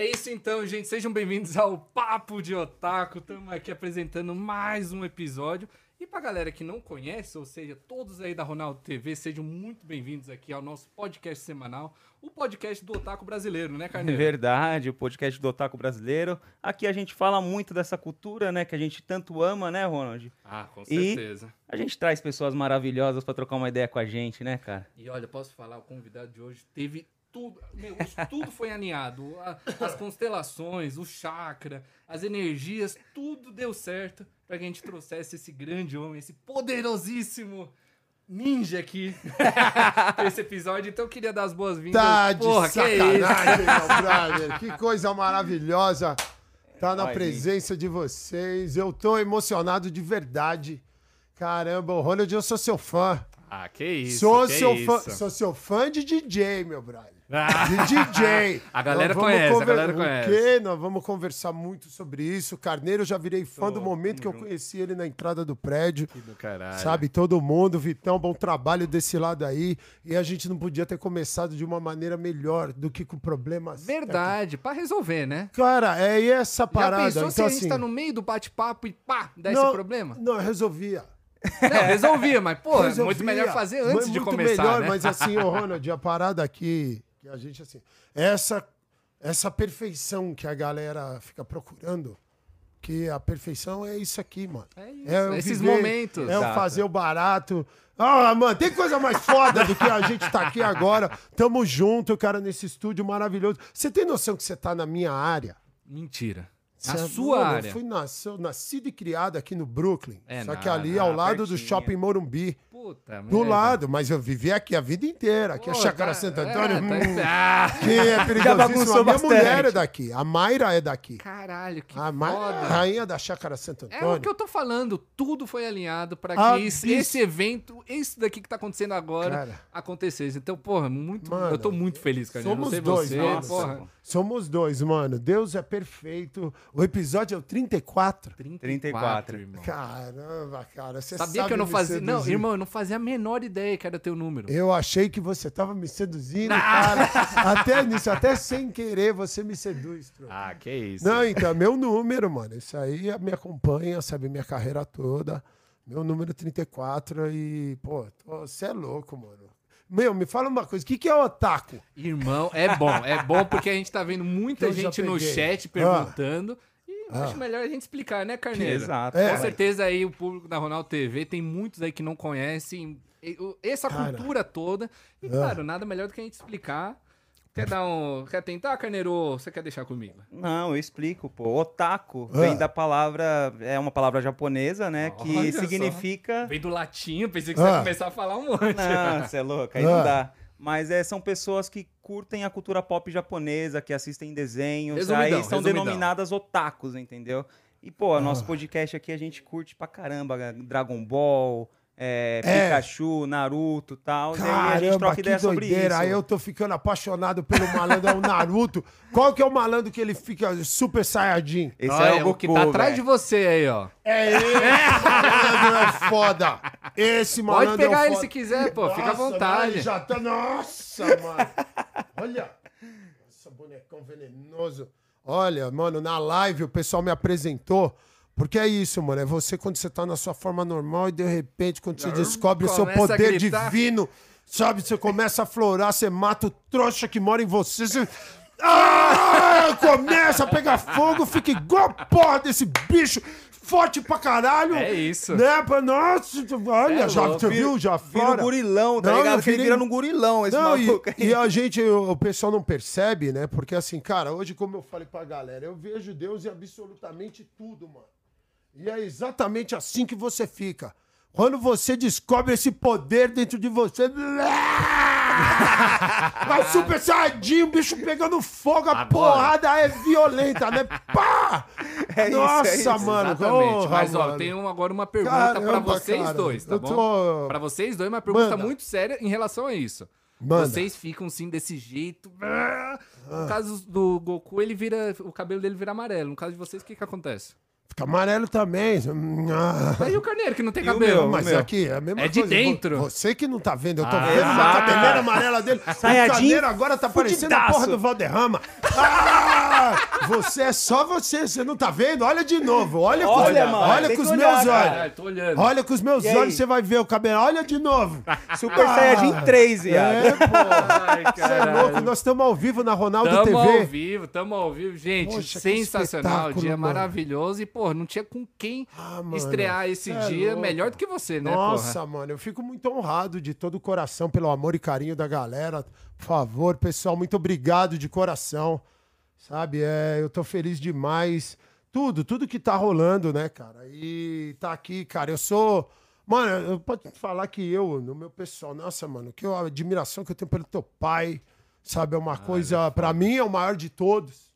É isso então, gente. Sejam bem-vindos ao Papo de Otaku. Estamos aqui apresentando mais um episódio. E pra galera que não conhece, ou seja, todos aí da Ronaldo TV, sejam muito bem-vindos aqui ao nosso podcast semanal, o podcast do Otaku brasileiro, né, É Carneiro? verdade, o podcast do Otaku Brasileiro. Aqui a gente fala muito dessa cultura, né, que a gente tanto ama, né, Ronald? Ah, com E- certeza. A gente traz pessoas maravilhosas pra trocar uma ideia com a gente, né, cara? E olha, posso falar, o convidado de hoje teve tudo, meu, tudo foi alinhado. A- as constelações, o chakra, as energias, tudo deu certo pra que a gente trouxesse esse grande homem, esse poderosíssimo ninja aqui pra esse episódio. Então eu queria dar as boas-vindas. Tá de Porra, que é isso? sacanagem, meu. Que coisa maravilhosa tá na Ai, presença de vocês. Eu tô emocionado de verdade. Caramba, o Ronald, eu sou seu fã. Ah, que isso. sou, que seu isso. fã sou seu fã de DJ, meu brother. De DJ. A galera conhece, a galera conhece. quê? Nós vamos conversar muito sobre isso. Carneiro, eu já virei fã Tô, do momento que eu junto. conheci ele na entrada do prédio. que do caralho. Sabe, todo mundo, Vitão, bom trabalho desse lado aí. E a gente não podia ter começado de uma maneira melhor do que com problemas. Verdade, pra resolver, né? Cara, é essa parada. Já pensou então, se a gente assim, tá no meio do bate-papo e pá, dá não, esse problema? Não, eu resolvia. Não, resolvia, mas, pô, é muito melhor fazer antes de muito começar, melhor, né? mas assim, ô Ronald, a parada aqui, que a gente, assim, essa, essa perfeição que a galera fica procurando, que a perfeição é isso aqui, mano. É isso, eu esses viver, momentos. É o fazer o barato. Ah, mano, tem coisa mais foda do que a gente tá aqui agora. Tamo junto, cara, nesse estúdio maravilhoso. Você tem noção que você tá na minha área? Mentira. Cê A é sua área. Eu fui nascido, nascido e criado aqui no Brooklyn. É só que nada. ali ao Ah, lado do pertinho. Shopping Morumbi. Puta Do merda. lado, mas eu vivi aqui a vida inteira. Aqui é Pô, Chácara tá- Santo é, tá- Antônio. hum, Ah, que é perigosíssimo. A minha bastante. mulher é daqui. A Mayra é daqui. caralho, que A Mayra é foda. rainha da Chácara Santo É Antônio. o que eu tô falando, tudo foi alinhado pra que Ah, esse, esse evento, esse daqui que tá acontecendo agora, Cara. acontecesse. Então, porra, muito, Mano, eu tô muito feliz, cara. somos dois, você. Somos dois, mano. Deus é perfeito. O episódio é o 34. 34, irmão. Caramba, cara. Você Sabia sabe que eu não fazia. Não, seduzir. irmão, eu não fazia a menor ideia que era teu número. Eu achei que você tava me seduzindo, cara. até nisso, até sem querer, você me seduz, troco. Ah, que isso. Não, então, meu número, mano. Isso aí me acompanha, sabe, minha carreira toda. Meu número 34 e, pô, você é louco, mano. Meu, me fala uma coisa, o que, que é otaku? Irmão, é bom. É bom porque a gente tá vendo muita gente no chat perguntando. E Ah. acho melhor a gente explicar, né, Carneiro? Exato. É. Com certeza aí o público da Ronaldo TV tem muitos aí que não conhecem essa Cara. cultura toda. E, Ah. claro, nada melhor do que a gente explicar. Quer dar um. Quer tentar, Carneiro? Ou você quer deixar comigo? Não, eu explico, pô. Otaku Ah. vem da palavra, é uma palavra japonesa, né, que Olha só. significa... Veio do latim, pensei que você ia Ah. começar a falar um monte. Não, você é louco, aí Ah. não dá. Mas é, são pessoas que curtem a cultura pop japonesa, que assistem desenhos, Resumidão, aí são resumidão. denominadas otakus, entendeu? E, pô, Ah. nosso podcast aqui a gente curte pra caramba, Dragon Ball, é, É. Pikachu, Naruto e tal. e aí a gente Caramba, troca que ideia sobre doideira. isso. Aí eu tô ficando apaixonado pelo malandro, é o Naruto. Qual que é o malandro que ele fica super saiyajin? Esse Olha, é o, o que tá atrás de você aí, ó. É esse malandro é foda. Esse malandro Pode pegar é ele foda. se quiser, pô. Fica à Nossa, vontade. mano, já tá... Nossa, mano. Olha. Nossa, bonecão venenoso. Olha, mano, na live o pessoal me apresentou. Porque é isso, mano. É você quando você tá na sua forma normal e de repente, quando você descobre o seu poder divino, sabe? Você começa a florar, você mata o trouxa que mora em você. Você. Ah! Começa a pegar fogo, fica igual a porra desse bicho. Forte pra caralho. É isso. Né? pra- Nossa, olha, É já, louco. viu? Já Vira um gurilão, tá Não, ligado? Que ele virei- vira um gurilão, esse Não, maluco e, aí. e a gente, o, o pessoal não percebe, né? Porque assim, cara, hoje, como eu falei pra galera, eu vejo Deus em absolutamente tudo, mano. E é exatamente assim que você fica. Quando você descobre esse poder dentro de você. Vai super saiyajin, o bicho pegando fogo, a Agora. porrada é violenta, né? Pá! É isso, Nossa, é isso, mano. Exatamente. porra, Mas, ó, mano. tem um- agora uma pergunta pra Caramba, vocês cara. dois, tá Eu bom? tô- Pra vocês dois, uma pergunta Manda. muito séria em relação a isso. Manda. Vocês ficam sim desse jeito. No caso do Goku, ele vira. O cabelo dele vira amarelo. No caso de vocês, o que que acontece? Fica amarelo também. Ah. Aí o Carneiro, que não tem cabelo. meu? Mas meu. aqui é a mesma É de coisa. dentro. Vo- Você que não tá vendo, eu tô Ah, vendo uma cabeleira amarela dele. O Carneiro agora tá parecendo a porra do Valderrama. Ah! você é só você, você não tá vendo? Olha de novo, olha, com, Olha, os- mano, olha tem com os que meus olhar, cara. olhos. Caralho, tô olhando. Olha com os meus E aí? olhos, você vai ver o cabelo. Olha de novo. Super Saiyajin 3, viado. É, pô. Ai, Você é caralho. louco, nós estamos ao vivo na Ronaldo Tamo ao TV. vivo, tamo ao vivo. Gente, Poxa, que sensacional. espetáculo, Dia mano. maravilhoso. E, pô, não tinha com quem Ah, mano, estrear esse é dia louco. melhor do que você, né, Nossa, porra? mano, eu fico muito honrado de todo o coração pelo amor e carinho da galera. Por favor, pessoal, muito obrigado de coração. Sabe, é, eu tô feliz demais. Tudo, tudo que tá rolando, né, cara? E tá aqui, cara. Eu sou. Mano, eu posso falar que eu, no meu pessoal, nossa, mano, que eu- a admiração que eu tenho pelo teu pai, sabe, é uma coisa, pra mim, é o maior de todos.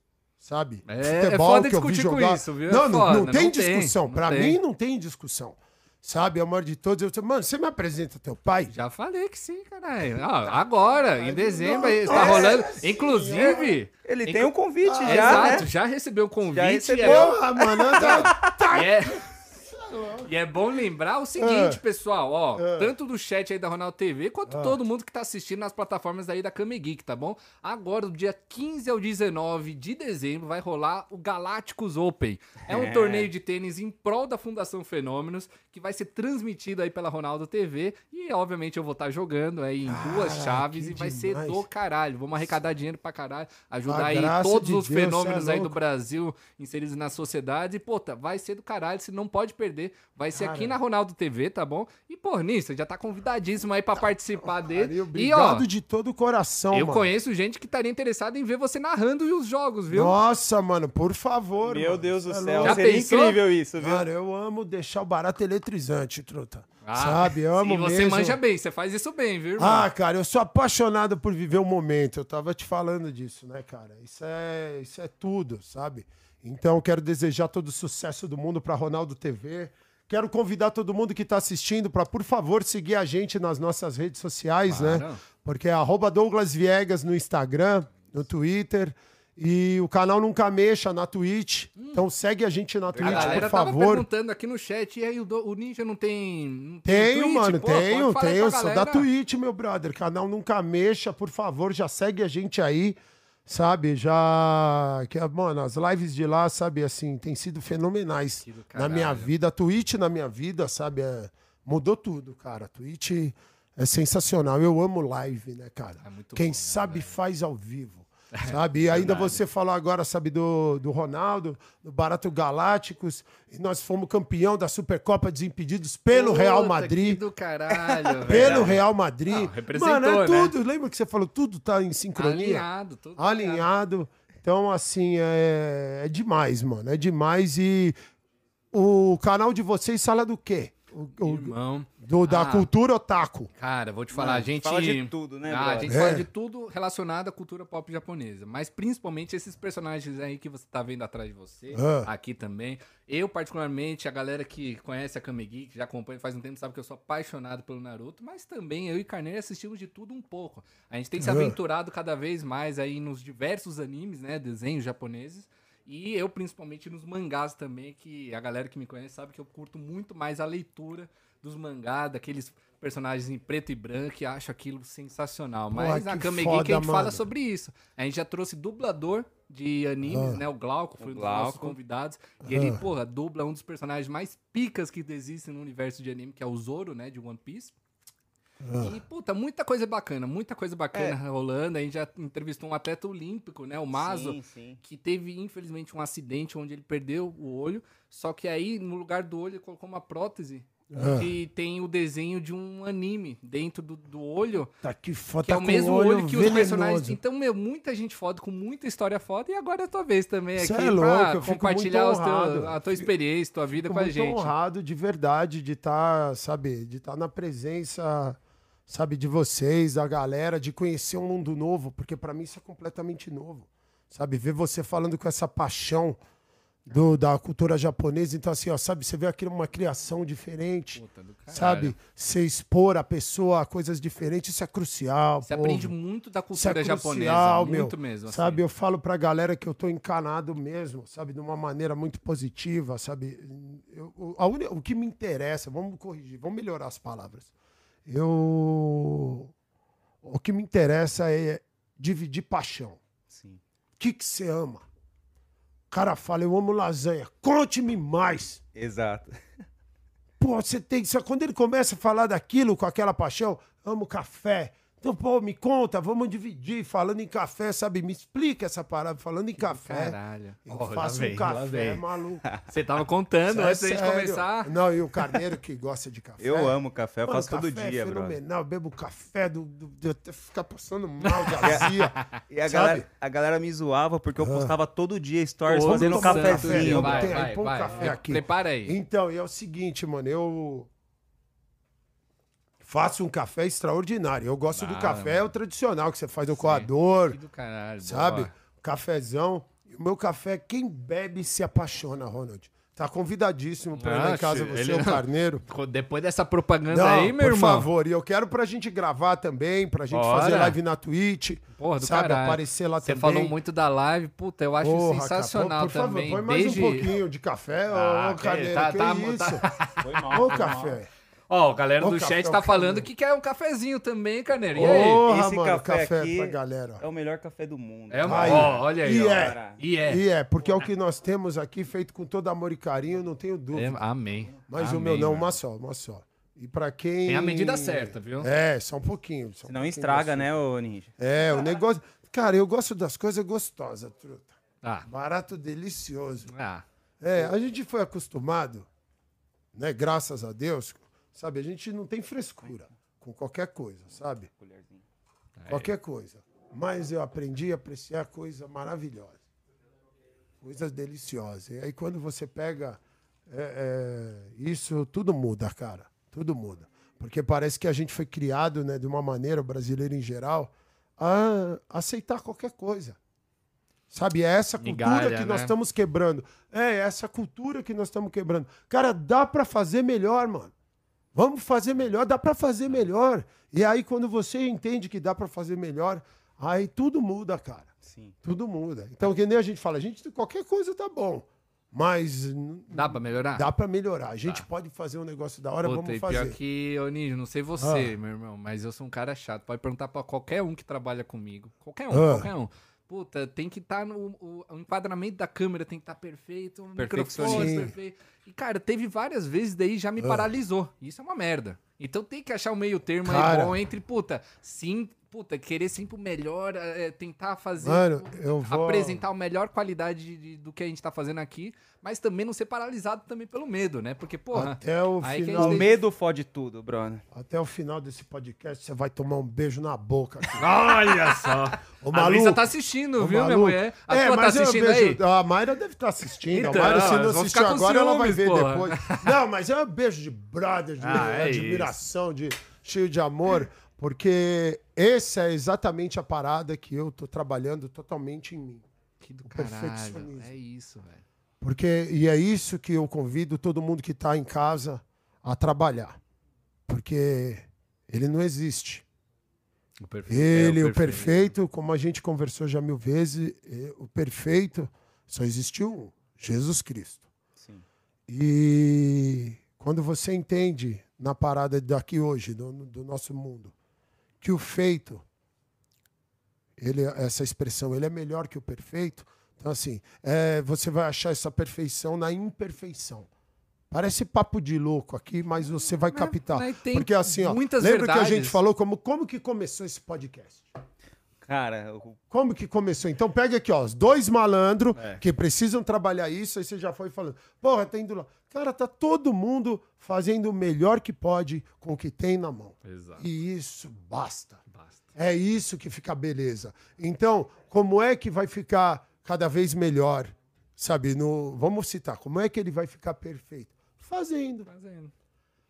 Sabe? É- é foda discutir com isso, viu? É Não, não, foda, não tem não tem, discussão. não pra tem. mim, não tem discussão. Sabe, é o maior de todos. Eu, mano, você me apresenta teu pai? Já falei que sim, caralho. Ó, agora, em dezembro, É, tá rolando. Inclusive. Ele tem um convite Ah, já, exato, né? já recebeu o convite. Já e recebeu. é- Porra, mano, tá, E é, e é bom lembrar o seguinte, Ah. pessoal, ó, tanto do chat aí da Ronaldo TV, Ah. quanto todo mundo que tá assistindo nas plataformas aí da Kame Geek, tá bom? Agora, do dia 15 ao 19 de dezembro, vai rolar o Galácticos Open. É um É. torneio de tênis em prol da Fundação Fenômenos, que vai ser transmitido aí pela Ronaldo TV, e obviamente eu vou estar jogando aí em duas chaves, e vai ser demais. do caralho. Vamos arrecadar dinheiro pra caralho, ajudar A aí todos de os Deus, fenômenos cê é aí do. Brasil inseridos na sociedade. E, pô, tá, vai ser do caralho, você não pode perder. Vai ser aqui Cara. na Ronaldo TV, tá bom? E, pô, nisso, já tá convidadíssimo aí pra participar dele. Valeu, E, ó, Obrigado de todo o coração, eu mano. conheço gente que estaria interessada em ver você narrando os jogos, viu? Nossa, mano, por favor. Meu mano. Deus do é céu. Já seria pensou? incrível isso, viu? Mano, eu amo deixar o barato eletrizante, truta. Ah, Sabe? Eu amo E você mesmo. manja bem, você faz isso bem, viu, irmão? Ah, cara, eu sou apaixonado por viver o momento. Eu tava te falando disso, né, cara? Isso é, isso é tudo, sabe? Então, quero desejar todo o sucesso do mundo pra Ronaldo TV. Quero convidar todo mundo que tá assistindo para, por favor, seguir a gente nas nossas redes sociais, né? Claro. Porque é arroba Douglas Viegas no Instagram, no Twitter. E o canal Nunca Mexa na Twitch. Então segue a gente na A Twitch, galera por tava favor. perguntando aqui no chat, e aí o, Do- o Ninja não tem. Não tem Tenho, Twitch? mano, Pô, tenho, tenho. Sou da. Twitch, meu brother. Canal Nunca Mexa, por favor, já segue a gente aí, sabe? Já. Que, mano, as lives de lá, sabe, assim, tem sido fenomenais na minha vida. A Twitch na minha vida, sabe? é- mudou tudo, cara. A Twitch é sensacional. Eu amo live, né, cara? É muito Quem bom, né, sabe velho? faz ao vivo. Sabe? E ainda você falou agora, sabe, do, do Ronaldo, do Barato Galácticos. E nós fomos campeão da Supercopa Desimpedidos pelo Real Puta, Madrid. que do caralho, Pelo. Real Madrid. Não, representou, Mano, é né? tudo. Lembra que você falou? Tudo tá em sincronia. Alinhado, tudo Alinhado. Então, assim, é, é demais, mano. É demais. E o canal de vocês fala do quê? O- o- Irmão. do, da Ah. cultura otaku. Cara, vou te falar, a gente. fala de tudo, né, Ah, a gente É. fala de tudo relacionado à cultura pop japonesa. Mas principalmente esses personagens aí que você tá vendo atrás de você, Ah. aqui também. Eu, particularmente, a galera que conhece a Kame Geek, que já acompanha faz um tempo, sabe que eu sou apaixonado pelo Naruto. Mas também eu e Carneiro assistimos de tudo um pouco. A gente tem se Ah. aventurado cada vez mais aí nos diversos animes, né? Desenhos japoneses. E eu, principalmente, nos mangás também, que a galera que me conhece sabe que eu curto muito mais a leitura dos mangás, daqueles personagens em preto e branco, e acho aquilo sensacional. Mas na Kame foda, Geek a gente fala mano. sobre isso. A gente já trouxe dublador de animes, Ah. né? O Glauco foi um dos Glauco. nossos convidados. E ele, porra, dubla um dos personagens mais picas que existem no universo de anime, que é o Zoro, né? De One Piece. Ah. E, puta, muita coisa bacana, muita coisa bacana É. rolando. A gente já entrevistou um atleta olímpico, né? O Mazo, Sim, sim. que teve, infelizmente, um acidente onde ele perdeu o olho. Só que aí, no lugar do olho, ele colocou uma prótese Ah. que tem o desenho de um anime dentro do, do olho, Tá que foda, que é tá o mesmo olho olho que os personagens. Então, meu, muita gente foda, com muita história foda. E agora é a tua vez também Cê aqui é louco, compartilhar teu- a tua experiência, tua vida Fico com a gente. honrado de verdade de estar, sabe, de estar na presença, sabe, de vocês, da galera, de conhecer um mundo novo, porque pra mim isso é completamente novo. Sabe, ver você falando com essa paixão do, da cultura japonesa, então assim, ó, sabe, você vê aqui uma criação diferente, Puta sabe? Você expor a pessoa a coisas diferentes, isso é crucial. Você povo. aprende muito da Isso é cultura crucial, japonesa, meu. muito mesmo. assim. Sabe, eu falo pra galera que eu tô encanado mesmo, sabe, de uma maneira muito positiva, sabe? Eu- a o que me interessa, vamos corrigir, vamos melhorar as palavras. Eu. O que me interessa é dividir paixão. sim. O que que você ama? cara fala, eu amo lasanha. Conte-me mais. Exato. Pô, você tem. Só quando ele começa a falar daquilo com aquela paixão, amo café. Então, pô, me conta, vamos dividir. Falando em café, sabe? Me explica essa parada. Falando em café. Caralho. Eu lá faço vem, um café, maluco. Você tava contando É antes da gente começar. Não, e o carneiro que gosta de café. Eu amo café, eu Mano, faço todo é dia, brother. fenomenal. Eu bebo café do, do, de até ficar passando mal de azia. E a galera, a galera me zoava porque eu postava todo dia stories fazendo um cafezinho. vai, vai, põe um vai. café aqui. Prepara aí. Então, e é o seguinte, mano, eu faço um café extraordinário. Eu gosto do Ah, café, o tradicional, que você faz no coador, do caralho. sabe? boa. Cafezão. E o meu café, quem bebe se apaixona, Ronald. Tá convidadíssimo pra ir lá em casa, ele você, não- o carneiro. Depois dessa propaganda Não, aí, meu por irmão. favor. E eu quero pra gente gravar também, pra gente Bora. fazer live na Twitch. Porra, do sabe, caralho. aparecer lá Você também. falou muito da live, puta, eu acho Porra, sensacional cara, por, por também. favor, põe mais Desde... um pouquinho de café, Ah, ô, Carneiro, tá- que tá- isso? tá- Foi mal, Ô, foi mal. Ó, a galera Ô, do chat tá falando que quer um cafezinho também, Carneiro. E aí? Porra, Esse mano, café café, aqui pra galera. É o melhor café do mundo. É, Aí. ó, olha aí, E ó. é. E é. E é, porque é o que nós temos aqui, feito com todo amor e carinho, não tenho É, dúvida. amém. Mas o Amém, meu não, mano. uma só, uma só. E pra quem... Tem a medida certa, viu? É, só um pouquinho. Só um Senão pouquinho estraga, né, ô Ninja? É, o negócio... Cara, eu gosto das coisas gostosas, truta. Ah, Barato, delicioso. ah, É, a gente foi acostumado, né? Graças a Deus, sabe? A gente não tem frescura com qualquer coisa, sabe? Qualquer coisa. Mas eu aprendi a apreciar coisa maravilhosa. Coisas deliciosas. E aí quando você pega é, é, isso, tudo muda, cara. Tudo muda. Porque parece que a gente foi criado, né, de uma maneira, o brasileiro em geral, a aceitar qualquer coisa. Sabe, é essa cultura Migalha, que nós né? estamos quebrando. É essa cultura que nós estamos quebrando. Cara, dá pra fazer melhor, mano. Vamos fazer melhor, dá pra fazer melhor. E aí quando você entende que dá pra fazer melhor, aí tudo muda, cara. Sim. Tudo muda. Então, que nem a gente fala, a gente qualquer coisa tá bom, mas dá pra melhorar? dá pra melhorar. A gente pode fazer um negócio da hora, Puta, vamos fazer. pior que, ô Ninja, não sei você, Ah. meu irmão, mas eu sou um cara chato. Pode perguntar pra qualquer um que trabalha comigo. Qualquer um, Ah. qualquer um. Puta, tem que estar no. O, o enquadramento da câmera tem que estar perfeito, o microfone perfeito. E, cara, teve várias vezes daí já me Ah. paralisou. Isso é uma merda. Então tem que achar o meio termo Cara. aí bom entre, puta, sim, puta, querer sempre o melhor, é, tentar fazer. Mano, puta, eu vou- Apresentar a melhor qualidade de- de- do que a gente tá fazendo aqui, mas também não ser paralisado também pelo medo, né? Porque, porra. Até o a final, O medo fode tudo, brother. até o final desse podcast, você vai tomar um beijo na boca. Olha só. A maluco. Luísa tá assistindo, viu, minha maluco. mulher? A é, tua tá assistindo beijo- aí? A Mayra deve estar assistindo. Então, a Mayra, se não assistiu agora, ela vai ciúmes, ver porra. depois. Não, mas é um beijo de brother, de Ah, é admiração, de, cheio de amor, porque essa é exatamente a parada que eu tô trabalhando totalmente em mim. Que do O caralho. perfeccionismo. É isso, velho. Porque, e é isso que eu convido todo mundo que está em casa a trabalhar. Porque ele não existe. O perfeito. Ele, é o perfeito, como a gente conversou já mil vezes, eh, o perfeito só existiu um, Jesus Cristo. E quando você entende na parada daqui hoje, do, do nosso mundo, que o feito, ele, essa expressão, ele é melhor que o perfeito, então assim, é, você vai achar essa perfeição na imperfeição. Parece papo de louco aqui, mas você vai captar. mas tem Porque assim, ó, muitas lembra que a gente verdades. falou como, como que começou esse podcast? Cara, o- Como que começou? Então pega aqui, ó, os dois malandros É. que precisam trabalhar isso, aí você já foi falando. Porra, tá indo lá. Cara, tá todo mundo fazendo o melhor que pode com o que tem na mão. Exato. E isso basta. Basta. É isso que fica beleza. Então, como é que vai ficar cada vez melhor? Sabe, no, vamos citar, como é que ele vai ficar perfeito? Fazendo. Fazendo.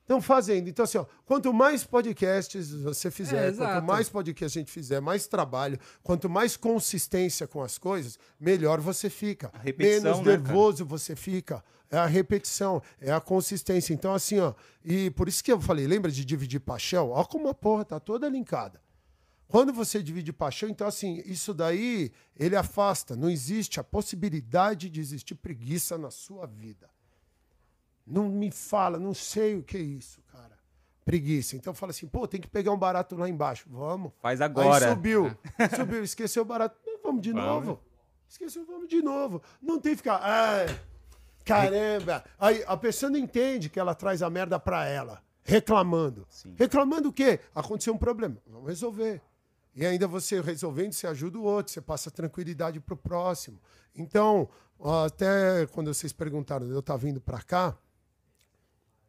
Então, fazendo. Então, assim, ó, quanto mais podcasts você fizer, É, quanto mais podcasts a gente fizer, mais trabalho, quanto mais consistência com as coisas, melhor você fica. A repetição, Menos né, nervoso você fica. É a repetição, é a consistência. Então, assim, ó, e por isso que eu falei, lembra de dividir paixão? Ó, como a porra tá toda linkada. Quando você divide paixão, então, assim, isso daí, ele afasta. Não existe a possibilidade de existir preguiça na sua vida. Não me fala, não sei o que é isso, cara. Preguiça. Então fala assim, pô, tem que pegar um barato lá embaixo. Vamos. faz agora. Aí subiu. Subiu, esqueceu o barato. Não, vamos de Vamos. novo. Esqueceu, vamos de novo. Não tem que ficar. Ai, caramba. Aí a pessoa não entende que ela traz a merda pra ela, reclamando. Sim. Reclamando o quê? Aconteceu um problema. Vamos resolver. E ainda você resolvendo, você ajuda o outro, você passa tranquilidade pro próximo. Então, até quando vocês perguntaram, eu tava vindo pra cá,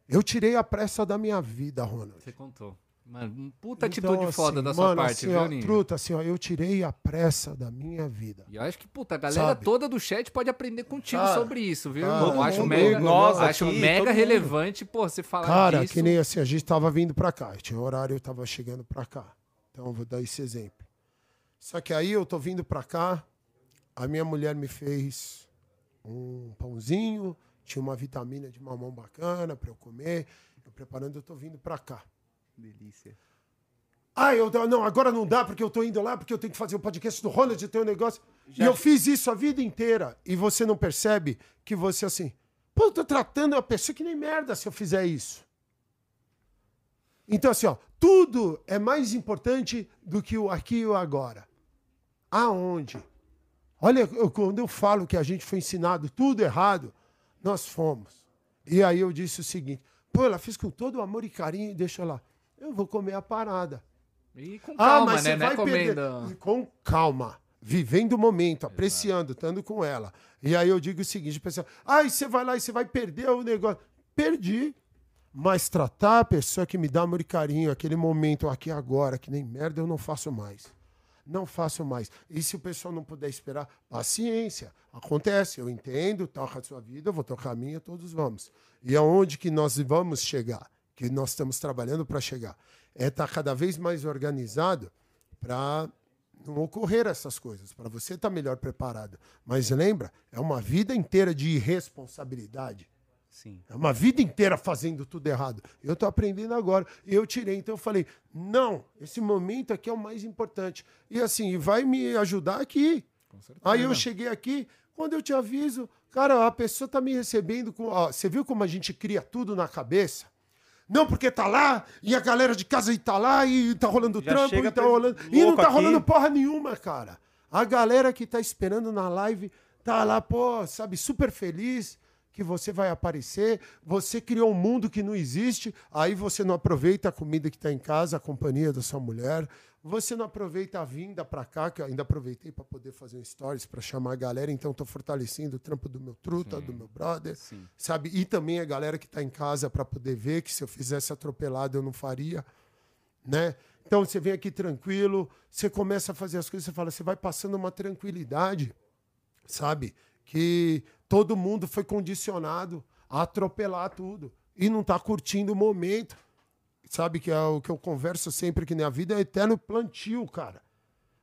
eu tirei a pressa da minha vida, Ronald. Você contou. Mano, um puta Então, atitude foda assim, da sua mano, parte, assim, viu, ó, Ninho? Truta, assim, ó, eu tirei a pressa da minha vida. E eu acho que, puta, a galera Sabe? toda do chat pode aprender contigo Cara, sobre isso, viu? cara, irmão? acho mundo, mega, nós acho aqui, mega mundo. relevante, pô, você falar Cara, disso. que nem assim, a gente tava vindo pra cá. Tinha horário, eu tava chegando pra cá. Então, eu vou dar esse exemplo. Só que aí eu tô vindo pra cá, a minha mulher me fez um pãozinho, tinha uma vitamina de mamão bacana pra eu comer. Eu preparando, eu tô vindo pra cá. Delícia. Ah, eu não, agora não dá porque eu tô indo lá, porque eu tenho que fazer o podcast do Ronald, eu tenho um negócio. E eu fiz isso a vida inteira. E você não percebe que você assim, pô, eu tô tratando a pessoa que nem merda se eu fizer isso. Então, assim, ó, tudo é mais importante do que o aqui e o agora. Aonde? Olha, eu- quando eu falo que a gente foi ensinado tudo errado, nós fomos. E aí eu disse o seguinte: pô, ela fez com todo amor e carinho e deixa lá. Eu vou comer a parada. E com Ah, calma, mas né? você é vai comendo. E Com calma. Vivendo o momento, apreciando, estando com ela. E aí eu digo o seguinte, pessoal, ah, e você vai lá e você vai perder o negócio. Perdi. Mas tratar a pessoa que me dá amor e carinho, aquele momento aqui agora, que nem merda, eu não faço mais. Não faço mais. E se o pessoal não puder esperar, paciência. Acontece, eu entendo, toca a sua vida, eu vou tocar a minha, todos vamos. E aonde que nós vamos chegar? Que nós estamos trabalhando para chegar? É estar cada vez mais organizado para não ocorrer essas coisas, para você estar melhor preparado. Mas lembra, é uma vida inteira de irresponsabilidade. Sim. É uma vida inteira fazendo tudo errado. Eu tô aprendendo agora. Eu tirei. Então eu falei: não, esse momento aqui é o mais importante. E assim, vai me ajudar aqui. Aí eu cheguei aqui, quando eu te aviso, cara, a pessoa tá me recebendo com. ó, você viu como a gente cria tudo na cabeça? Não, porque tá lá, e a galera de casa tá lá, e tá rolando Já trampo, e tá rolando. E não tá aqui. rolando porra nenhuma, cara. A galera que tá esperando na live tá lá, pô, sabe, super feliz que você vai aparecer. Você criou um mundo que não existe, aí você não aproveita a comida que tá em casa, a companhia da sua mulher. Você não aproveita a vinda pra cá, que eu ainda aproveitei pra poder fazer um stories pra chamar a galera, então tô fortalecendo o trampo do meu truta, do meu brother, Sim. sabe? E também a galera que tá em casa pra poder ver que se eu fizesse atropelado eu não faria, né? Então você vem aqui tranquilo, você começa a fazer as coisas, você fala, você vai passando uma tranquilidade, sabe? Que todo mundo foi condicionado a atropelar tudo e não tá curtindo o momento. Sabe que é o que eu converso sempre que na vida é eterno plantio, cara.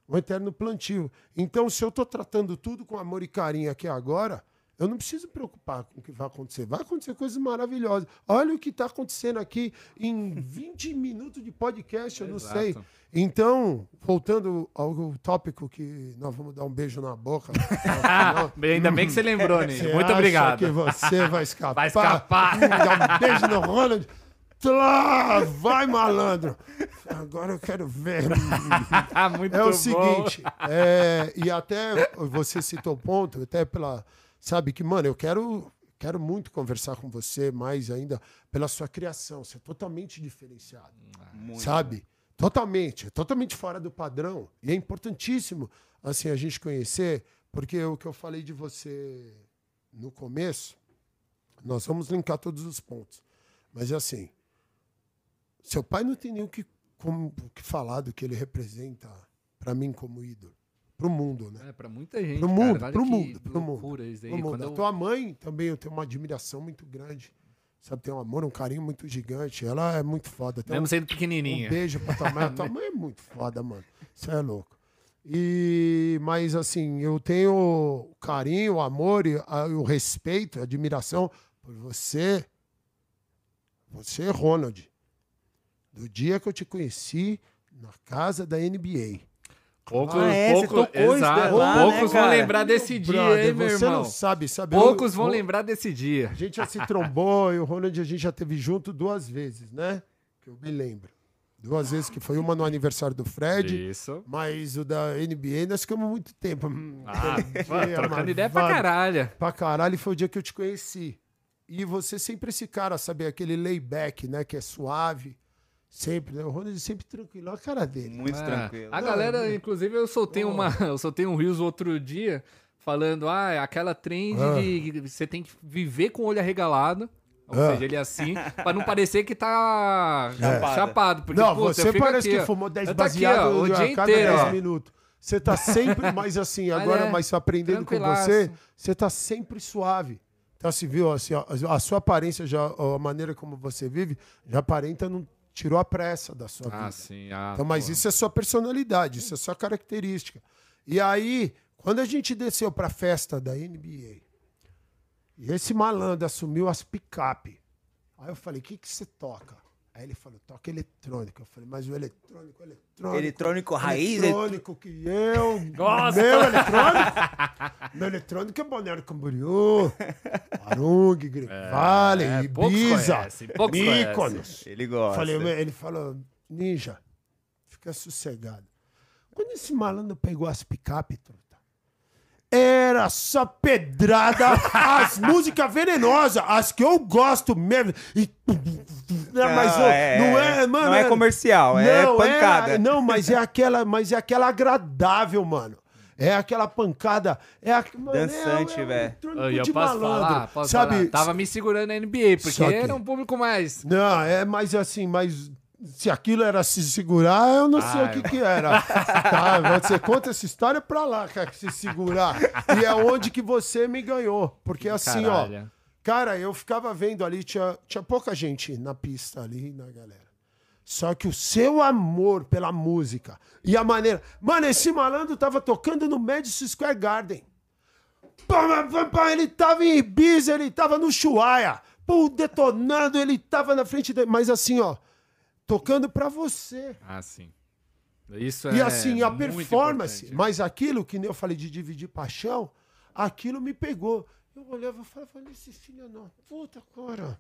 Um eterno plantio. Então, se eu tô tratando tudo com amor e carinho aqui agora, eu não preciso preocupar com o que vai acontecer. Vai acontecer coisas maravilhosas. Olha o que está acontecendo aqui em 20 minutos de podcast, eu não Exato. sei. Então, voltando ao tópico que nós vamos dar um beijo na boca. Ainda bem que você lembrou, Ninho. Você Muito obrigado. que você vai escapar? Vai escapar. Dá um beijo no Ronald. Tlá, vai, malandro. Agora eu quero ver. Ah, É o bom. seguinte, é, e até você citou o ponto, até pela. Sabe que, mano, eu quero, quero muito conversar com você mais ainda pela sua criação. Você é totalmente diferenciado. Muito. Sabe? Totalmente, totalmente fora do padrão. E é importantíssimo assim a gente conhecer, porque o que eu falei de você no começo, nós vamos linkar todos os pontos. Mas é assim, seu pai não tem nem o que, como, o que falar do que ele representa para mim como ídolo. Pro mundo, né? É, pra muita gente. Pro cara, mundo, olha pro mundo, pro mundo. isso aí. Pro mundo. Quando A eu- tua mãe também eu tenho uma admiração muito grande. Sabe, tem um amor, um carinho muito gigante. Ela é muito foda. Tem Mesmo um- sendo um pequenininha. beijo pra tua mãe. A tua mãe é muito foda, mano. Você é louco. E, mas assim, eu tenho o carinho, o amor, e a- o respeito, a admiração por você. Você, Ronald. Do dia que eu te conheci na casa da NBA. Poucos, Ah, é, você pouco- tocou isso exato, lá, né, poucos vão cara? lembrar desse dia, Brother, hein, meu você irmão? não sabe, sabe? Eu- Poucos vão eu- lembrar desse dia. A gente já se trombou e o Ronald a gente já teve junto duas vezes, né? Que eu me lembro. Duas vezes, que foi uma no aniversário do Fred, Isso. mas o da NBA nós ficamos muito tempo. Hum, Ah, dia, trocando mas ideia pra caralho. Pra caralho, foi o dia que eu te conheci. E você sempre esse cara, sabe? Aquele layback, né? Que é suave. Sempre, né? O Ronald sempre tranquilo. Olha a cara dele. Muito É. tranquilo. A galera, Não, inclusive, eu soltei uma. Eu soltei um Reels outro dia falando, ah, aquela trend Ah. de você tem que viver com o olho arregalado. Ou Ah. seja, ele é assim, pra não parecer que tá Chapado. chapado. Porque, Não, puta, você parece aqui, que ó. fumou 10 Eu tô aqui, baseados o a dia cada inteiro, 10 ó. minutos. Você tá sempre mais assim, agora é, mais aprendendo com você, você tá sempre suave. Então, se viu, assim, ó, a sua aparência, já, a maneira como você vive, já aparenta, não tirou a pressa da sua Ah, vida. sim. Ah, Então, mas pô. isso é sua personalidade, isso é sua característica. E aí, quando a gente desceu pra festa da NBA, e esse malandro assumiu as picape. Aí eu falei, o que que você toca? Aí ele falou, toca eletrônico. Eu falei, mas o eletrônico, eletrônico. Eletrônico raiz, Eletrônico que eu. Gosta. Meu eletrônico. meu eletrônico é Balneário Camboriú, Arung, Grivale, é, poucos Ibiza, conhecem, poucos Mykonos. Ele gosta. Falei, ele falou, ninja, fica sossegado. Quando esse malandro pegou as picape, truta, era só pedrada, as músicas venenosas, as que eu gosto mesmo. E... Não, mas Não, é- não é, mano. não é comercial, é pancada. não, mas é aquela, mas é aquela agradável, mano. É aquela pancada, é a, mano, é- Dançante, é um velho. eletrônico Ô, e eu de posso malandro, falar? Posso sabe? falar? Tava me segurando na NBA, porque que- era um público mais. Não, é mais assim, mas se aquilo era se segurar, eu não sei Ah, o que que era. tá, você conta essa história pra lá, cara, que se segurar. E é onde que você me ganhou. Porque assim, ó, Caralho. Cara, eu ficava vendo ali, tinha, tinha pouca gente na pista ali, na galera. Só que o seu amor pela música e a maneira. Mano, esse malandro tava tocando no Madison Square Garden. Ele tava em Ibiza, ele tava no Chuaia. Pô, detonando, ele tava na frente dele. Mas assim, ó, tocando pra você. Ah, sim. Isso E é assim, a performance. importante. Mas aquilo que nem eu falei de dividir paixão, aquilo me pegou. Eu olhava e falava, olha esse filho não. Puta, cara.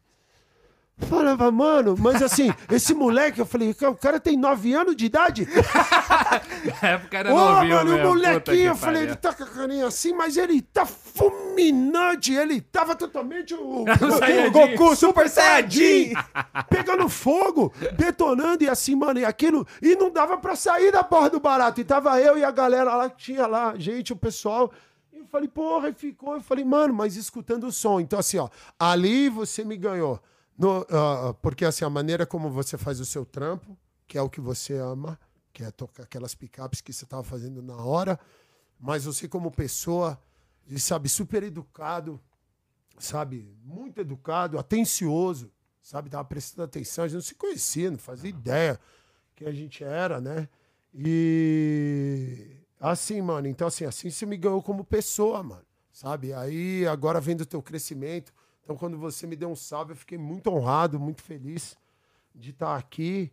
Falava, mano, mas assim, esse moleque, eu falei, o cara tem nove anos de idade? Na época era Ô, novinho mano, mesmo, o molequinho, eu falei, ele tá com a carinha assim, mas ele tá fulminante, ele tava totalmente o, o, Saiyajin. Goku Super Saiyajin, pegando fogo, detonando e assim, mano, e aquilo, e não dava pra sair da porra do barato, e tava eu e a galera lá, que tinha lá, gente, o pessoal, eu falei, porra, e ficou, eu falei, mano, mas escutando o som, então assim, ó, ali você me ganhou, No, ah, porque assim, a maneira como você faz o seu trampo, que é o que você ama, que é tocar aquelas picapes que você estava fazendo na hora, mas você como pessoa, sabe, super educado, sabe, muito educado, atencioso, sabe, tava prestando atenção, a gente não se conhecia, não fazia ideia quem a gente era, né? E assim, mano, então assim, assim você me ganhou como pessoa, mano, sabe? Aí agora vendo o teu crescimento, então quando você me deu um salve, eu fiquei muito honrado, muito feliz de estar aqui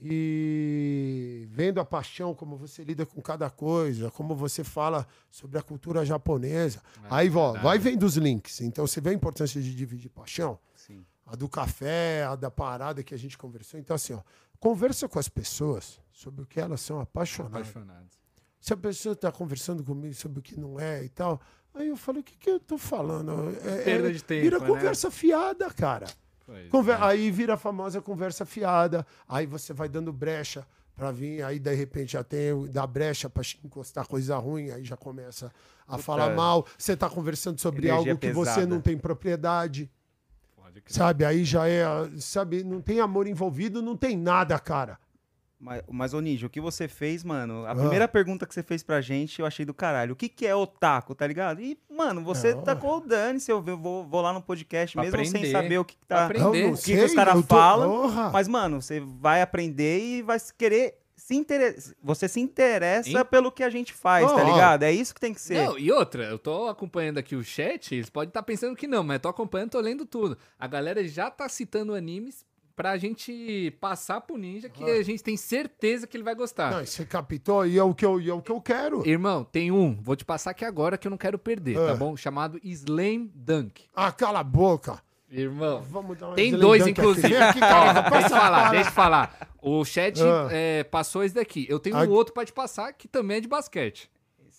e vendo a paixão, como você lida com cada coisa, como você fala sobre a cultura japonesa. Aí, ó, vai vendo os links. Então, você vê a importância de dividir paixão? Sim. A do café, a da parada que a gente conversou. Então, assim, ó, conversa com as pessoas sobre o que elas são apaixonadas. Apaixonados. Se a pessoa está conversando comigo sobre o que não é e tal, aí eu falo, o que, que eu tô falando? É, Perda é- de tempo, Vira né? conversa fiada, cara. Conver- é. Aí vira a famosa conversa fiada, aí você vai dando brecha pra vir, aí de repente já tem dá brecha pra encostar coisa ruim, aí já começa a falar mal. Você tá conversando sobre Energia algo que você pesada. não tem propriedade, sabe? Aí já é, sabe, não tem amor envolvido, não tem nada, cara. Mas, mas ô Ninja, o que você fez, mano? A Ah. primeira pergunta que você fez pra gente, eu achei do caralho. O que, que é otaku, tá ligado? E, mano, você Não. tacou o dane-se, eu vou, vou lá no podcast, Pra mesmo sem aprender. saber o que, que tá. aprender. Não O que que os sei, cara eu tô- falam, Porra. Mas, mano, você vai aprender e vai se querer se interessa. Você se interessa Hein? pelo que a gente faz, Ó, tá ligado? É isso que tem que ser. Não, e outra, eu tô acompanhando aqui o chat, eles podem estar pensando que não, mas eu tô acompanhando, tô lendo tudo. A galera já tá citando animes pra gente passar pro Ninja, que a gente tem certeza que ele vai gostar. Não, você captou e é o que eu, e é o que eu quero. Irmão, tem um, vou te passar aqui agora que eu não quero perder, Ah. tá bom? Chamado Slam Dunk. Ah, cala a boca. Irmão, Vamos dar uma tem dois, inclusive. Aqui, cara, deixa eu falar, deixa eu falar. O chat Ah. é, passou esse daqui. Eu tenho Ah. um outro pra te passar que também é de basquete.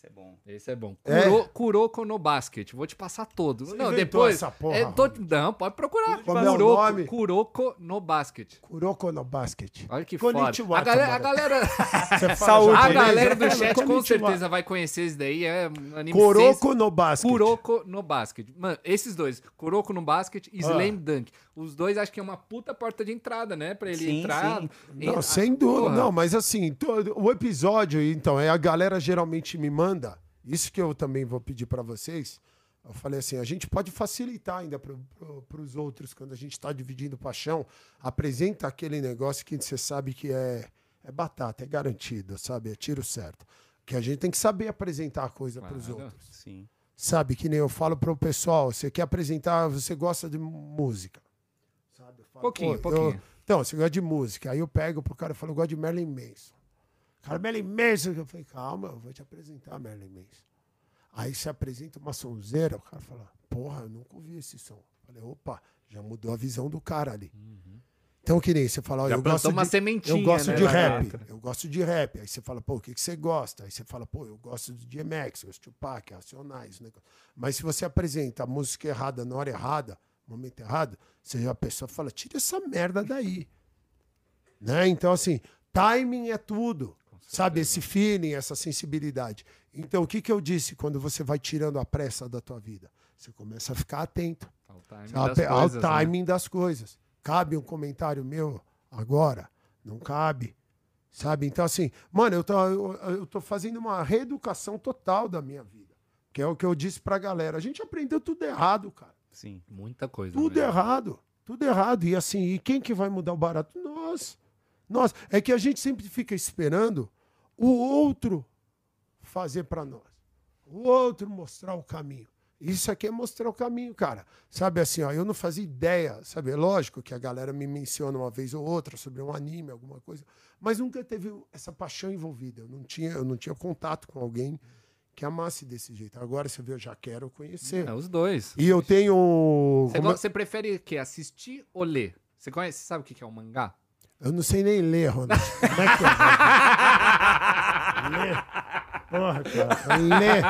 Esse é bom. Esse é bom. É? Kuro, Kuroko no Basket. Vou te passar todo. Você não, depois. essa porra, é, tô- não, pode procurar. Como é o Kuroko, nome? Kuroko no Basket. Kuroko no basket. Olha que Konnichiwa, foda. A galera, a galera, Saúde. a japonês, galera do né? chat com certeza vai conhecer esse daí. É um anime Kuroko no basket. Kuroko no Basket. Mano, esses dois, Kuroko no Basket e Ah. Slam Dunk. Os dois acho que é uma puta porta de entrada, né? Pra ele Sim, entrar. sim. Não, em- sem dúvida. Não, mas assim, todo, o episódio, então, é a galera geralmente me manda. Isso que eu também vou pedir pra vocês. Eu falei assim, a gente pode facilitar ainda para pro, os outros quando a gente está dividindo paixão. Apresenta aquele negócio que você sabe que é, é batata, é garantido, sabe? É tiro certo. Que a gente tem que saber apresentar a coisa para os Claro. outros. Sim. Sabe, que nem eu falo pro pessoal, você quer apresentar, você gosta de música. Sabe? Falo, Pouquinho, "Pô, eu- pouquinho. então, você gosta de música. Aí eu pego pro cara e falo, eu gosto de Marilyn Manson. Cara, Marilyn Manson. Eu falei, calma, eu vou te apresentar Marilyn Manson. Aí você apresenta uma sonzeira, o cara fala, porra, eu nunca ouvi esse som. Eu falei, opa, já mudou a visão do cara ali. Então, que nem você fala, Já eu gosto uma de, sementinha, eu gosto né, de rap. dentro. Eu gosto de rap. Aí você fala, pô, o que, que você gosta? Aí você fala, pô, eu gosto de DMX, eu gosto de Tupac, Racionais. Negócio. Mas se você apresenta a música errada na hora errada, no momento errado, você, a pessoa fala, tira essa merda daí. Né? Então, assim, timing é tudo. Sabe, esse feeling, essa sensibilidade. Então, o que, que eu disse quando você vai tirando a pressa da tua vida? Você começa a ficar atento Ao timing ao, das pe- ao coisas, né? timing das coisas. Cabe um comentário meu agora? Não cabe. Sabe? Então, assim, mano, eu tô, eu, eu tô fazendo uma reeducação total da minha vida. Que é o que eu disse pra galera. A gente aprendeu tudo errado, cara. Sim. Muita coisa. Tudo velho. errado. Tudo errado. E assim, e quem que vai mudar o barato? Nós. Nós. É que a gente sempre fica esperando o outro fazer pra nós. O outro mostrar o caminho. Isso aqui é mostrar o caminho, cara. Sabe assim, ó, eu não fazia ideia, sabe? É lógico que a galera me menciona uma vez ou outra sobre um anime, alguma coisa, mas nunca teve essa paixão envolvida. Eu não tinha, eu não tinha contato com alguém que amasse desse jeito. Agora você vê, eu já quero conhecer. É, os dois. E eu tenho. Você, como é- você prefere que assistir ou ler? Você conhece, você sabe o que que é um mangá? Eu não sei nem ler, Ronald. Como é que é? ler? Porra, cara. Ler.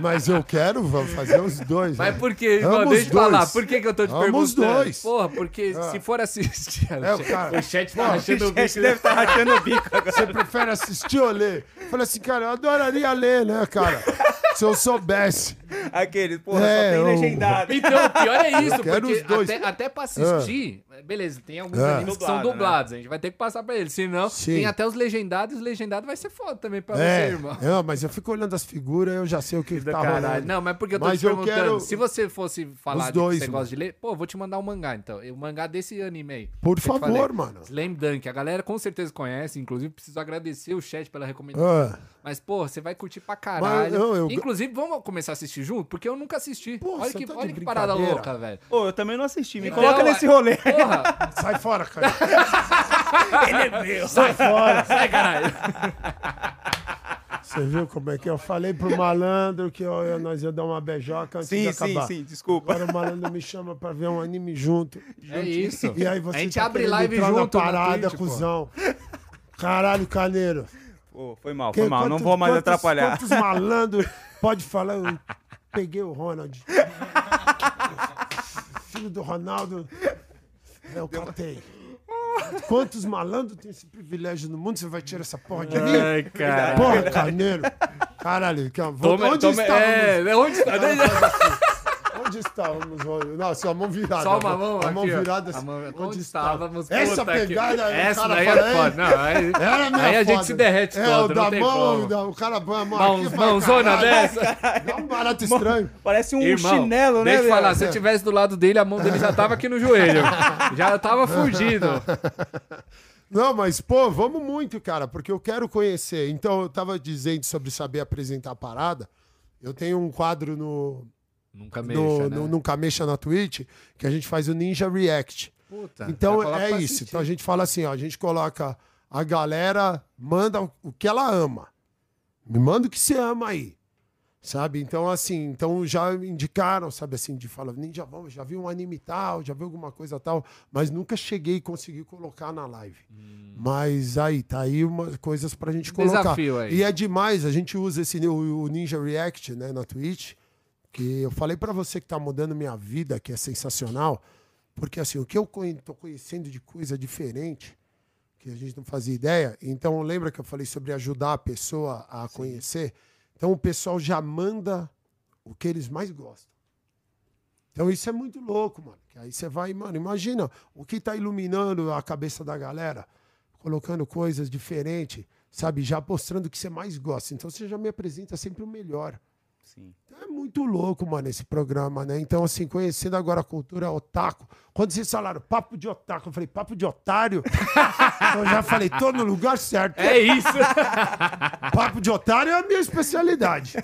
Mas eu quero vamos fazer os dois. Mas né? por que, os Deixa eu falar. Por que, que eu tô te Amo perguntando? os dois. Porra, porque Ah. se for assistir. É, o cara- o chat tá Porra, rachando o O chat bico. deve estar rachando o bico agora. Você prefere assistir ou ler? Eu falei assim, cara, eu adoraria ler, né, cara? Se eu soubesse. Aquele, porra, É, só tem eu- legendado. Então, o pior é isso, Eu quero porque os dois. até, até pra assistir, beleza, tem alguns Ah. animes que são né? dublados, a gente vai ter que passar pra eles, senão Sim. tem até os legendados, e os legendados vai ser foda também pra É, você, irmão. não, mas eu fico olhando as figuras, eu já sei o que Do tá caralho. rolando. Não, mas porque eu tô Mas te eu perguntando, quero se você fosse falar os de dois, que você gosta de ler, pô, vou te mandar um mangá, então. O mangá desse anime aí. Por que favor, falei. mano. Slam Dunk, a galera com certeza conhece, inclusive preciso agradecer o chat pela recomendação. Ah, Mas, pô, você vai curtir pra caralho. não, eu- Inclusive, vamos começar a assistir junto? Porque eu nunca assisti. Pô, olha que, tá de olha que parada louca, velho. Pô, eu também não assisti. Me Não, coloca nesse rolê. Porra, sai fora, cara. Ele é meu. Sai fora. sai, caralho. Você viu como é que eu falei pro malandro que eu, eu- nós ia dar uma beijoca antes de Sim, sim, acabar. sim, desculpa. Agora o malandro me chama pra ver um anime junto. É isso. E aí você a gente tá abre live junto parada, Twitch, cuzão. Caralho, Caneiro. Pô, foi mal, foi Que- mal. Não quantos- vou mais quantos- atrapalhar. Quantos malandros pode falar? Eu peguei o Ronald. Filho do Ronaldo. Eu catei. Quantos malandros tem esse privilégio no mundo? Você vai tirar essa porra de mim? Ai, cara. Porra, Carneiro. Caralho, Toma- onde toma- estávamos? É, onde está? Onde estávamos? Não, só a mão virada. Só uma mão A mão aqui, virada. A mão- onde, onde estávamos? Essa pegada aí, o Essa daí fala, é foda. Não, aí, aí a gente se derrete é, todo, da mão, da- o cara põe a mão Mãos, aqui mãozona "Caralho, dessa. Dá um barato estranho. Parece um Irmão, chinelo, né? deixa eu falar, se eu tivesse do lado dele, a mão dele já tava aqui no joelho. já tava fugido. Não, mas, pô, vamos muito, cara, porque eu quero conhecer. Então, eu tava dizendo sobre saber apresentar a parada. Eu tenho um quadro no, Nunca mexa, no, né? no, no Camecha na Twitch que a gente faz o Ninja React. Puta, Então é isso. Então a gente fala assim, ó, a gente coloca a galera, manda o- que ela ama. Me manda o que você ama aí. Sabe? Então, assim, então já indicaram, sabe assim, de falar, Ninja, vamos, já vi um anime tal, já vi alguma coisa tal, mas nunca cheguei e consegui colocar na live. Mas aí, tá aí umas coisas pra gente colocar. Desafio aí. E é demais, a gente usa esse o, o Ninja React, né, na Twitch, que eu falei pra você que tá mudando minha vida, que é sensacional, porque assim, o que eu tô conhecendo de coisa diferente, que a gente não fazia ideia, então lembra que eu falei sobre ajudar a pessoa a conhecer? Então o pessoal já manda o que eles mais gostam. Então isso é muito louco, mano. Que aí você vai, mano, imagina o que tá iluminando a cabeça da galera, colocando coisas diferentes, sabe? Já mostrando o que você mais gosta. Então você já me apresenta sempre o melhor. Sim. Então é muito louco, mano, esse programa, né? Então, assim, conhecendo agora a cultura otaku. Quando vocês falaram papo de otaku, eu falei, papo de otário? eu já falei, tô no lugar certo. É isso. Papo de otário é a minha especialidade.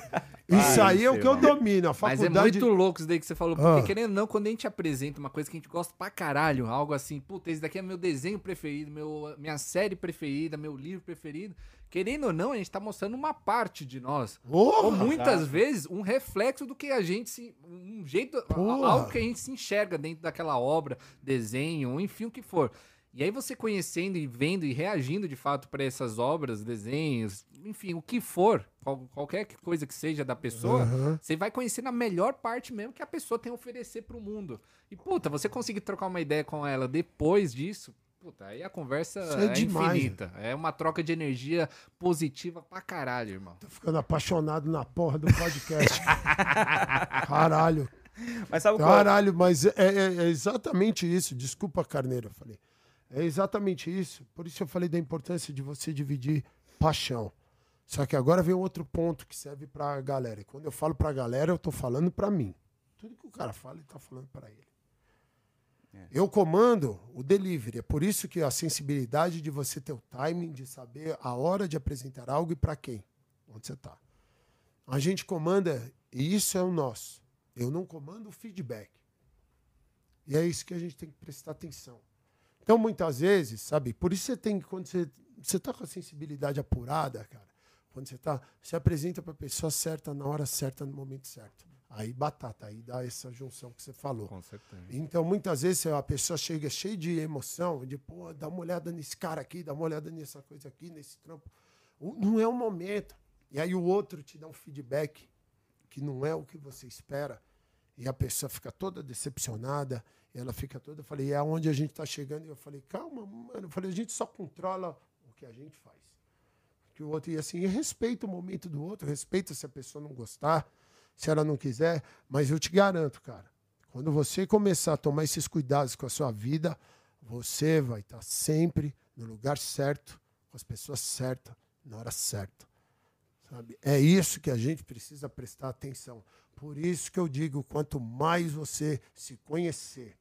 Isso Ah, aí é o que eu domino. A Mas é faculdade... muito louco isso daí que você falou. Porque, Ah. querendo ou não, quando a gente apresenta uma coisa que a gente gosta pra caralho, algo assim, puta, esse daqui é meu desenho preferido, meu, minha série preferida, meu livro preferido. Querendo ou não, a gente tá mostrando uma parte de nós. Porra! Ou muitas vezes um reflexo do que a gente se. Um jeito. Porra. Algo que a gente se enxerga dentro daquela obra, desenho, enfim, o que for. E aí você conhecendo e vendo e reagindo de fato para essas obras, desenhos, enfim, o que for, qual- qualquer coisa que seja da pessoa, Aham. você vai conhecendo a melhor parte mesmo que a pessoa tem a oferecer pro mundo. E puta, você conseguir trocar uma ideia com ela depois disso, puta, aí a conversa é é, demais, infinita. É uma troca de energia positiva pra caralho, irmão. Tô ficando apaixonado na porra do podcast. Caralho. Mas sabe qual? Caralho, mas é, é- é exatamente isso. Desculpa, Carneiro, eu falei. É exatamente isso. Por isso eu falei da importância de você dividir paixão. Só que agora vem outro ponto que serve pra galera. E quando eu falo pra galera, eu tô falando pra mim. Tudo que o cara fala, ele tá falando pra ele. Eu comando o delivery. É por isso que a sensibilidade de você ter o timing, de saber a hora de apresentar algo e pra quem. Onde você tá. A gente comanda, e isso é o nosso. Eu não comando o feedback. E é isso que a gente tem que prestar atenção. Então, muitas vezes, sabe, por isso você tem que, quando você, você tá com a sensibilidade apurada, cara, quando você tá, você apresenta para a pessoa certa, na hora certa, no momento certo. Aí batata, aí dá essa junção que você falou. Com certeza. Então, muitas vezes a pessoa chega cheia de emoção, de, pô, dá uma olhada nesse cara aqui, dá uma olhada nessa coisa aqui, nesse trampo. Não é o momento. E aí o outro te dá um feedback que não é o que você espera. E a pessoa fica toda decepcionada, ela fica toda. Eu falei, é aonde a gente está chegando. E eu falei, calma, mano. Eu falei, a gente só controla o que a gente faz. Que o outro, e assim, e respeita o momento do outro, respeita se a pessoa não gostar, se ela não quiser. Mas eu te garanto, cara, quando você começar a tomar esses cuidados com a sua vida, você vai estar sempre no lugar certo, com as pessoas certas, na hora certa. Sabe? É isso que a gente precisa prestar atenção. Por isso que eu digo, quanto mais você se conhecer,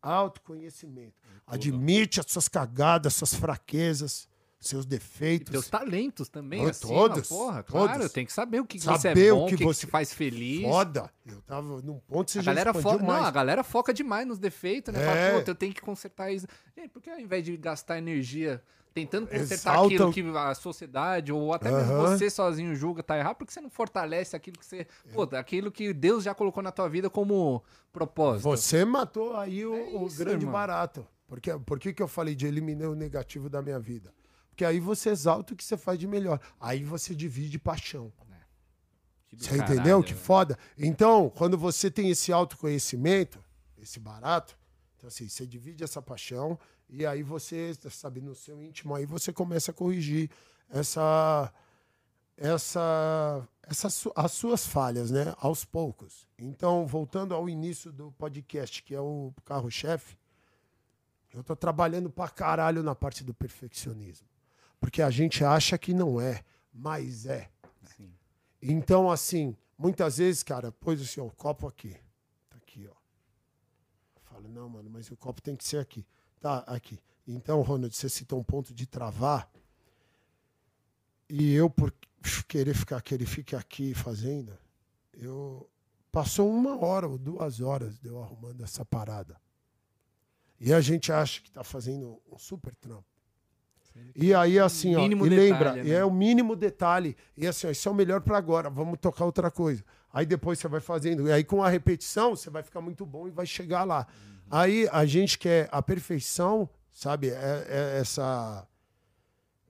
autoconhecimento, admite as suas cagadas, suas fraquezas, seus E defeitos. teus talentos também, Oh, assim, todos, porra, todos. claro, tem que saber o que, Saber você é bom, o o que que, você- faz feliz. Foda. Eu tava num ponto que você A já galera, foca, não, mais. a galera foca demais nos defeitos, né? É. Fala, puta, eu tenho que consertar isso. Gente, por que ao invés de gastar energia tentando consertar Exalta aquilo o- que a sociedade ou até mesmo Aham. você sozinho julga tá errado, por que você não fortalece aquilo que você. Puta, aquilo que Deus já colocou na tua vida como propósito? Você matou aí o, É o isso, grande irmão. barato. Porque, por que, que eu falei de eliminar o negativo da minha vida? Porque aí você exalta o que você faz de melhor. Aí você divide paixão. Que do Você caralho, entendeu? Que velho. foda. Então, quando você tem esse autoconhecimento, esse barato, então assim, você divide essa paixão e aí você, sabe, no seu íntimo, aí você começa a corrigir essa, essa, essa su- as suas falhas, né? Aos poucos. Então, voltando ao início do podcast, que é o carro-chefe, eu tô trabalhando pra caralho na parte do perfeccionismo. Porque a gente acha que não é, mas é. Sim. Então, assim, muitas vezes, cara, pôs assim, ó, o copo aqui. Tá aqui, ó. Eu falo, não, mano, mas o copo tem que ser aqui. Tá, aqui. Então, Ronald, você citou um ponto de travar. E eu, por querer ficar, que ele fique aqui fazendo, eu. Passou uma hora ou duas horas de eu arrumando essa parada. E a gente acha que tá fazendo um super trampo. E aí, assim, ó, Mínimo e detalhe, lembra, né? é o mínimo detalhe. E assim, ó, isso é o melhor pra agora, vamos tocar outra coisa. Aí depois você vai fazendo. E aí, com a repetição, você vai ficar muito bom e vai chegar lá. Aí a gente quer a perfeição, sabe? É, é essa.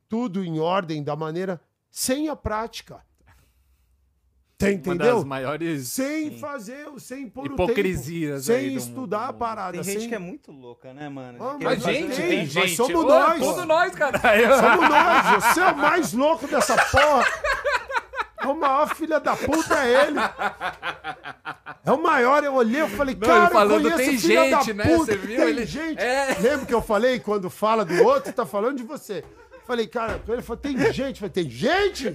Tudo em ordem, da maneira. Sem a prática. Tem, Uma entendeu? das maiores Sem fazer, sem pôr hipocrisias o tempo, sem estudar mundo. a parada. Tem gente sem... que é muito louca, né, mano? Ah, mas Mas, Mas gente, tem, mas gente. somos Ô, nós. Todos nós, caralho. Somos nós, você é o mais louco dessa porra. É o maior filho da puta, é ele. É o maior, eu olhei, eu falei, Não, cara, falando, eu conheço filho da gente, né? puta, Você viu? Tem Ele- gente. É. Lembra que eu falei, quando fala do outro, tá falando de você. Falei, cara, ele falou, tem gente. Eu falei, tem gente?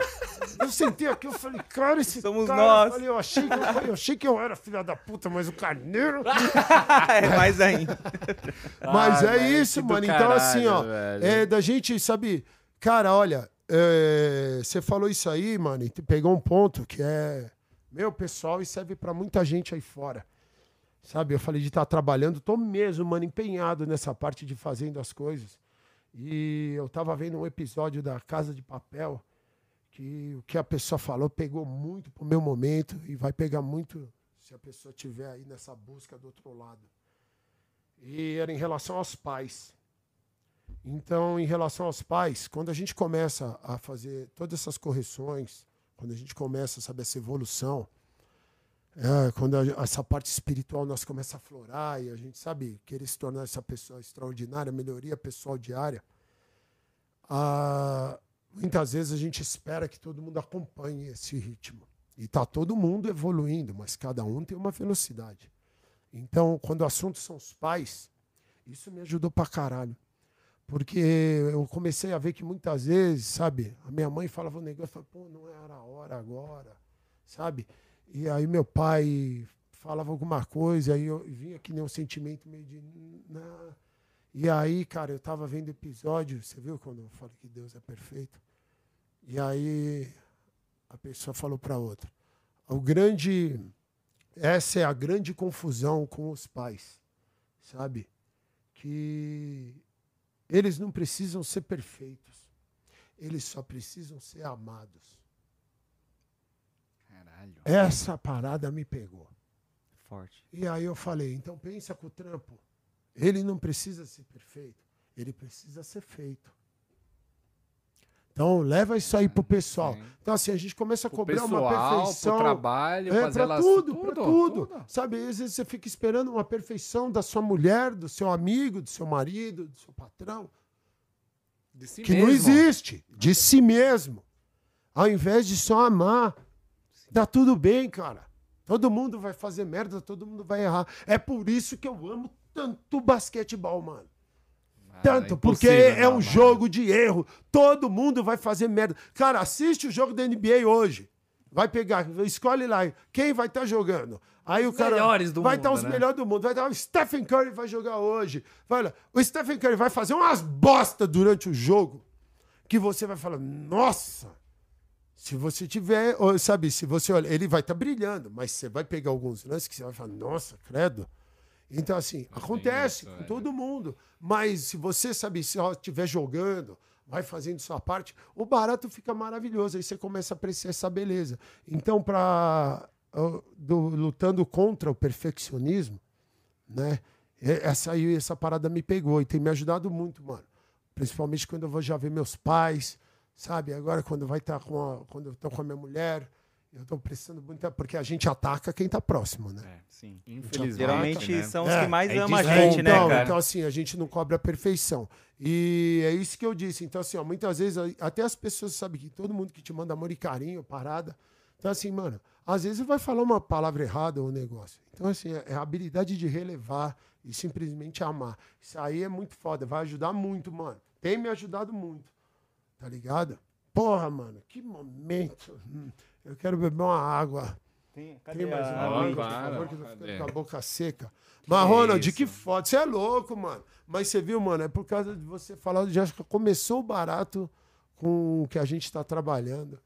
Eu sentei aqui, eu falei, cara, esse Somos cara... nós. Eu, falei, eu, achei que eu, eu achei que eu era filha da puta, mas o carneiro... é mais ainda. Mas Ai, é isso, mano. Então, assim, ó, caralho, velho. é da gente, sabe, cara, olha, é, você falou isso aí, mano, e pegou um ponto que é, meu, pessoal, e serve pra muita gente aí fora. Sabe, eu falei de estar trabalhando, tô mesmo, mano, empenhado nessa parte de fazendo as coisas. E eu tava vendo um episódio da Casa de Papel, que o que a pessoa falou pegou muito pro meu momento e vai pegar muito se a pessoa tiver aí nessa busca do outro lado e era em relação aos pais. Então, em relação aos pais, quando a gente começa a fazer todas essas correções, quando a gente começa, sabe, essa evolução, é, quando a- essa parte espiritual nós começa a florar e a gente sabe querer se tornar essa pessoa extraordinária, melhoria pessoal diária, muitas vezes a gente espera que todo mundo acompanhe esse ritmo. E está todo mundo evoluindo, mas cada um tem uma velocidade. Então, quando o assunto são os pais, isso me ajudou pra caralho. Porque eu comecei a ver que muitas vezes, sabe, a minha mãe falava um negócio, falava, pô, não era a hora agora, sabe? E aí meu pai falava alguma coisa, aí eu vinha que nem um sentimento meio de. E aí, cara, eu tava vendo episódio, você viu quando eu falo que Deus é perfeito? E aí a pessoa falou pra outra. O grande. Essa é a grande confusão com os pais, sabe? Que eles não precisam ser perfeitos. Eles só precisam ser amados. Caralho. Essa parada me pegou. Forte. E aí eu falei, então pensa com o trampo. Ele não precisa ser perfeito, ele precisa ser feito. Então leva isso aí pro pessoal. Sim. Então assim, a gente começa a Pro cobrar pessoal, uma perfeição. pro trabalho, É, pra relações, tudo, pra tudo. tudo. Sabe, às vezes você fica esperando uma perfeição da sua mulher, do seu amigo, do seu marido, do seu patrão, De si que não mesmo. existe, de si mesmo. Ao invés de só amar, tá tudo bem, cara. Todo mundo vai fazer merda, todo mundo vai errar. É por isso que eu amo tanto basquetebol, mano. Ah, Tanto, porque impossível é não um jogo de erro. Todo mundo vai fazer merda. Cara, assiste o jogo da NBA hoje. Vai pegar, escolhe lá quem vai estar jogando. Aí o cara melhores do vai estar os né? melhores do mundo. Vai estar o Stephen Curry vai jogar hoje. Vai lá. O Stephen Curry vai fazer umas bosta durante o jogo que você vai falar: "Nossa, se você tiver, sabe, se você olha, ele vai estar brilhando, mas você vai pegar alguns lances que você vai falar: "Nossa, credo". Então, assim, acontece isso, com velho. todo mundo. Mas se você, sabe, se estiver jogando, vai fazendo sua parte, o barato fica maravilhoso. Aí você começa a apreciar essa beleza. Então, para lutando contra o perfeccionismo, né? e- Essa aí, essa parada me pegou e tem me ajudado muito, mano. Principalmente quando eu vou já ver meus pais, sabe? Agora quando vai estar com a, quando eu tô com a minha mulher, eu tô precisando muito, porque a gente ataca quem tá próximo, né? É, Sim. infelizmente. Geralmente né? são os É, que mais aí amam a gente, né, então, cara? então, assim, a gente não cobra a perfeição. E é isso que eu disse. Então, assim, ó, muitas vezes, até as pessoas sabem que todo mundo que te manda amor e carinho, parada. Então, assim, mano, às vezes vai falar uma palavra errada ou um negócio. Então, assim, é a habilidade de relevar e simplesmente amar. Isso aí é muito foda, vai ajudar muito, mano. Tem me ajudado muito. Tá ligado? Porra, mano, que momento. Eu quero beber uma água. Tem, cadê Tem mais uma água, por favor, que eu tô ficando com a boca seca. Mas, Ronald, isso? que foda. Você é louco, mano. Mas você viu, mano, é por causa de você falar, já começou o barato com o que a gente tá trabalhando.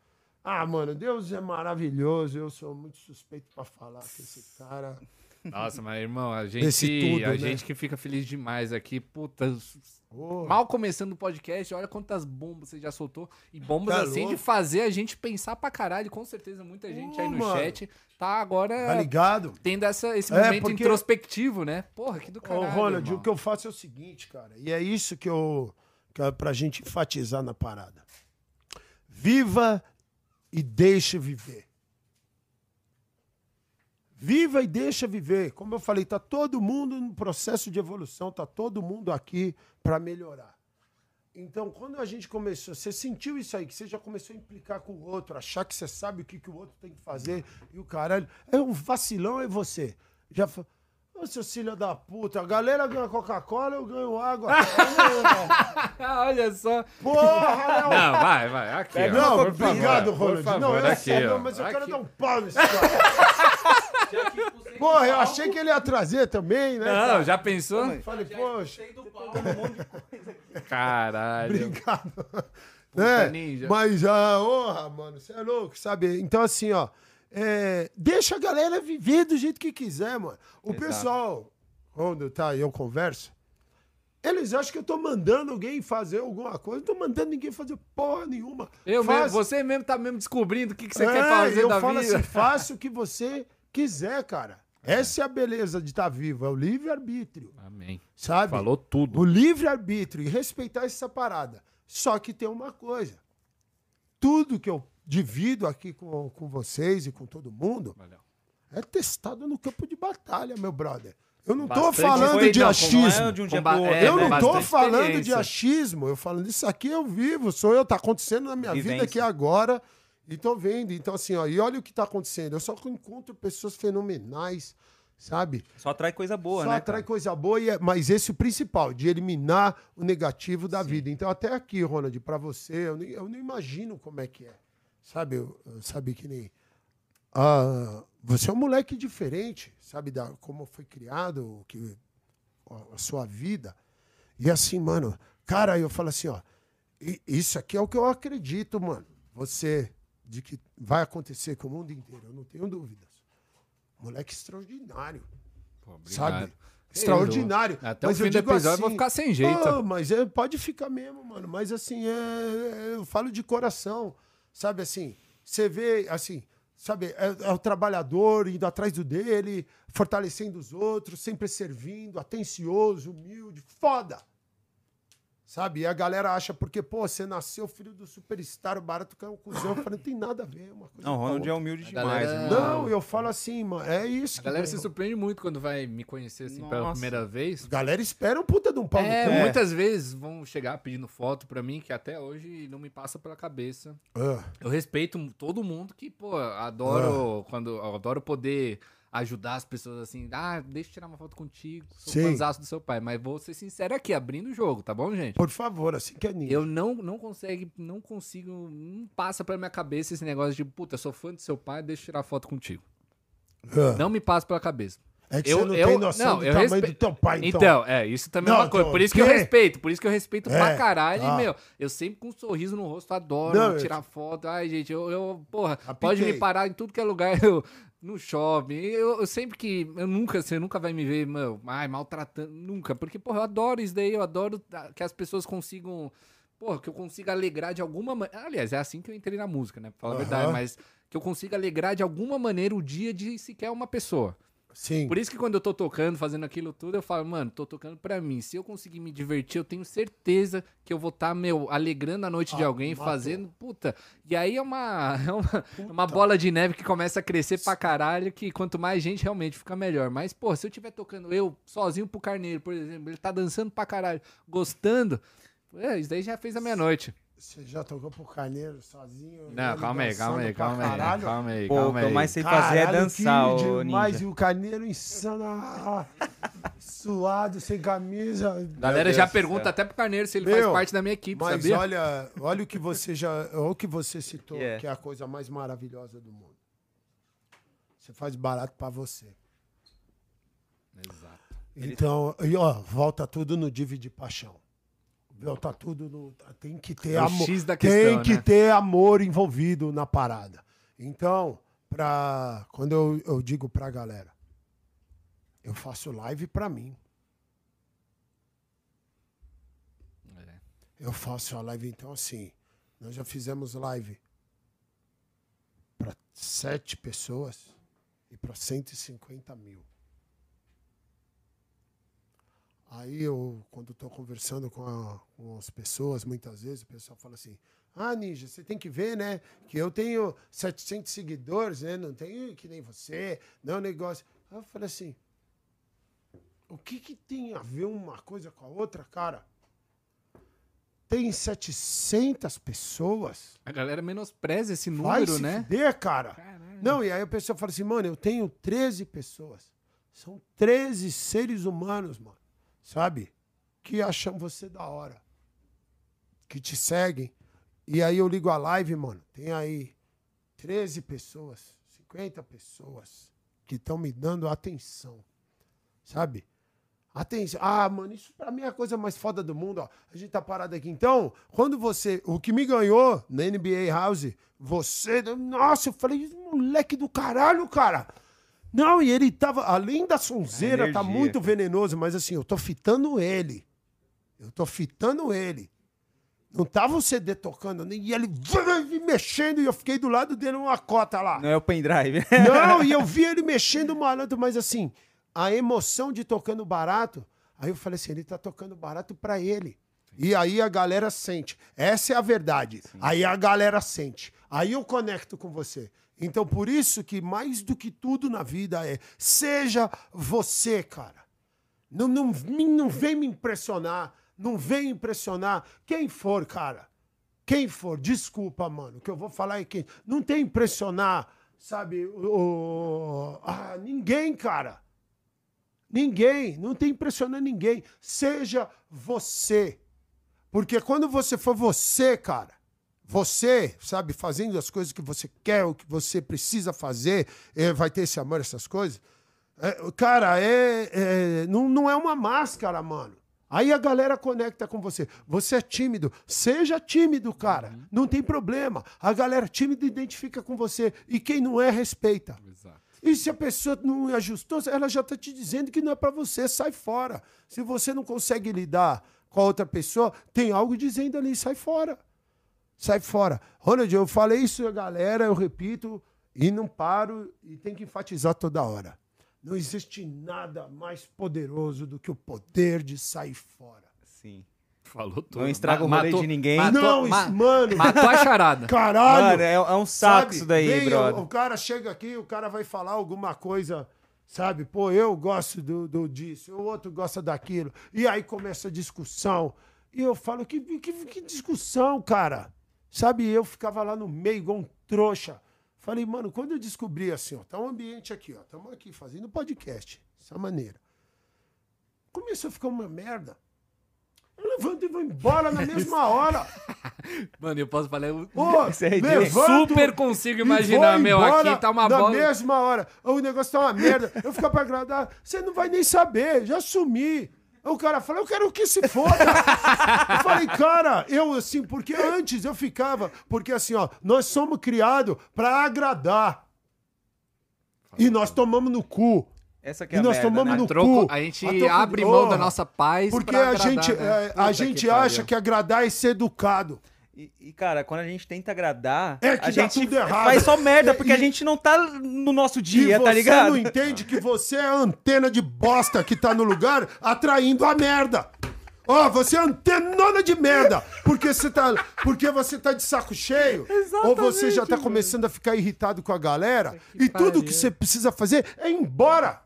Ah, mano, Deus é maravilhoso. Eu sou muito suspeito pra falar que esse cara Nossa, mas irmão, a gente, tudo, a né? gente que fica feliz demais aqui. Puta, Ô, mal começando o podcast, olha quantas bombas você já soltou. E bombas Tá assim louco? de fazer a gente pensar pra caralho. Com certeza muita gente Ô, aí no mano. chat tá agora Tá ligado? tendo essa, esse É, momento porque- introspectivo, né? Porra, que do Ô, caralho. Ronald, irmão. o que eu faço é o seguinte, cara, e é isso que eu. Que é pra gente enfatizar na parada. Viva e deixe viver. Viva e deixa viver. Como eu falei, tá todo mundo no processo de evolução, tá todo mundo aqui para melhorar. Então, quando a gente começou, você sentiu isso aí, que você já começou a implicar com o outro, achar que você sabe o que, que o outro tem que fazer e o caralho. É um vacilão, é você. Já fa- Ô, seu filho da puta, a galera ganha Coca-Cola, eu ganho água. Olha só. Porra, Léo! Não, vai, vai. Aqui, ó. Não, obrigado, Ronald. favor, não, é aqui, sério, ó. mas eu quero Aqui. dar um pau nesse cara. Porra, eu achei que ele ia trazer também, né? Não, cara? já pensou? Falei, poxa, Caralho. obrigado. né? ninja. Mas, ah, honra, mano, você é louco, sabe? Então, assim, ó, é, deixa a galera viver do jeito que quiser, mano. O Exato. pessoal, quando tá, eu converso, eles acham que eu tô mandando alguém fazer alguma coisa. Não tô mandando ninguém fazer porra nenhuma. Eu Faz- mesmo, você mesmo tá mesmo descobrindo o que, que você É, quer fazer eu da falo vida. assim, faça o que você quiser, cara. Essa é a beleza de estar vivo, é o livre-arbítrio, Amém. sabe? Falou tudo. O livre-arbítrio e respeitar essa parada. Só que tem uma coisa. Tudo que eu divido aqui com, com vocês e com todo mundo Valeu. é testado no campo de batalha, meu brother. Eu não tô Bastante falando foi, de não, achismo. Não é de um é, eu né, não tô bastante falando de achismo, eu falando isso aqui eu vivo, sou eu, tá acontecendo na minha vida Vivência. aqui agora e tô vendo. Então, assim, ó, e olha o que tá acontecendo. Eu só encontro pessoas fenomenais, sabe? Só atrai coisa boa, só né? atrai cara? coisa boa, e é- mas esse é o principal, de eliminar o negativo da vida. Então, até aqui, Ronald, pra você, eu eu nem imagino como é que é. Sabe, eu, eu- sabe que nem. Ah, você é um moleque diferente, sabe, da, como foi criado, o que, a sua vida. E assim, mano, cara, eu falo assim, ó, isso aqui é o que eu acredito, mano. Você, de que vai acontecer com o mundo inteiro, eu não tenho dúvidas. Moleque extraordinário, Pô, sabe? Extraordinário. Até Mas o eu fim do digo episódio eu vou assim, ficar sem jeito. "Ah, mas é, pode ficar mesmo, mano. Mas assim, é, é- eu falo de coração. Sabe assim, você vê, assim, sabe, é, é o trabalhador indo atrás do dele, fortalecendo os outros, sempre servindo, atencioso, humilde, foda. Sabe? E a galera acha, porque, pô, você nasceu filho do superstar, o barato caiu um cuzão. Eu falei, não tem nada a ver uma coisa. Não, Ronald é humilde A demais, galera- irmão. Não, eu falo assim, mano, é isso. A galera que se surpreende muito quando vai me conhecer assim pela Nossa. primeira vez. A galera espera um puta de um pau É, no cu. muitas vezes vão chegar pedindo foto pra mim, que até hoje não me passa pela cabeça. Ah. Eu respeito todo mundo que, pô, adoro quando eu adoro poder ajudar as pessoas assim. Ah, deixa eu tirar uma foto contigo. Sou Sim. fãzaço do seu pai. Mas vou ser sincero aqui, abrindo o jogo, tá bom, gente? Por favor, assim que é ninja. Eu não, não consegue, não consigo, não passa pela minha cabeça esse negócio de, puta, eu sou fã do seu pai, deixa eu tirar foto contigo. Ah. Não me passa pela cabeça. É que Eu- você não eu- tem noção não, do eu tamanho respe- do teu pai, então. Então, é, isso também é Não, uma coisa. então, Por isso que eu quê? respeito, por isso que eu respeito É, pra caralho. tá. Meu, eu sempre com um sorriso no rosto, adoro Não, eu- tirar foto. Ai, gente, eu, eu porra, Apitei. pode me parar em tudo que é lugar, eu, no shopping. Eu, eu sempre que, eu nunca, você nunca vai me ver, meu, ai, maltratando, nunca. Porque, porra, eu adoro isso daí, eu adoro que as pessoas consigam, porra, que eu consiga alegrar de alguma maneira. Aliás, é assim que eu entrei na música, né, pra falar a Aham. verdade, mas que eu consiga alegrar de alguma maneira o dia de sequer uma pessoa. Sim. Por isso que quando eu tô tocando, fazendo aquilo tudo, eu falo, mano, tô tocando pra mim. Se eu conseguir me divertir, eu tenho certeza que eu vou estar, meu, alegrando a noite de Ah, alguém, matou. fazendo. Puta. E aí é uma, é uma, uma bola de neve que começa a crescer pra caralho, que quanto mais gente realmente fica melhor. Mas, pô, se eu estiver tocando eu sozinho pro carneiro, por exemplo, ele tá dançando pra caralho, gostando. É, isso daí já fez a minha noite. Você já tocou pro carneiro sozinho? Não, calma aí, calma aí, dançando pra calma aí. caralho? Calma aí, Pô, o calma que eu aí. mais sei fazer é dançar, ô. E o carneiro insano, ah, suado, sem camisa. Galera Deus já pergunta céu. até pro carneiro se ele Meu, faz parte da minha equipe, Mas sabia? olha, olha o que você já, olha o que você citou, Yeah. que é a coisa mais maravilhosa do mundo. Você faz barato pra você. Exato. Então, e ó, volta tudo no dividir paixão. Volta tudo no. Tem que ter É amor. Tem que né? ter amor envolvido na parada. Então, pra, quando eu, eu digo pra galera, Eu faço live pra mim. É. Eu faço a live, então, assim. Nós já fizemos live para sete pessoas e para 150 mil. Aí eu, quando estou conversando com, a- com as pessoas, muitas vezes o pessoal fala assim: Ah, Ninja, você tem que ver, né? Que eu tenho 700 seguidores, né? Não tenho que nem você, não é negócio. Aí eu falei assim: O que, que tem a ver uma coisa com a outra, cara? Tem 700 pessoas. A galera menospreza esse Vai número, se né? fuder, cara. Caralho. Não, e aí a pessoa fala assim, mano, eu tenho 13 pessoas. São 13 seres humanos, mano. Sabe? Que acham você da hora. Que te seguem. E aí eu ligo a live, mano. Tem aí 13 pessoas, 50 pessoas que estão me dando atenção. Sabe? Atenção. Ah, mano, isso pra mim é a coisa mais foda do mundo, ó. A gente tá parado aqui. Então, quando você. O que me ganhou na NBA House, você. Nossa, eu falei, moleque do caralho, cara. Não, e ele tava. Além da sonzeira, tá muito venenoso, mas assim, eu tô fitando ele. Eu tô fitando ele. Não tava o CD tocando, nem- e ele mexendo, e eu fiquei do lado dele uma cota lá. Não é o pendrive. Não, e eu vi ele mexendo malandro, mas assim, a emoção de tocando barato, aí eu falei assim, ele tá tocando barato pra ele. E aí a galera sente. Essa é a verdade. Aí a galera sente. Aí eu conecto com você. Então, por isso que mais do que tudo na vida é, seja você, cara. Não, não, não vem me impressionar. Não vem impressionar quem for, cara. Quem for, desculpa, mano. O que eu vou falar é que não tem impressionar, sabe? O, o- ah, ninguém, cara. Ninguém. Não tem impressionar ninguém. Seja você. Porque quando você for você, cara, você, sabe, fazendo as coisas que você quer, o que você precisa fazer, eh, vai ter esse amor, essas coisas. É, cara, é, é- não, não é uma máscara, mano. Aí a galera conecta com você. Você é tímido, seja tímido, cara. Não tem problema. A galera tímida identifica com você. E quem não é, respeita. Exato. E se a pessoa não ajustou, ela já tá te dizendo que não é pra você, sai fora. Se você não consegue lidar com a outra pessoa, tem algo dizendo ali, sai fora. Sai fora. Ronald, eu falei isso, galera, eu repito, e não paro, e tem que enfatizar toda hora. Não existe nada mais poderoso do que o poder de sair fora. Sim. Falou tudo. Não estraga o rolê matou- de ninguém. Matou, não, ma- mano. Matou a charada. Caralho! Mano, é, é um saco Sabe? isso daí, brother. O, o cara chega aqui, o cara vai falar alguma coisa, sabe? Pô, eu gosto do, do disso, o outro gosta daquilo. E aí começa a discussão. E eu falo, que, que, que discussão, cara? Sabe, eu ficava lá no meio, igual um trouxa. Falei, mano, quando eu descobri assim, ó, tá um ambiente aqui, ó, estamos aqui fazendo podcast, dessa maneira. Começou a ficar uma merda. Levanto e vou embora na mesma hora. Mano, eu posso falar. Eu Isso é ridículo. super consigo imaginar, meu. Aqui tá uma na bola. mesma hora. O negócio tá uma merda. Eu ficar pra agradar. Você não vai nem saber. Já sumi. O cara fala, eu quero que se foda. eu falei, cara, eu assim, porque antes eu ficava, porque assim, ó, nós somos criados pra agradar. E nós tomamos no cu. Essa que é E a nós merda, tomamos né? no Troco- cu. a gente troco- abre mão da Oh, nossa paz Porque pra a agradar, gente, né? é, a que gente pariu. acha que agradar é ser educado. E, e, cara, quando a gente tenta agradar, É que a dá gente tudo errado. faz só merda, E- porque a e- gente não tá no nosso dia, você tá ligado? não entende que você é a antena de bosta que tá no lugar atraindo a merda. Ó, você é antenona de merda. Porque você tá, porque você tá de saco cheio. ou você já tá começando a ficar irritado com a galera. E tudo que você precisa fazer é ir embora.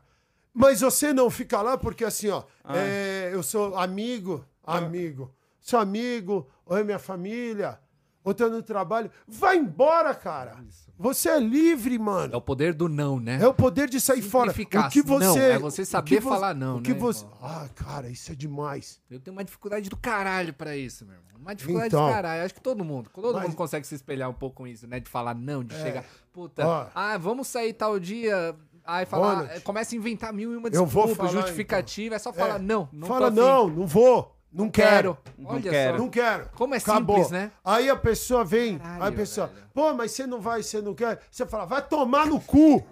Mas você não fica lá porque assim, ó. é, eu sou amigo, amigo. Sou amigo, ou é minha família, ou tô no trabalho. Vai embora, cara. Você é livre, mano. É o poder do não, né? É o poder de sair fora. O que você, Não, é você saber vo- falar não, o que né, você, irmão? Ah, cara, isso é demais. Eu tenho uma dificuldade do caralho pra isso, meu irmão. Uma dificuldade Então. do caralho. Acho que todo mundo, todo Mas- mundo consegue se espelhar um pouco com isso, né? De falar não, de chegar. Puta, Ó. ah, vamos sair tal dia. Aí falar, Ronald, eh, começa a inventar mil e uma desculpa, justificativa. É só falar É. não, não Fala, não, não vou. Não quero. Quero. Olha quero. só. Não quero. Como é Acabou. simples, né? Aí a pessoa vem, Caralho, aí a pessoa, velho. pô, mas você não vai, você não quer. Você fala, vai tomar no cu.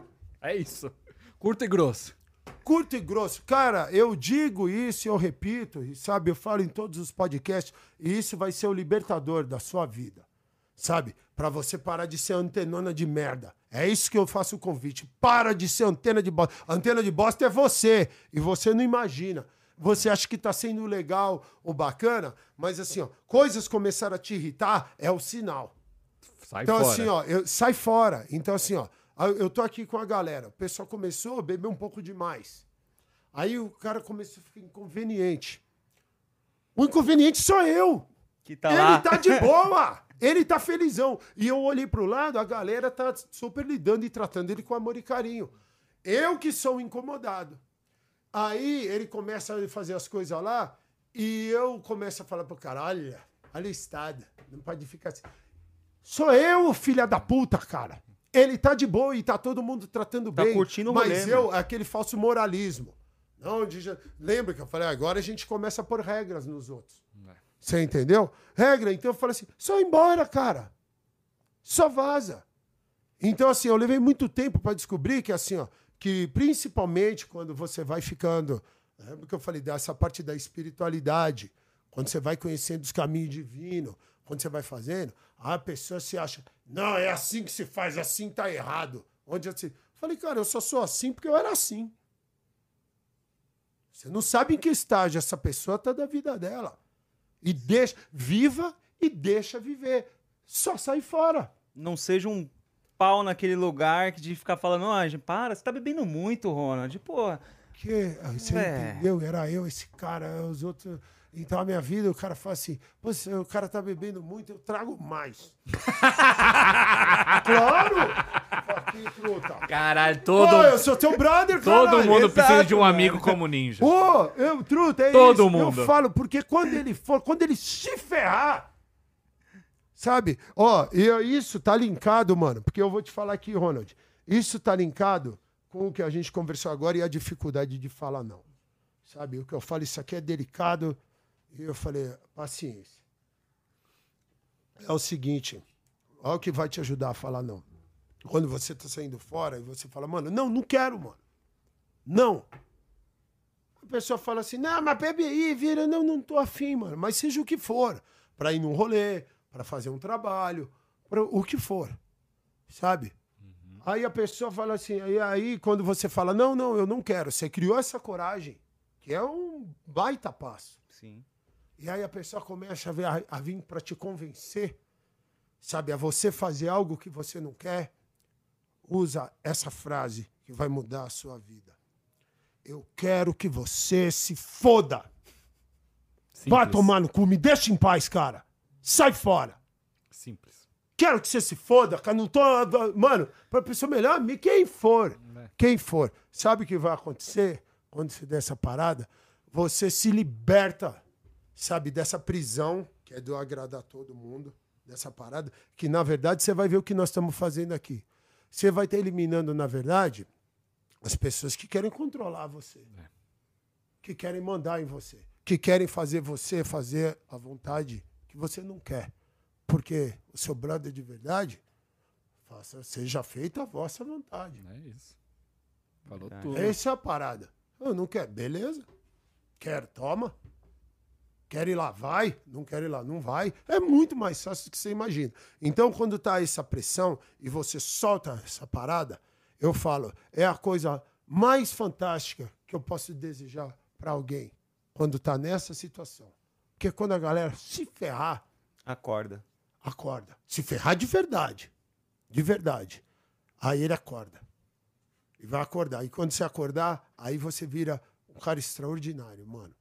É isso. Curto e grosso. curto e grosso. Cara, eu digo isso, eu repito, e sabe, eu falo em todos os podcasts, e isso vai ser o libertador da sua vida. Sabe? Pra você parar de ser antenona de merda. É isso que eu faço o convite. Para de ser antena de bosta. Antena de bosta é você. E você não imagina. Você acha que tá sendo legal ou bacana, mas assim, ó, coisas começaram a te irritar, é o sinal. Sai Então, fora. assim, ó, eu, sai fora. Então, assim, ó, eu eu tô aqui com a galera. O pessoal começou a beber um pouco demais. Aí o cara começou a ficar inconveniente. O inconveniente sou eu. que tá Ele lá. tá de boa. Ele tá felizão. E eu olhei pro lado, a galera tá super lidando e tratando ele com amor e carinho. Eu que sou incomodado. Aí ele começa a fazer as coisas lá e eu começo a falar pro cara: olha, olha o estado. Não pode ficar assim. Sou eu, filha da puta, cara. Ele tá de boa e tá todo mundo tratando Tá bem. curtindo o mas eu, mano. aquele falso moralismo. Não, de, lembra que eu falei, agora a gente começa a pôr regras nos outros. Você entendeu? Regra, então eu falei assim, só embora, cara. Só vaza. Então, assim, eu levei muito tempo para descobrir que, assim, ó, que principalmente quando você vai ficando, lembra que eu falei dessa parte da espiritualidade, quando você vai conhecendo os caminhos divinos, quando você vai fazendo, a pessoa se acha, não, é assim que se faz, assim tá errado. Onde se... falei, cara, eu só sou assim porque eu era assim. Você não sabe em que estágio essa pessoa tá da vida dela. E deixa, viva e deixa viver. Só sai fora. Não seja um pau naquele lugar que de ficar falando, gente, para, você tá bebendo muito, Ronald. Pô, Que, ah, você É. entendeu? Era eu, esse cara, os outros. Então a minha vida, o cara fala assim: "Pô, se o cara tá bebendo muito, eu trago mais. claro! Aqui, truta. Caralho, Pô, todo, eu sou teu brother, todo caralho. mundo precisa exato, de um mano. amigo como ninja. Ô, eu, truta, é Todo isso. mundo. Eu falo, porque quando ele for, quando ele se ferrar, sabe? Ó, eu- isso tá linkado, mano, porque eu vou te falar aqui, Ronald, isso tá linkado com o que a gente conversou agora e a dificuldade de falar não. Sabe? O que eu falo, isso aqui é delicado, e eu falei, paciência. É o seguinte, olha o que vai te ajudar a falar não. Quando você tá saindo fora e você fala, mano, não, não quero, mano. Não. A pessoa fala assim, não, mas bebe aí, vira. Não, não tô afim, mano. Mas seja o que for. Pra ir num rolê, pra fazer um trabalho, pra o que for. Sabe? Aí a pessoa fala assim, aí, aí quando você fala, não, não, eu não quero. Você criou essa coragem, que é um baita passo. sim. E aí a pessoa começa a, ver- a- a vir para te convencer, sabe, a você fazer algo que você não quer. Usa essa frase que vai mudar a sua vida. Eu quero que você se foda. Simples. tomar no cu, me deixa em paz, cara. Sai fora. Simples. Quero que você se foda, cara. Não tô. Mano, pra pessoa melhor, me- quem for. Quem for. Sabe o que vai acontecer quando você der essa parada? Você se liberta, sabe, dessa prisão, que é do agradar todo mundo, dessa parada, que na verdade você vai ver o que nós estamos fazendo aqui. Você vai estar eliminando, na verdade, as pessoas que querem controlar você, que querem mandar em você, que querem fazer você fazer a vontade que você não quer. Porque o seu brother de verdade, faça, seja feita a vossa vontade. É isso. Falou Verdade. tudo. Essa é a parada. Eu não quero, beleza? Quero, toma. Quer ir lá, vai. Não quer ir lá, não vai. É muito mais fácil do que você imagina. Então, quando tá essa pressão e você solta essa parada, eu falo, é a coisa mais fantástica que eu posso desejar para alguém quando tá nessa situação. Porque quando a galera se ferrar, Acorda. acorda. Se ferrar de verdade. De verdade. Aí ele acorda. E vai acordar. E quando você acordar, aí você vira um cara extraordinário, mano.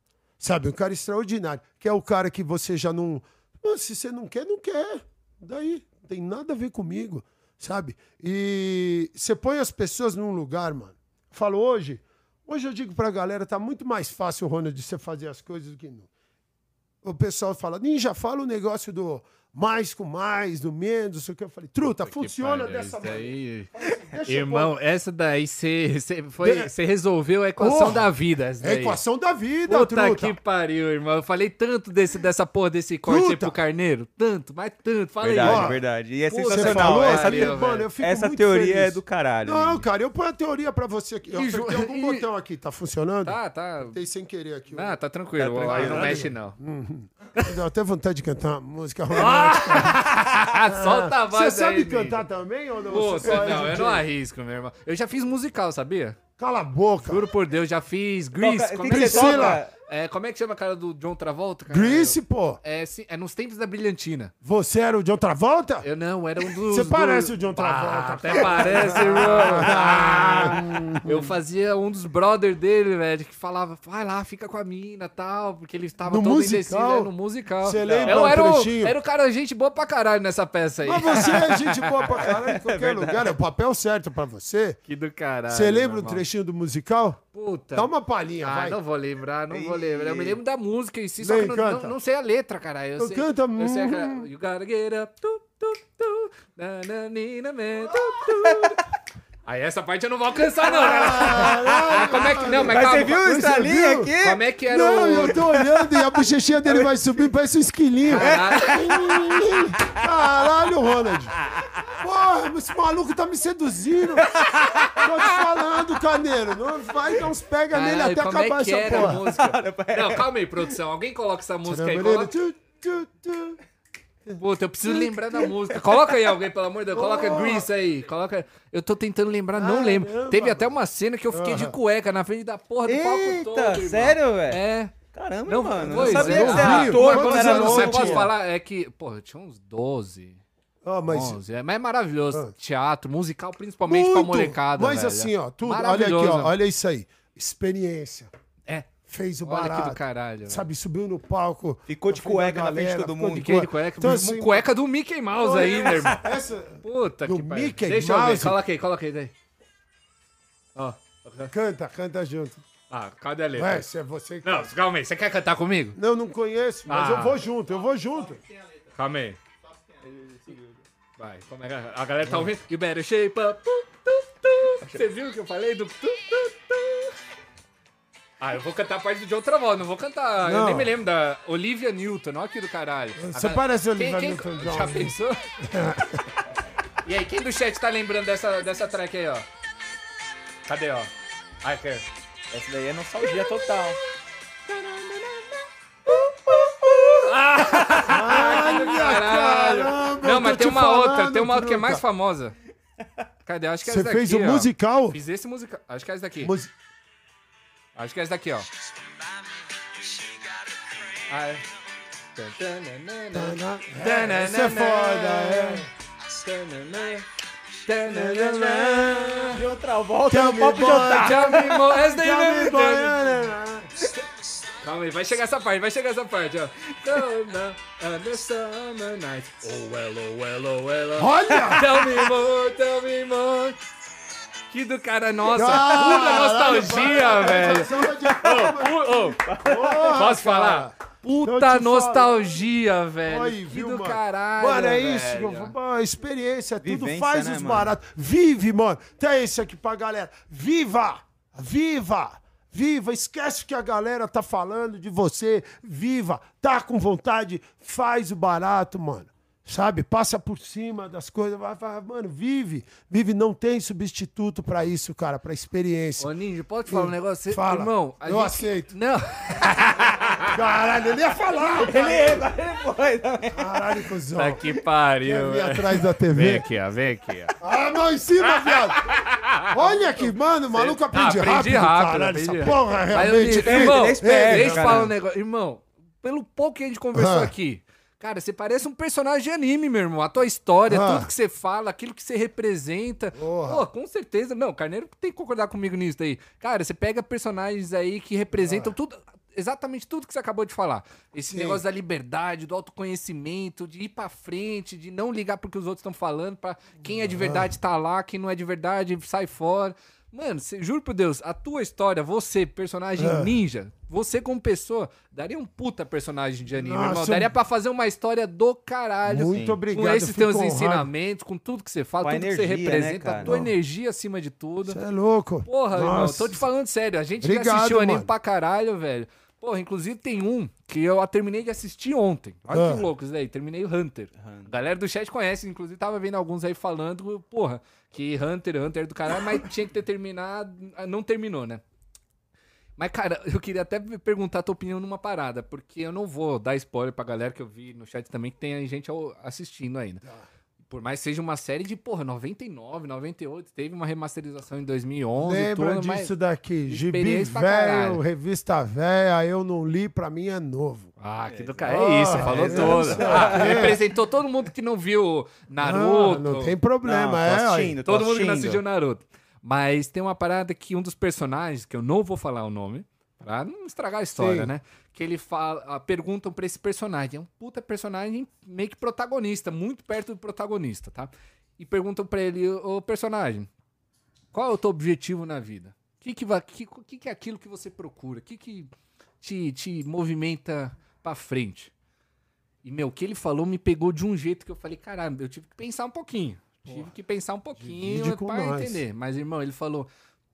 Sabe, um cara extraordinário. Que é o cara que você já não. Mas se você não quer, não quer. Daí, não tem nada a ver comigo. Sabe? E você põe as pessoas num lugar, mano. Falo hoje. Hoje eu digo pra galera, tá muito mais fácil, Ronald, de você fazer as coisas do que não o pessoal fala, Ninja, fala o negócio do. Mais com mais, do menos, não sei o que. Eu falei, truta, funciona pariu, dessa isso maneira. eu Irmão, essa daí você De- resolveu a equação Porra, da vida. Essa É equação da vida, Puta truta. que pariu, irmão. Eu falei tanto desse, dessa porra desse corte aí Truta. pro carneiro. Tanto, mas tanto. Fala Verdade, aí. ó. verdade. E é Puta, Você sensacional. falou? essa Valeu, mano, velho. eu fico essa muito teoria feliz. é do caralho. Não, cara, eu ponho a teoria pra você aqui. Eu E apertei algum e- botão aqui, tá funcionando? Tá, tá. Apertei sem querer aqui. Ah, tá tranquilo. Tá tranquilo. Aí não mexe, não. Deu até vontade de cantar uma música Ah, Solta a voz Você sabe aí, cantar Ninja. também ou não? Pô, Você é não, eu não arrisco, meu irmão. Eu já fiz musical, sabia? Cala a boca. Juro por Deus, já fiz. Grease. Toca-? Priscila. É, como é que chama a cara do John Travolta? Cara? Grease, pô. É, sim, é nos tempos da brilhantina. Você era o John Travolta? Eu não, era um dos. Você parece o John Travolta, Ah, até parece, irmão. Ah, eu fazia um dos brother dele, velho, que falava, vai lá, fica com a mina tal, porque ele estava No todo musical? indeciso é, no musical. Você lembra eu um era, o, trechinho? era o cara gente boa pra caralho nessa peça aí. Mas você é gente boa pra caralho em qualquer lugar. É o papel certo pra você. Que do caralho. Você lembra o irmão. trechinho do musical? Puta. Dá uma palhinha, Ah, vai. não vou lembrar, não vou Eu me lembro da música em si, só que eu não, não, não sei a letra, cara. Eu Então sei, canta, Eu sei aquela. You gotta get up. Tu, tu, tu, na, na, nina, man, tu, tu. Aí essa parte eu não vou alcançar, não. Ah, como é que. Não, mas, Mas calma. você viu o Você estalinho aqui? Como é que era Não, o. eu tô olhando e a bochechinha dele vai subir, parece um esquilinho. Caralho. Caralho, Ronald. Porra, esse maluco tá me seduzindo. Tô te falando, Caneiro. Não vai dar uns pega nele Caralho, até como acabar é que essa era a porra. música? Não, calma aí, produção. Alguém coloca essa música aí. Coloca... Puta, eu preciso lembrar da música. Coloca aí alguém, pelo amor de Deus. Coloca Grease aí. Coloca. Eu tô tentando lembrar, não lembro. Caramba. Teve até uma cena que eu fiquei de cueca na frente da porra do palco todo. Eita, sério, velho? É. Caramba, Não, mano. pois não sabia é. que você era ator quando era novo. pode tinha? falar? É que, porra, eu tinha uns 12, Ah, mas 11. É, mas é maravilhoso. Ah. Teatro, musical, principalmente pra muito. molecada. Mas velho. assim, ó, tudo. Olha aqui, ó. Olha isso aí. Experiência. É. Fez o Olha que barato. do caralho. Sabe, subiu no palco. Ficou de cueca na frente de todo ficou mundo. Fiquei de cueca. Então, assim, cueca do Mickey Mouse ainda, irmão. Essa. Puta Do que pariu. Mickey Deixa eu ver. Mouse? Coloca aí, coloca aí daí. Ó. Canta, canta junto. Ah, cadê a letra? Ué, se é você que. Não, calma aí. Você quer cantar comigo? Não, não conheço, mas Ah. eu vou junto, eu vou junto. Calma aí. Vai, como é que a galera tá ouvindo? You better shape up. Você viu o que eu falei do tu, tu, tu? Ah, eu vou cantar a parte do John Travolta, não vou cantar. Eu Não. nem me lembro da Olivia Newton, olha aqui do caralho. Você A parece Quem- Olivia quem- Newton-John. Já pensou? e aí, quem do chat tá lembrando dessa, dessa track aí, ó? Cadê, ó? Ai, que... Essa daí é nostalgia total. Olha, caramba, Não, eu mas tem te uma outra, tem uma outra que é mais famosa. Cadê? Acho que é Você essa daqui, fez o musical? Fiz esse musical. Acho que é essa daqui. Mus- Acho que é essa daqui, ó. Ah, é. Essa é foda, é. De outra volta no me, papo de otário. Essa daí mesmo. boy, né? Calma aí, vai chegar essa parte, vai chegar essa parte, ó. Oh, well, oh, well, oh, well. Olha! Tell me more, tell me more. Que do cara, nossa, pura nostalgia, para, velho. Pu- ô, Porra, Posso cara. falar? Puta te nostalgia, velho. Aí, que viu, do mano? caralho, Mano, é velho. isso. que eu vou- mano, experiência, tudo Vivência, faz né, os baratos. Vive, mano. Tem isso aqui pra galera. Viva! Viva! Viva! Esquece o que a galera tá falando de você. Viva! Tá com vontade, faz o barato, mano. Sabe? Passa por cima das coisas. Vai, vai, mano, vive. Vive. Não tem substituto pra isso, cara, pra experiência. Ô, Ninja, pode falar um negócio? Você- Fala. Irmão, a Eu gente... aceito. Não. Caralho, ele ia falar. Ele, Cara. ele foi também. Caralho, cuzão. Tá que pariu, atrás da TV? Vem aqui, ó, vem aqui, ó. Ah, não, em cima, viado. Olha aqui, mano, o maluco aprende, Ah, aprendi rápido, rápido, caralho. aprendi Essa porra Mas, realmente... Irmão, ele é esperto, deixa eu falar um negócio. Irmão, pelo pouco que a gente conversou Ah. aqui, cara, você parece um personagem de anime, meu irmão. A tua história, Ah. tudo que você fala, aquilo que você representa. Porra. Pô, com certeza. Não, o Carneiro tem que concordar comigo nisso daí. Cara, você pega personagens aí que representam Ah. tudo. Exatamente tudo que você acabou de falar. Esse Sim. negócio da liberdade, do autoconhecimento, de ir pra frente, de não ligar pro que os outros estão falando, pra quem é de verdade tá lá, quem não é de verdade sai fora. Mano, cê, juro por Deus, a tua história, você, personagem É. ninja, você como pessoa, daria um puta personagem de anime, Nossa, irmão. eu- Daria pra fazer uma história do caralho. Muito Sim. obrigado. Com esses eu teus honrado. ensinamentos, com tudo que você fala, Com tudo que você energia, né, representa, a tua Não. energia acima de tudo. Você é louco. Porra, irmão, Nossa. tô te falando sério. A gente já Obrigado, assistiu anime mano. pra caralho, velho. Porra, inclusive tem um que eu terminei de assistir ontem. Olha Ah. que louco isso daí. Terminei o Hunter. A galera do chat conhece, inclusive tava vendo alguns aí falando, porra, que Hunter, Hunter é do caralho, mas tinha que ter terminado. Não terminou, né? Mas, cara, eu queria até perguntar a tua opinião numa parada, porque eu não vou dar spoiler pra galera que eu vi no chat também, que tem gente assistindo ainda. Por mais que seja uma série de, porra, 99, 98, teve uma remasterização em 2011 Lembra tudo, mas- disso daqui? Gibi velho, revista velha, eu não li, pra mim é novo. Ah, que do Ah, cara. É isso, falou é, tudo. é. Ah, representou todo mundo que não viu Naruto. Ah, não tem problema, Não, é. assistindo, tô Todo mundo que não assistindo. assistiu Naruto. Mas tem uma parada que um dos personagens, que eu não vou falar o nome, pra não estragar a história, Sim. né? Que ele fala, perguntam pra esse personagem. É um puta personagem meio que protagonista, muito perto do protagonista, tá? E perguntam pra ele, ô personagem, qual é o teu objetivo na vida? O que, que, que, que, que é aquilo que você procura? O que, que te, te movimenta pra frente? E, meu, o que ele falou me pegou de um jeito que eu falei, caramba, eu tive que pensar um pouquinho. Tive que pensar um pouquinho nós. entender. Mas, irmão, ele falou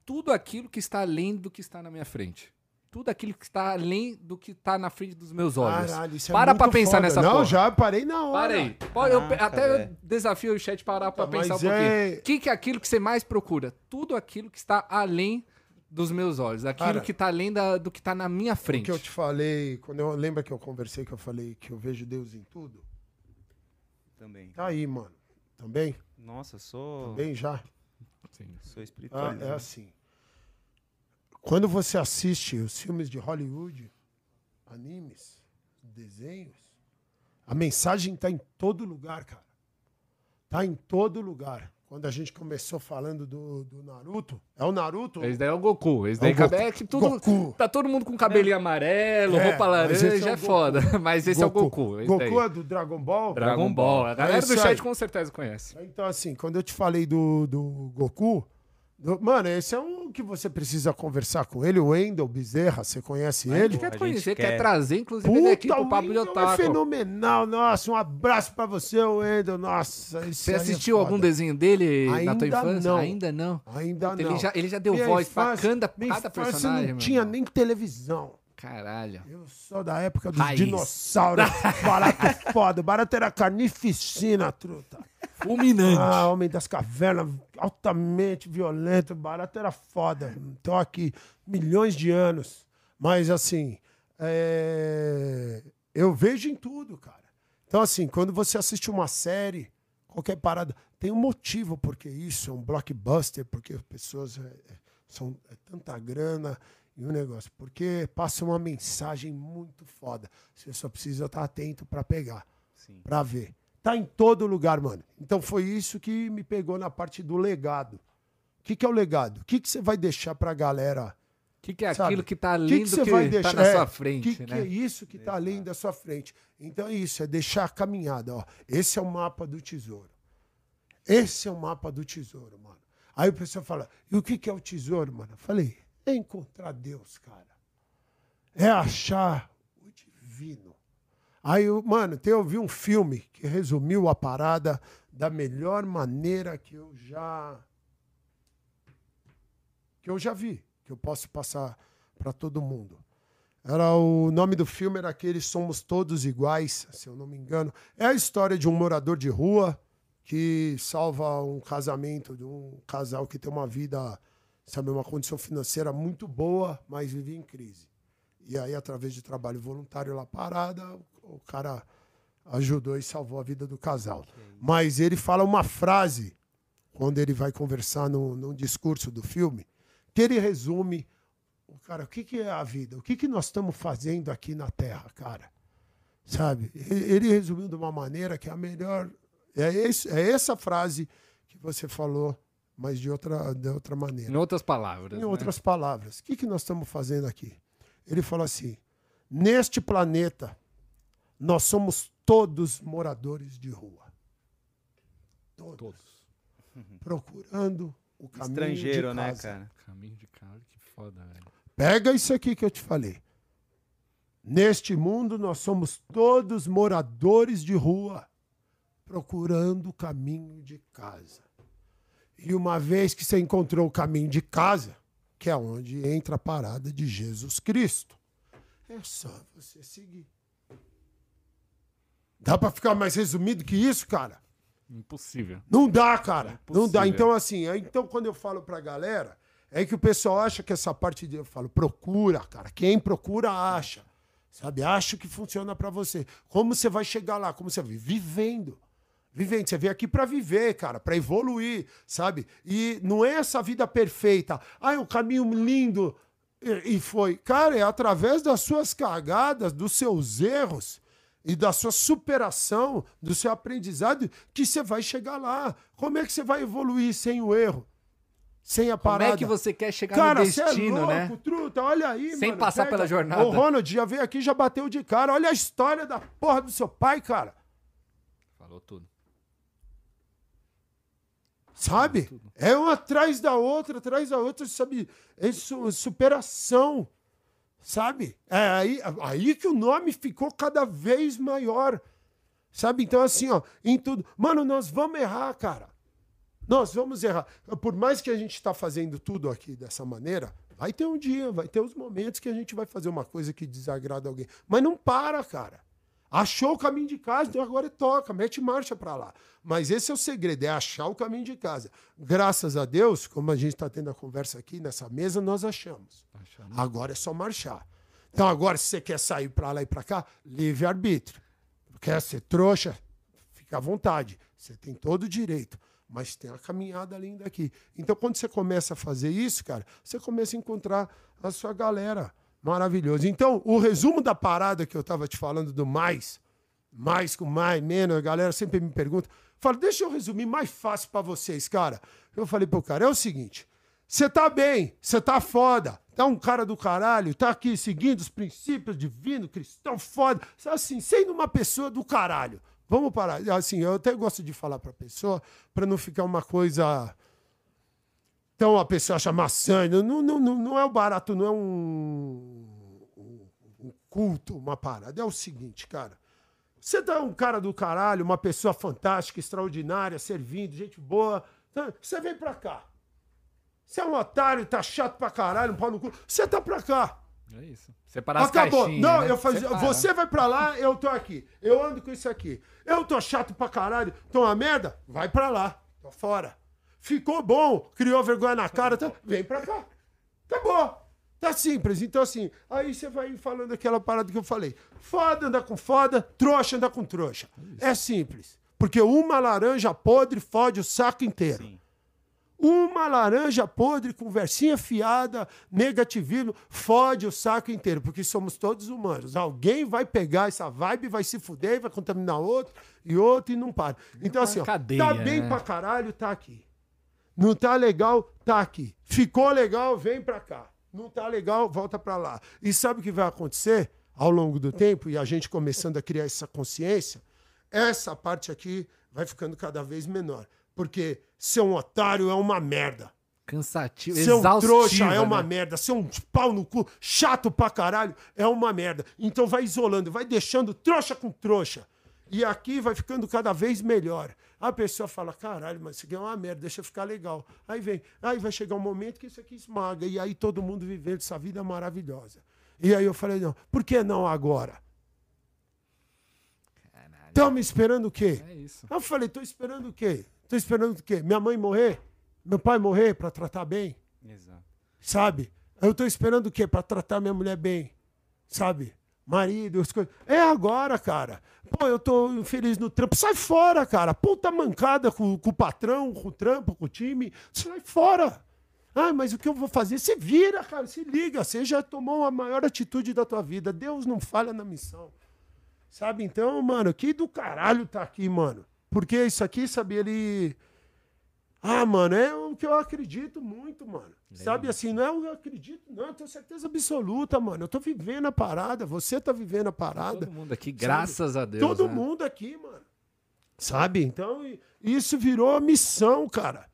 tudo aquilo que está além do que está na minha frente. Tudo aquilo que está além do que está na frente dos meus olhos. Caralho, isso é Para pra muito pensar foda. nessa Não, porra. já parei na hora. Para. Pode- eu Caraca, até eu desafio o chat parar pra Puta, pensar um pouquinho. é- O que, que é aquilo que você mais procura? Tudo aquilo que está além dos meus olhos. Aquilo Cara, que está além da- do que está na minha O frente. que eu te falei, quando eu lembra que eu conversei que eu falei que eu vejo Deus em tudo? Também. Tá aí, mano. Também? Nossa, sou. Bem já. Sim. Sou Ah, espiritual. é assim. Quando você assiste os filmes de Hollywood, animes, desenhos, a mensagem tá em todo lugar, cara. Tá em todo lugar. Quando a gente começou falando do, do Naruto, é o Naruto? Esse daí é o Goku. Esse daí É o Goku. é que tudo. Goku. Tá todo mundo com cabelinho amarelo, É, roupa mas esse laranja, é é, Goku. foda. Mas esse é o Goku. Esse Goku daí. é do Dragon Ball? Dragon Ball. A galera É do chat aí. com certeza conhece. Então, assim, quando eu te falei do, do Goku, mano, esse é um que você precisa conversar com ele, o Wendel Bezerra, você conhece ele? Ele quer a gente conhecer, quer é quer. trazer, inclusive, ele aqui Puta, pro Papo de é fenomenal, nossa, um abraço pra você, Wendel, nossa. Você aí é assistiu foda. algum desenho dele na tua Ainda infância? não. Ainda não. Ainda Puta, não. Ele já, ele já deu Minha voz pra infância- cada, minha cada infância personagem, não meu tinha nem televisão. Caralho. Eu sou da época dos Raiz. dinossauros, barato foda, barato era carnificina, truta. Fulminante. Ah, Homem das Cavernas, altamente violento, barato era foda. Tô aqui milhões de anos. Mas assim, é, eu vejo em tudo, cara. Então, assim, quando você assiste uma série, qualquer parada, tem um motivo porque isso, é um blockbuster, porque as pessoas é, é, são é tanta grana e um negócio. Porque passa uma mensagem muito foda. Você só precisa estar atento para pegar pra ver. Tá em todo lugar, mano. Então foi isso que me pegou na parte do legado. O que, que é o legado? O que, que você vai deixar pra galera? O que, que é Sabe? aquilo que tá além que, do você que vai tá deixar? na é, sua O frente, que, que né? é isso que tá além da sua frente? Então é isso, é deixar a caminhada. Ó. Esse é o mapa do tesouro. Esse é o mapa do tesouro, mano. Aí o pessoal fala, e o que, que é o tesouro, mano? Eu falei, é encontrar Deus, cara. É achar o divino. Aí, eu, mano, tem, eu vi um filme que resumiu a parada da melhor maneira que eu já que eu já vi, que eu posso passar para todo mundo. Era o nome do filme era aquele Somos Todos Iguais, se eu não me engano. É a história de um morador de rua que salva um casamento de um casal que tem uma vida, sabe, uma condição financeira muito boa, mas vive em crise. E aí, através de trabalho voluntário lá parada, o cara ajudou e salvou a vida do casal. Mas ele fala uma frase, quando ele vai conversar no, no discurso do filme, que ele resume, o cara, o que, que é a vida? O que, que nós estamos fazendo aqui na Terra, cara? Sabe? Ele, ele resumiu de uma maneira que é a melhor. É, esse, é essa frase que você falou, mas de outra, de outra maneira. Em outras palavras. Em né? outras palavras, o que, que nós estamos fazendo aqui? Ele falou assim: neste planeta, nós somos todos moradores de rua. Todos. Todos. Procurando o caminho Estrangeiro, de né, casa. cara? Caminho de casa, que foda, velho. Pega isso aqui que eu te falei. Neste mundo, nós somos todos moradores de rua, procurando o caminho de casa. E uma vez que você encontrou o caminho de casa, que é onde entra a parada de Jesus Cristo, é só você seguir. Dá pra ficar mais resumido que isso, cara? Impossível. Não dá, cara. Não dá. Então, assim, então quando eu falo pra galera, é que o pessoal acha que essa parte de. Eu falo, procura, cara. Quem procura, acha. Sabe? Acha que funciona pra você. Como você vai chegar lá? Como você vai? Vivendo. Vivendo. Você veio aqui pra viver, cara, pra evoluir, sabe? E não é essa vida perfeita. Ah, é um caminho lindo. E e foi. Cara, é através das suas cagadas, dos seus erros e da sua superação, do seu aprendizado, que você vai chegar lá. Como é que você vai evoluir sem o erro? Sem a Como parada? é que você quer chegar Cara, no você é destino, louco, né? truta, olha aí, Sem mano, passar pela jornada. O Ronald já veio aqui, já bateu de cara. Olha a história da porra do seu pai, cara. Falou tudo. Sabe? É uma atrás da outra, atrás da outra, sabe? É su- superação. Sabe? É aí, aí que o nome ficou cada vez maior. Sabe? Então, assim, ó, em tudo. Mano, nós vamos errar, cara. Nós vamos errar. Por mais que a gente está fazendo tudo aqui dessa maneira, vai ter um dia, vai ter os momentos que a gente vai fazer uma coisa que desagrada alguém. Mas não para, cara. Achou o caminho de casa, então agora toca, mete marcha pra lá. Mas esse é o segredo, é achar o caminho de casa. Graças a Deus, como a gente está tendo a conversa aqui nessa mesa, nós achamos. Achamos. Agora é só marchar. Então agora, se você quer sair pra lá e pra cá, livre-arbítrio. Quer ser trouxa? Fica à vontade. Você tem todo o direito. Mas tem a caminhada linda aqui. Então, quando você começa a fazer isso, cara, você começa a encontrar a sua galera. Maravilhoso. Então, o resumo da parada que eu tava te falando do mais, mais com mais, menos, a galera sempre me pergunta. Fala, deixa eu resumir mais fácil pra vocês, cara. Eu falei pro cara, é o seguinte: você tá bem, você tá foda, tá um cara do caralho, tá aqui seguindo os princípios divinos, cristão foda, assim, sendo uma pessoa do caralho. Vamos parar. Assim, eu até gosto de falar pra pessoa pra não ficar uma coisa então a pessoa acha maçã, não, não, não, não é o barato, não é um, um- culto, uma parada. É o seguinte, cara. Você dá um cara do caralho, uma pessoa fantástica, extraordinária, servindo, gente boa. tá? Você vem pra cá. Você é um otário, tá chato pra caralho, um pau no cu. Você tá pra cá. É isso. Separar as Acabou. caixinhas, Não, né? eu fazia. Separa. Você vai pra lá, eu tô aqui. Eu ando com isso aqui. Eu tô chato pra caralho, tô uma merda? Vai pra lá. Tô fora. Ficou bom, criou vergonha na cara, tá? vem pra cá. Acabou. Tá simples. Então, assim, aí você vai falando aquela parada que eu falei. Foda andar com foda, trouxa andar com trouxa. É simples. Porque uma laranja podre fode o saco inteiro. Uma laranja podre, conversinha fiada, negativismo, fode o saco inteiro, porque somos todos humanos. Alguém vai pegar essa vibe, vai se fuder, vai contaminar outro e outro e não para. Então, assim, ó, cadeia, tá bem né? pra caralho, tá aqui. Não tá legal, tá aqui. Ficou legal, vem pra cá. Não tá legal, volta pra lá. E sabe o que vai acontecer ao longo do tempo, e a gente começando a criar essa consciência? Essa parte aqui vai ficando cada vez menor. Porque ser um otário é uma merda. Cansativo, Ser um trouxa é uma né? merda. Ser um pau no cu, chato pra caralho, é uma merda. Então vai isolando, vai deixando trouxa com trouxa. E aqui vai ficando cada vez melhor. A pessoa fala, caralho, mas isso aqui é uma merda, deixa eu ficar legal. Aí vem, aí vai chegar um momento que isso aqui esmaga. E aí todo mundo vivendo essa vida maravilhosa. E aí eu falei, não, por que não agora? Estão me esperando o quê? É isso. Eu falei, tô esperando o quê? Tô esperando o quê? Minha mãe morrer? Meu pai morrer pra tratar bem? Exato. Sabe? Eu tô esperando o quê? Pra tratar minha mulher bem. Sabe? Marido, as coisas. É agora, cara. Pô, eu tô infeliz no trampo. Sai fora, cara. Puta mancada com, com o patrão, com o trampo, com o time. Sai fora. Ah, mas o que eu vou fazer? Você vira, cara. Se liga. Você já tomou a maior atitude da tua vida. Deus não falha na missão. Sabe? Então, mano, que do caralho tá aqui, mano. Porque isso aqui, sabe, ele. Ah, mano, é o que eu acredito muito, mano. Sabe assim, não é o que eu acredito, não, eu tenho certeza absoluta, mano. Eu tô vivendo a parada, você tá vivendo a parada. Todo mundo aqui, graças a Deus. Todo né? mundo aqui, mano. Sabe? Então, isso virou missão, cara.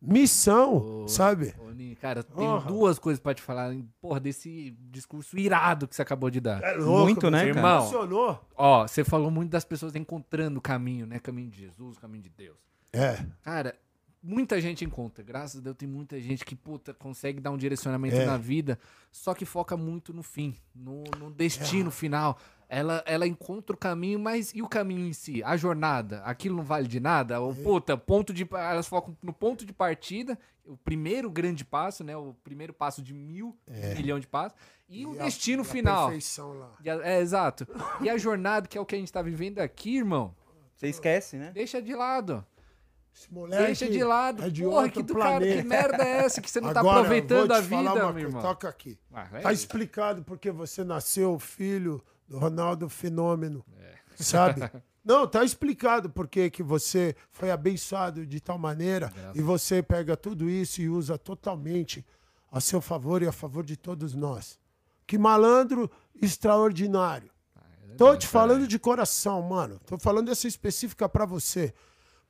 missão, Ô, sabe? Ô, Ninho, cara, Porra. duas coisas pra te falar, porra, desse discurso irado que você acabou de dar. É louco, Muito, né, você cara? Emocionou. Ó, você falou muito das pessoas encontrando o caminho, né? Caminho de Jesus, caminho de Deus. É, Cara, muita gente encontra. Graças a Deus tem muita gente que, puta, consegue dar um direcionamento É. na vida, só que foca muito no fim, no, no destino É. final. Ela, ela encontra o caminho, mas e o caminho em si? A jornada? Aquilo não vale de nada? Ou, É. puta, ponto de. Elas focam no ponto de partida, o primeiro grande passo, né? O primeiro passo de mil, É. milhão de passos, e, o E a- destino e a final. perfeição lá. E a- é, exato. E a jornada, que é o que a gente tá vivendo aqui, irmão, Você esquece, né? deixa de lado. Esse moleque Deixa de lado. é de Porra, outro que cara, que merda é essa que você não tá Agora, aproveitando vou a vida, meu coisa, irmão? Toca aqui. Ah, é Tá isso. explicado porque você nasceu filho do Ronaldo Fenômeno. É. Sabe? Não, tá explicado porque que você foi abençoado de tal maneira Graças. e você pega tudo isso e usa totalmente a seu favor e a favor de todos nós. Que malandro extraordinário. Tô te falando de coração, mano. Tô falando essa específica pra você.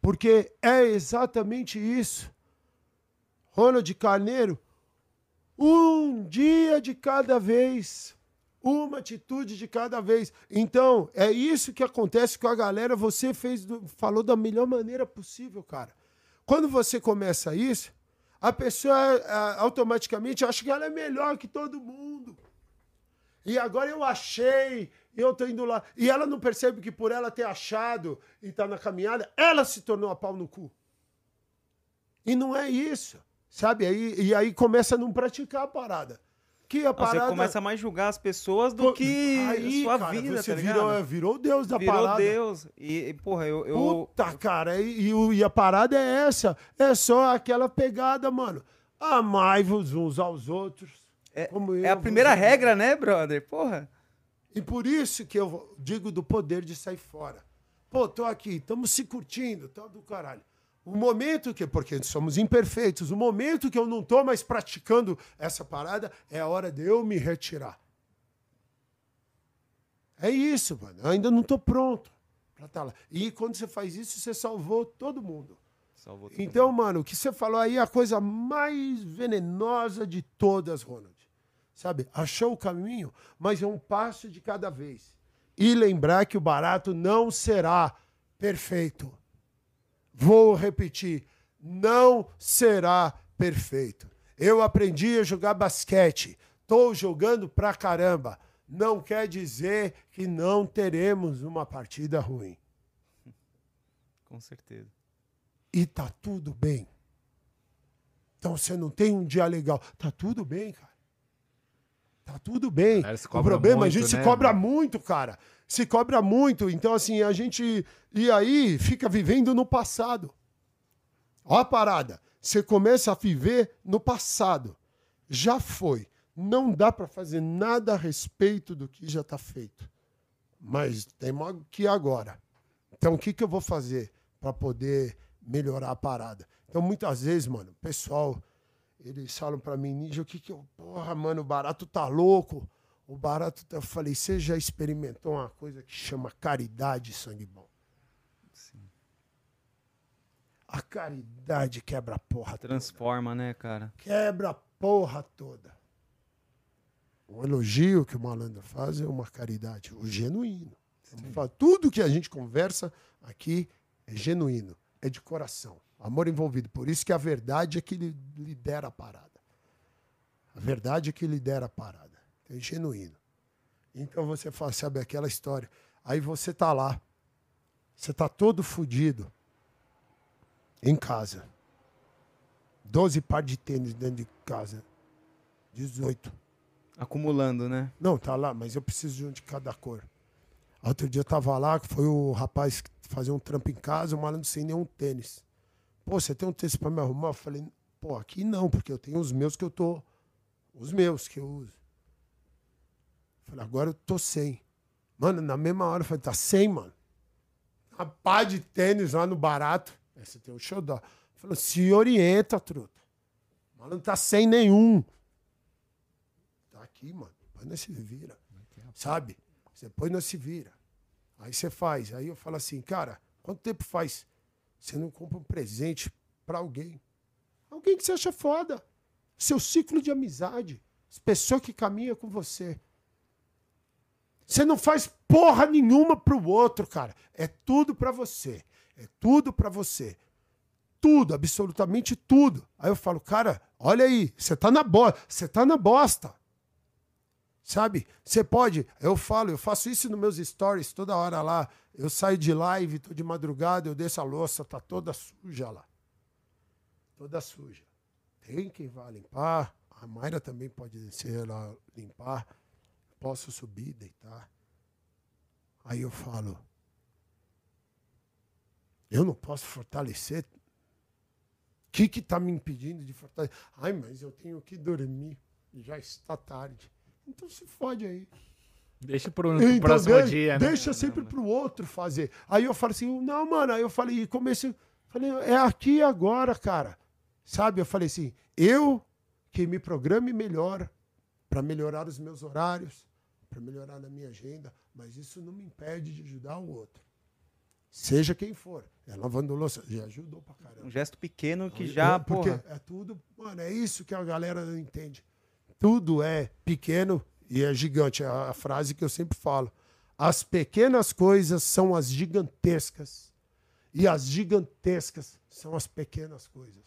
Porque é exatamente isso. Ronald Carneiro, um dia de cada vez. Uma atitude de cada vez. Então, é isso que acontece com a galera. Você fez, falou da melhor maneira possível, cara. Quando você começa isso, a pessoa automaticamente acha que ela é melhor que todo mundo. E agora eu achei, eu tô indo lá. E ela não percebe que por ela ter achado e tá na caminhada, ela se tornou a pau no cu. E não é isso, sabe? Aí, e aí começa a não praticar a parada. Que a Não, parada... Você começa a mais julgar as pessoas do que aí, sua cara, vida, você tá virou, virou Deus da Virou parada. Deus. E, e, porra, eu... eu... Puta, cara, e, e e a parada é essa. É só aquela pegada, mano. Amai-vos uns aos outros. É, como é eu a primeira regra, né, brother? Porra. E por isso que eu digo do poder de sair fora. Pô, tô aqui, estamos se curtindo, tá do caralho. O momento que, porque somos imperfeitos, o momento que eu não tô mais praticando essa parada é a hora de eu me retirar. É isso, mano. Eu ainda não tô pronto pra estar lá. E quando você faz isso, você salvou todo mundo. Salvou tudo. Então, mano, o que você falou aí é a coisa mais venenosa de todas, Ronald. Sabe? Achou o caminho, mas é um passo de cada vez. E lembrar que o barato não será perfeito. Vou repetir, não será perfeito. Eu aprendi a jogar basquete. Tô jogando pra caramba. Não quer dizer que não teremos uma partida ruim. Com certeza. e tá tudo bem. Então você não tem um dia legal. Tá tudo bem, cara. Tá tudo bem. Se O problema, a muito, gente se né, cobra mano? muito, cara. Se cobra muito. Então, assim, a gente. E aí fica vivendo no passado. Ó a parada. Você começa a viver no passado. Já foi. Não dá pra fazer nada a respeito do que já tá feito. Mas temos que agora. Então, o que, que eu vou fazer para poder melhorar a parada? Então, muitas vezes, mano, o pessoal, eles falam para mim, Ninja, o que que eu... Porra, mano, o barato tá louco. O barato tá... Eu falei, você já experimentou uma coisa que chama caridade, sangue bom? A caridade quebra a porra toda. Transforma, né, cara? Quebra a porra toda. O elogio que o malandro faz é uma caridade, o genuíno. Tudo que a gente conversa aqui é genuíno, é de coração, amor envolvido. Por isso que a verdade é que li- lidera a parada. A verdade é que lidera a parada. É genuíno. Então você fala, sabe aquela história. Aí você tá lá, você tá todo fudido em casa. 12 par de tênis dentro de casa. 18. Acumulando, né? Não, tá lá, mas eu preciso de um de cada cor. Outro dia eu tava lá, que foi o rapaz fazia um trampo em casa, o malandro sem nenhum tênis. Pô, você tem um tênis pra me arrumar? Eu falei, pô, aqui não, porque eu tenho os meus que eu tô. Os meus que eu uso. Eu falei, agora eu tô sem. Mano, na mesma hora eu falei, tá sem, mano? Uma pá de tênis lá no barato. Você tem o show da. Falou, se orienta, truta. O malandro tá sem nenhum. Tá aqui, mano. Depois nós se vira. Sabe? Depois nós se vira. Aí você faz. Aí eu falo assim, cara, quanto tempo faz? Você não compra um presente pra alguém. Alguém que você acha foda. Seu ciclo de amizade. As pessoas que caminham com você. Você não faz porra nenhuma pro outro, cara. É tudo pra você. É tudo pra você. Tudo, absolutamente tudo. Aí eu falo, cara, olha aí, você tá na bosta. Você tá na bosta. Sabe? Você pode. Eu falo, eu faço isso nos meus stories toda hora lá. Eu saio de live, tô de madrugada, eu desço a louça, tá toda suja lá. Toda suja. Tem quem vá limpar. A Mayra também pode descer lá limpar. Posso subir, deitar. Aí eu falo. Eu não posso fortalecer. O que que tá me impedindo de fortalecer? Ai, mas eu tenho que dormir. Já está tarde. Então se fode aí. Deixa pro, pro Então, próximo deixa, dia, né? Deixa sempre pro outro fazer. Aí eu falo assim, não, mano. Aí eu falei, comecei. Falei, é aqui e agora, cara. Sabe? Eu falei assim, eu que me programe melhor para melhorar os meus horários, para melhorar na minha agenda, mas isso não me impede de ajudar o outro. Seja quem for. É lavando louça, já ajudou pra caramba. Um gesto pequeno que já, É, porque porra. é tudo, mano, é isso que a galera não entende. Tudo é pequeno e é gigante. É a frase que eu sempre falo. As pequenas coisas são as gigantescas e as gigantescas são as pequenas coisas.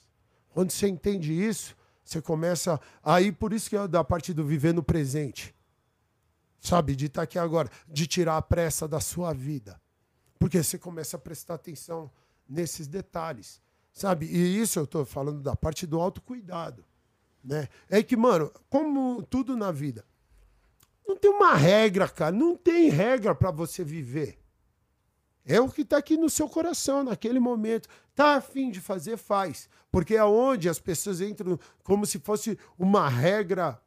Quando você entende isso, você começa aí por isso que é da parte do viver no presente. Sabe, de estar aqui agora, de tirar a pressa da sua vida. Porque você começa a prestar atenção nesses detalhes, sabe? E isso eu estou falando da parte do autocuidado, né? É que, mano, como tudo na vida, não tem uma regra, cara. Não tem regra para você viver. É o que está aqui no seu coração, naquele momento. Tá afim de fazer, faz. Porque é onde as pessoas entram como se fosse uma regra,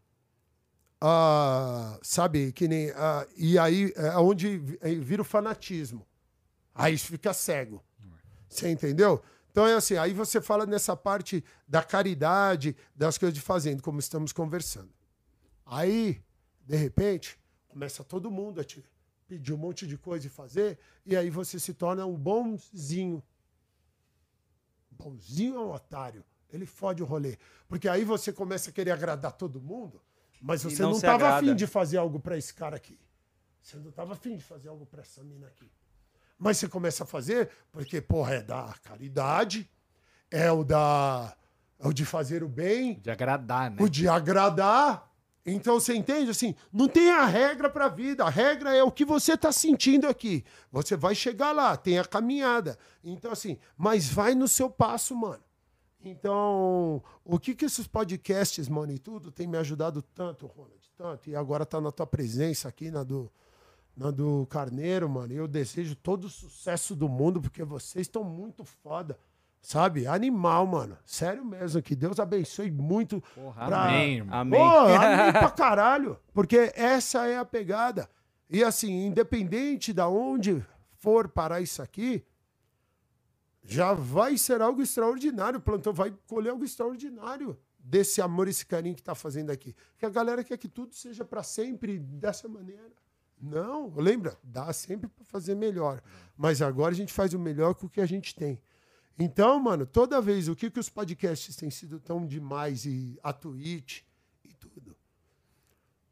ah, sabe, que nem. ah, e aí é onde vira o fanatismo. Aí fica cego. Você entendeu? Então é assim, aí você fala nessa parte da caridade, das coisas de fazendo, como estamos conversando. Aí, de repente, começa todo mundo a te pedir um monte de coisa e fazer, e aí você se torna um bonzinho. Bonzinho é um otário. Ele fode o rolê. Porque aí você começa a querer agradar todo mundo, mas E você não não estava afim de fazer algo para esse cara aqui. Você não estava afim de fazer algo para essa mina aqui. Mas você começa a fazer porque, porra, é da caridade, é o da. É o de fazer o bem, De agradar, né? o de agradar. Então você entende assim? Não tem a regra pra vida. A regra é o que você tá sentindo aqui. Você vai chegar lá, tem a caminhada. Então assim, mas vai no seu passo, mano. Então, o que que esses podcasts, mano, e tudo tem me ajudado tanto, Ronald, tanto. E agora tá na tua presença aqui na do na do Carneiro, mano. E eu desejo todo o sucesso do mundo porque vocês estão muito foda. Sabe? Animal, mano. Sério mesmo. Que Deus abençoe muito. Porra, pra- Amém, irmão. Amém. Pô, amém pra caralho. Porque essa é a pegada. E assim, independente da onde for parar isso aqui, já vai ser algo extraordinário. O plantão vai colher algo extraordinário desse amor, esse carinho que tá fazendo aqui. Que a galera quer que tudo seja para sempre dessa maneira. Não, lembra? Dá sempre para fazer melhor. Mas agora a gente faz o melhor com o que a gente tem. Então, mano, toda vez o que, que os podcasts têm sido tão demais e a Twitch e tudo.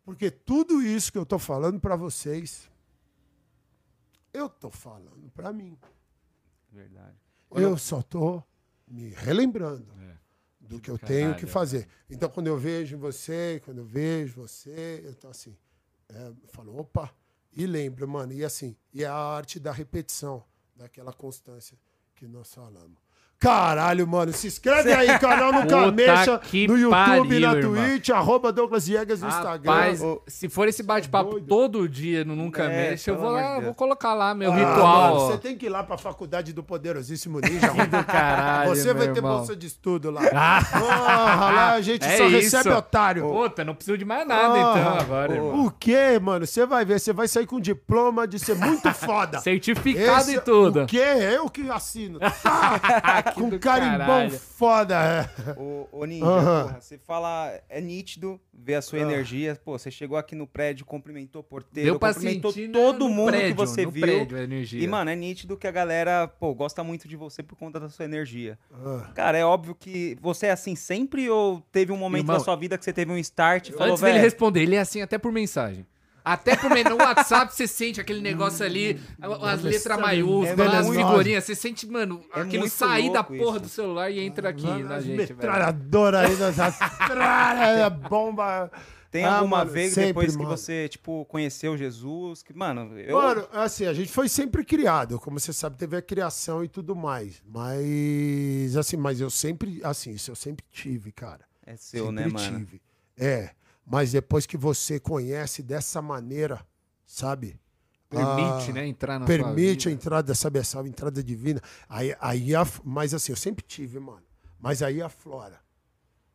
Porque tudo isso que eu tô falando para vocês, eu tô falando para mim. Verdade. Eu só tô me relembrando do que eu tenho que fazer. Então, quando eu vejo você, quando eu vejo você, eu tô assim, é, eu falo, opa, e lembro, mano, e assim, e é a arte da repetição, daquela constância que nós falamos. Caralho, mano, se inscreve aí, canal no Camecha, no YouTube, pariu, na irmão. Twitch, arroba Douglas Viegas no Instagram. Rapaz, Ô, se for esse bate-papo todo dia no Nunca É, Mexe, eu vou lá, Deus. vou colocar lá meu Ah, ritual. mano, você tem que ir lá pra faculdade do Poderosíssimo Ninja. do caralho, Você vai ter irmão. bolsa de estudo lá. Porra, lá a gente É só isso. recebe otário. Puta, não preciso de mais nada Ah, então agora, irmão. O quê, mano? Você vai ver, você vai sair com diploma de ser muito foda. Certificado Esse- e tudo. O quê? Eu que assino. Que Com do carimbão caralho. foda. é. Ô, ô Ninja, porra, você fala, é nítido ver a sua energia. Pô, você chegou aqui no prédio, cumprimentou o porteiro, Deu pra cumprimentou sentir todo no mundo prédio, que você no viu. prédio a energia. E, mano, é nítido que a galera, pô, gosta muito de você por conta da sua energia. Cara, é óbvio que você é assim sempre ou teve um momento Irmão, da sua vida que você teve um start e falou, Antes dele responder, ele é assim até por mensagem. Até por men- no WhatsApp você sente aquele negócio ali, as letras maiúsculas, É as figurinhas, você sente, mano, É aquilo sair da porra isso. do celular e entra aqui na As gente, velho. metralhadoras aí, das metralha, bomba. Tem Ah, alguma mano, vez sempre, depois que mano. você, tipo, conheceu Jesus? Que, mano, eu... Mano, assim, a gente foi sempre criado, como você sabe, teve a criação e tudo mais. Mas, assim, mas eu sempre, assim, isso eu sempre tive, cara. é seu, sempre né, mano? tive. É, mas depois que você conhece dessa maneira, sabe? Permite, Ah, né, entrar na Permite a entrada, sabe, essa entrada divina. Aí, aí a, mas assim, eu sempre tive, mano. Mas aí aflora.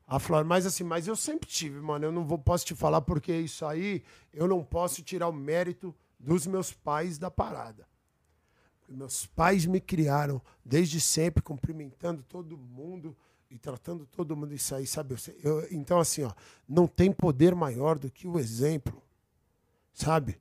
Aflora. Mas assim, mas eu sempre tive, mano. Eu não vou, posso te falar porque isso aí eu não posso tirar o mérito dos meus pais da parada. Meus pais me criaram desde sempre, cumprimentando todo mundo e tratando todo mundo isso aí, sabe? Eu então, assim, ó, não tem poder maior do que o exemplo, sabe?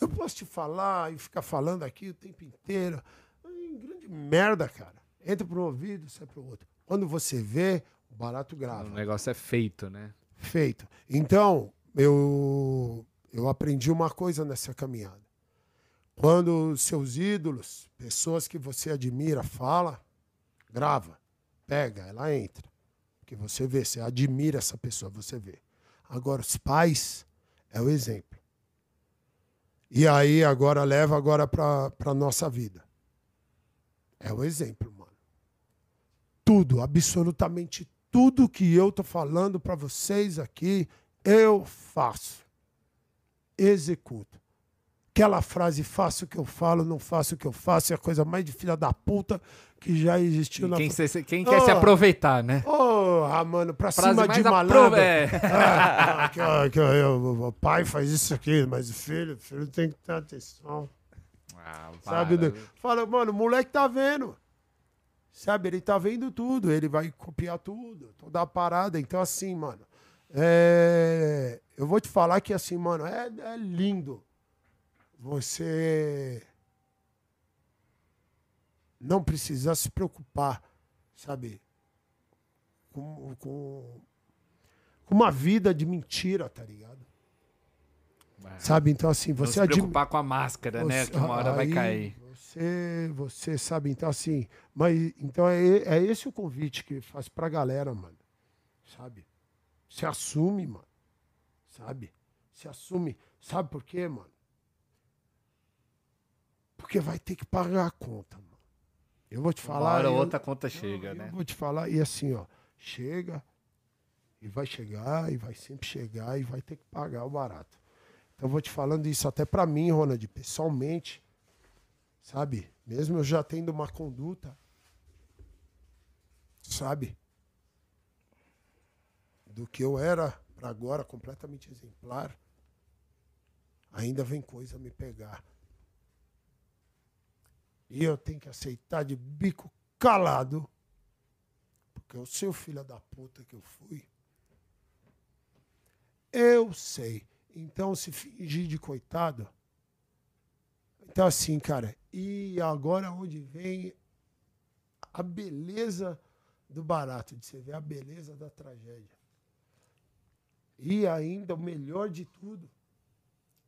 Eu posso te falar e ficar falando aqui o tempo inteiro. Grande merda, cara. Entra para um ouvido, sai para o outro. Quando você vê, o barato grava. O negócio é feito, né? Feito. Então, eu, eu aprendi uma coisa nessa caminhada. Quando seus ídolos, pessoas que você admira, fala, grava, pega, ela entra. Porque você vê, você admira essa pessoa, você vê. Agora, os pais é o exemplo. E aí, agora, leva agora para a nossa vida. É o exemplo, mano. Tudo, absolutamente tudo que eu tô falando para vocês aqui, eu faço. Executo. Aquela frase, faço o que eu falo, não faço o que eu faço, é a coisa mais de filha da puta que já existiu na Quem, se- quem quer se aproveitar, né? Porra, mano, pra Frase cima de malandro. é. Ah, que, ó, que, eu- o pai faz isso aqui, mas o filho, o filho tem que ter atenção. Ah, Sabe? né? Fala, mano, o moleque tá vendo. Sabe, ele tá vendo tudo, ele vai copiar tudo, toda a parada. Então, assim, mano, é, eu vou te falar que, assim, mano, é, é lindo você não precisar se preocupar, sabe, com, com, com uma vida de mentira, tá ligado? É. Sabe? Então, assim, Não você se admira. preocupar com a máscara, né? Você- Que uma hora vai cair. Você, você sabe, então assim, mas então é, é esse o convite que faz pra galera, mano. Sabe? Se assume, mano. Sabe? Se assume. Sabe por quê, mano? Porque vai ter que pagar a conta, mano. Eu vou te Uma falar. hora ou eu- outra conta chega, eu né? vou te falar, e assim, ó, chega e vai chegar, e vai sempre chegar, e vai ter que pagar o barato. Então, eu vou te falando isso até pra mim, Ronald, pessoalmente, sabe? Mesmo eu já tendo uma conduta, sabe? Do que eu era pra agora, completamente exemplar, ainda vem coisa me pegar. E eu tenho que aceitar de bico calado, porque o filho da puta que eu fui. Eu sei. Então, se fingir de coitado. Então, assim, cara, e agora onde vem a beleza do barato, de você ver a beleza da tragédia. E ainda o melhor de tudo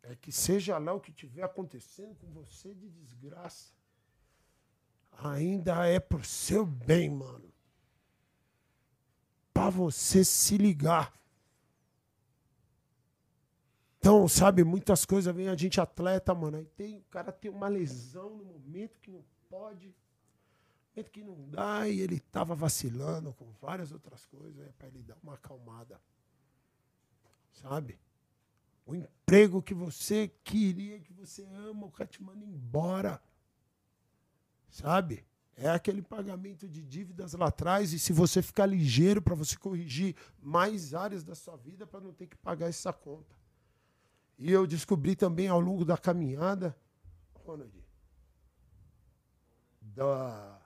é que seja lá o que estiver acontecendo com você de desgraça, ainda é pro seu bem, mano. Pra você se ligar. Então, sabe, muitas coisas vem a gente atleta, mano. Aí tem, o cara tem uma lesão no momento que não pode, no momento que não dá, e ele tava vacilando com várias outras coisas, é para ele dar uma acalmada. Sabe? O emprego que você queria, que você ama, o cara te manda embora. Sabe? É aquele pagamento de dívidas lá atrás, e se você ficar ligeiro para você corrigir mais áreas da sua vida para não ter que pagar essa conta. E eu descobri também ao longo da caminhada, Ronald, da,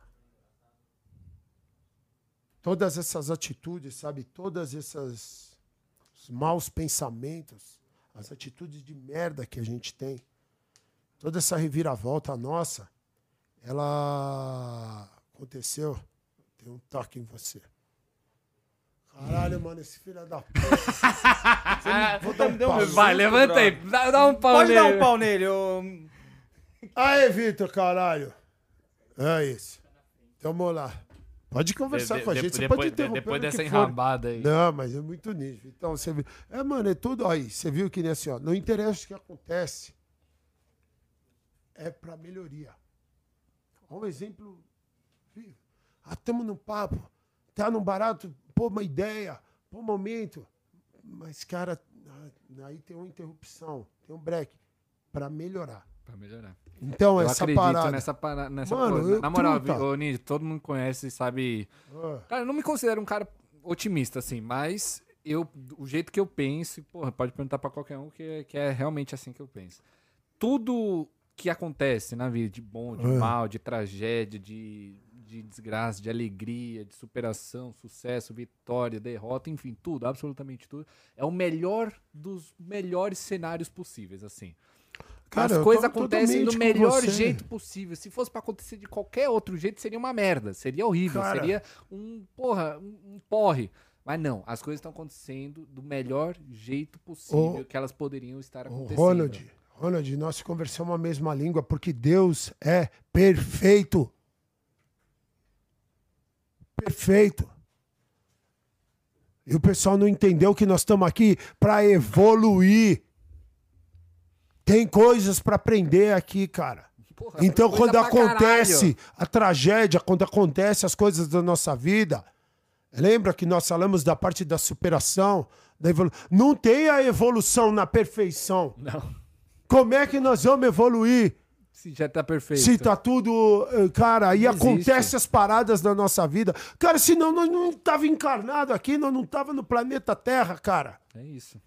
todas essas atitudes, sabe? Todas essas maus pensamentos, as atitudes de merda que a gente tem, toda essa reviravolta nossa, ela aconteceu. Tem um toque em você. Caralho, mano, esse filho da puta. Você Vou dar um pau. Vai, levanta aí. Dá, dá um pau Pode dar nele. um pau nele. ô. Aê, Vitor, caralho. É isso. Então, vamos lá. Pode conversar De- com a de- gente. Você depois, pode de- interromper. Depois dessa for. enrabada aí. Não, mas é muito nítido. Então, você viu. É, mano, é tudo aí. Você viu que nem assim, ó. Não interessa o que acontece. É pra melhoria. Um exemplo vivo. Ah, tamo no papo. Tá num barato, pô, uma ideia, pô, um momento. Mas, cara, ah, aí tem uma interrupção, tem um break. Pra melhorar. Pra melhorar. Então, Eu essa acredito parada. nessa parada. Nessa Mano, pô, eu- na moral, truta. ô, Ninja, todo mundo conhece e sabe. Ah, Cara, eu não me considero um cara otimista, assim, mas eu, o jeito que eu penso, porra, pode perguntar pra qualquer um que é, que é realmente assim que eu penso. Tudo que acontece na vida, de bom, de É. mal, de tragédia, de, de desgraça, de alegria, de superação, sucesso, vitória, derrota, enfim, tudo, absolutamente tudo, é o melhor dos melhores cenários possíveis, assim. Cara, As coisas acontecem do melhor jeito possível. Se fosse pra acontecer de qualquer outro jeito, seria uma merda. Seria horrível. Cara. Seria um, porra, um, um porre. Mas não, as coisas estão acontecendo do melhor jeito possível Ô, que elas poderiam estar acontecendo. Ronald, Ronald, nós conversamos a mesma língua porque Deus é perfeito. Perfeito. E o pessoal não entendeu que nós estamos aqui para evoluir. Tem coisas para aprender aqui, cara. Porra, Então, quando acontece caralho. a tragédia, quando acontece as coisas da nossa vida, lembra que nós falamos da parte da superação, da evolu... não tem a evolução na perfeição. Não, Como é que nós vamos evoluir se já tá perfeito. se tá tudo. eh, Cara, aí acontece as paradas na nossa vida. Cara, senão nós não tava encarnado aqui, nós não tava no planeta Terra, cara. É isso.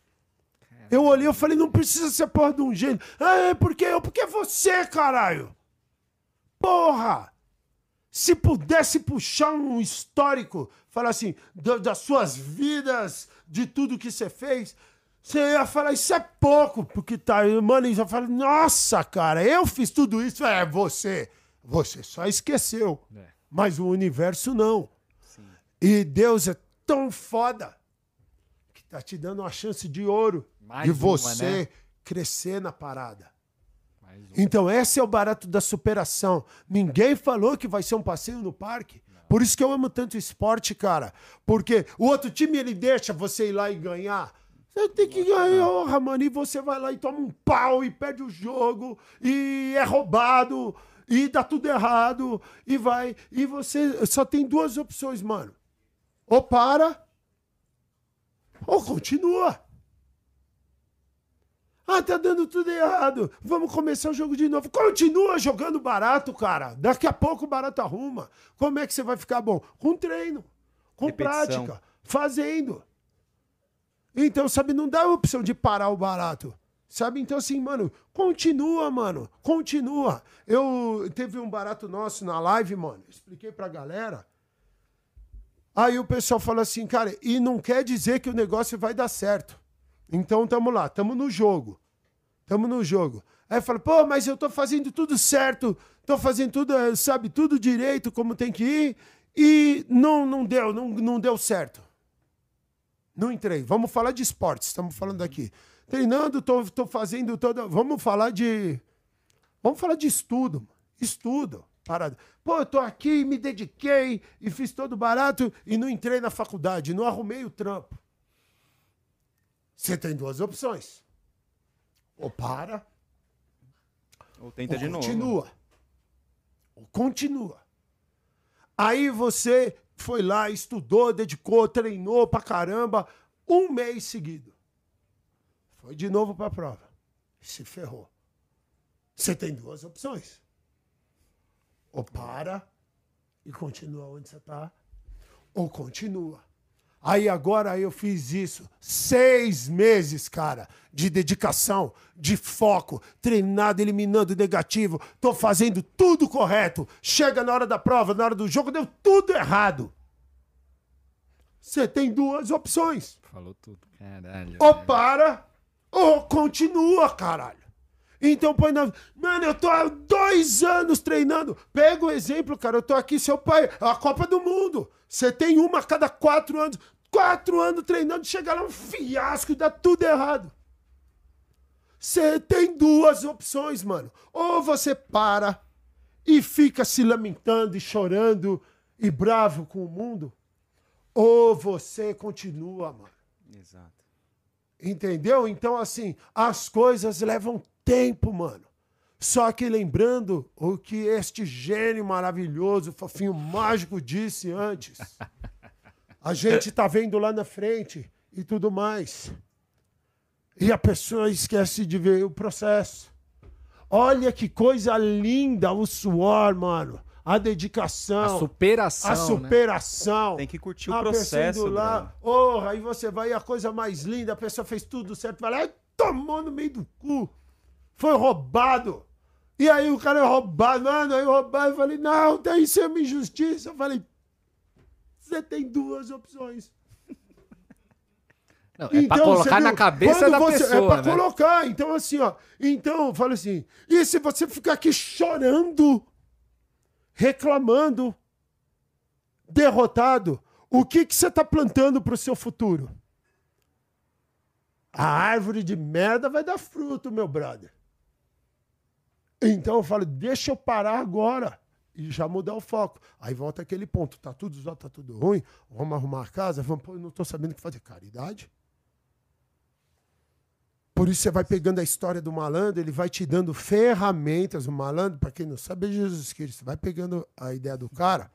Eu olhei e falei, não precisa ser porra de um gênio. Ah, é porque eu, porque é você, caralho. Porra! Se pudesse puxar um histórico, falar assim, da- das suas vidas, de tudo que você fez, você ia falar, isso é pouco, porque tá, mano, e já fala, nossa, cara, eu fiz tudo isso. É, você. Você só esqueceu. É. Mas o universo não. E Deus é tão foda que tá te dando uma chance de ouro Mais de uma, você né? crescer na parada. Então, esse é o barato da superação. Ninguém falou que vai ser um passeio no parque. Por isso que eu amo tanto esporte, cara. Porque o outro time, ele deixa você ir lá e ganhar. Você tem que ganhar, honra, mano. E você vai lá e toma um pau e perde o jogo. E é roubado. E dá tudo errado. E vai. E você só tem duas opções, mano. Ou para. Ou continua. Ah, tá dando tudo errado. Vamos começar o jogo de novo. Continua jogando barato, cara. Daqui a pouco o barato arruma. Como é que você vai ficar bom? Com treino, com Repetição. prática, fazendo. Então, sabe, não dá a opção de parar o barato. Sabe? Então, assim, mano, continua, mano. Continua. Eu teve um barato nosso na live, mano. Expliquei pra galera. Aí o pessoal falou assim, cara, e não quer dizer que o negócio vai dar certo. Então tamo lá, tamo no jogo. Tamo no jogo. Aí fala, pô, mas eu tô fazendo tudo certo, tô fazendo tudo, eh, sabe, tudo direito, como tem que ir, e não, não deu, não, não deu certo. Não entrei. Vamos falar de esportes, estamos falando aqui. Treinando, tô, tô fazendo toda. Vamos falar de. Vamos falar de estudo. Estudo. Parada. Pô, eu tô aqui, me dediquei e fiz todo barato e não entrei na faculdade, não arrumei o trampo. Você tem duas opções. Ou para, Ou tenta ou de novo. continua. Ou continua. Aí você foi lá, estudou, dedicou, treinou pra caramba, um mês seguido. Foi de novo pra prova. Se ferrou. Você tem duas opções. Ou para e continua onde você tá, ou continua. Aí agora eu fiz isso. Seis meses, cara, de dedicação, de foco, treinado, eliminando o negativo. Tô fazendo tudo correto. Chega na hora da prova, na hora do jogo, deu tudo errado. Você tem duas opções. Falou tudo. Caralho. Ou para, ou continua, caralho. Então põe na. Mano, eu tô há dois anos treinando. Pega o exemplo, cara. Eu tô aqui, seu pai, é a Copa do Mundo. Você tem uma a cada quatro anos. Quatro anos treinando, chega lá um fiasco, dá tudo errado. Você tem duas opções, mano. Ou você para e fica se lamentando e chorando e bravo com o mundo, ou você continua, mano. Exato. Entendeu? Então, assim, as coisas levam tempo, mano. Só que lembrando o que este gênio maravilhoso, fofinho mágico, disse antes. A gente tá vendo lá na frente e tudo mais. E a pessoa esquece de ver o processo. Olha que coisa linda o suor, mano. A dedicação. A superação. A né? superação. Tem que curtir o A pessoa processo, lá, oh, aí você vai e a coisa mais linda, a pessoa fez tudo certo, vai lá e tomou no meio do cu. Foi roubado. E aí o cara é roubado, mano, aí roubado, eu falei, não, tem isso é uma injustiça. Eu falei, você tem duas opções. Não, é pra colocar você na viu? cabeça da você- pessoa, É pra né? colocar. Então, assim, ó. Então, eu falo assim. E se você ficar aqui chorando, reclamando, derrotado, o que, que você tá plantando pro seu futuro? A árvore de merda vai dar fruto, meu brother. Então eu falo, deixa eu parar agora e já mudar o foco. Aí volta aquele ponto, tá tudo zoado, tá tudo ruim, vamos arrumar a casa, vamos, pô, não tô sabendo o que fazer. Caridade? Por isso você vai pegando a história do malandro, ele vai te dando ferramentas. O malandro, para quem não sabe, é Jesus Cristo. Vai pegando a ideia do cara,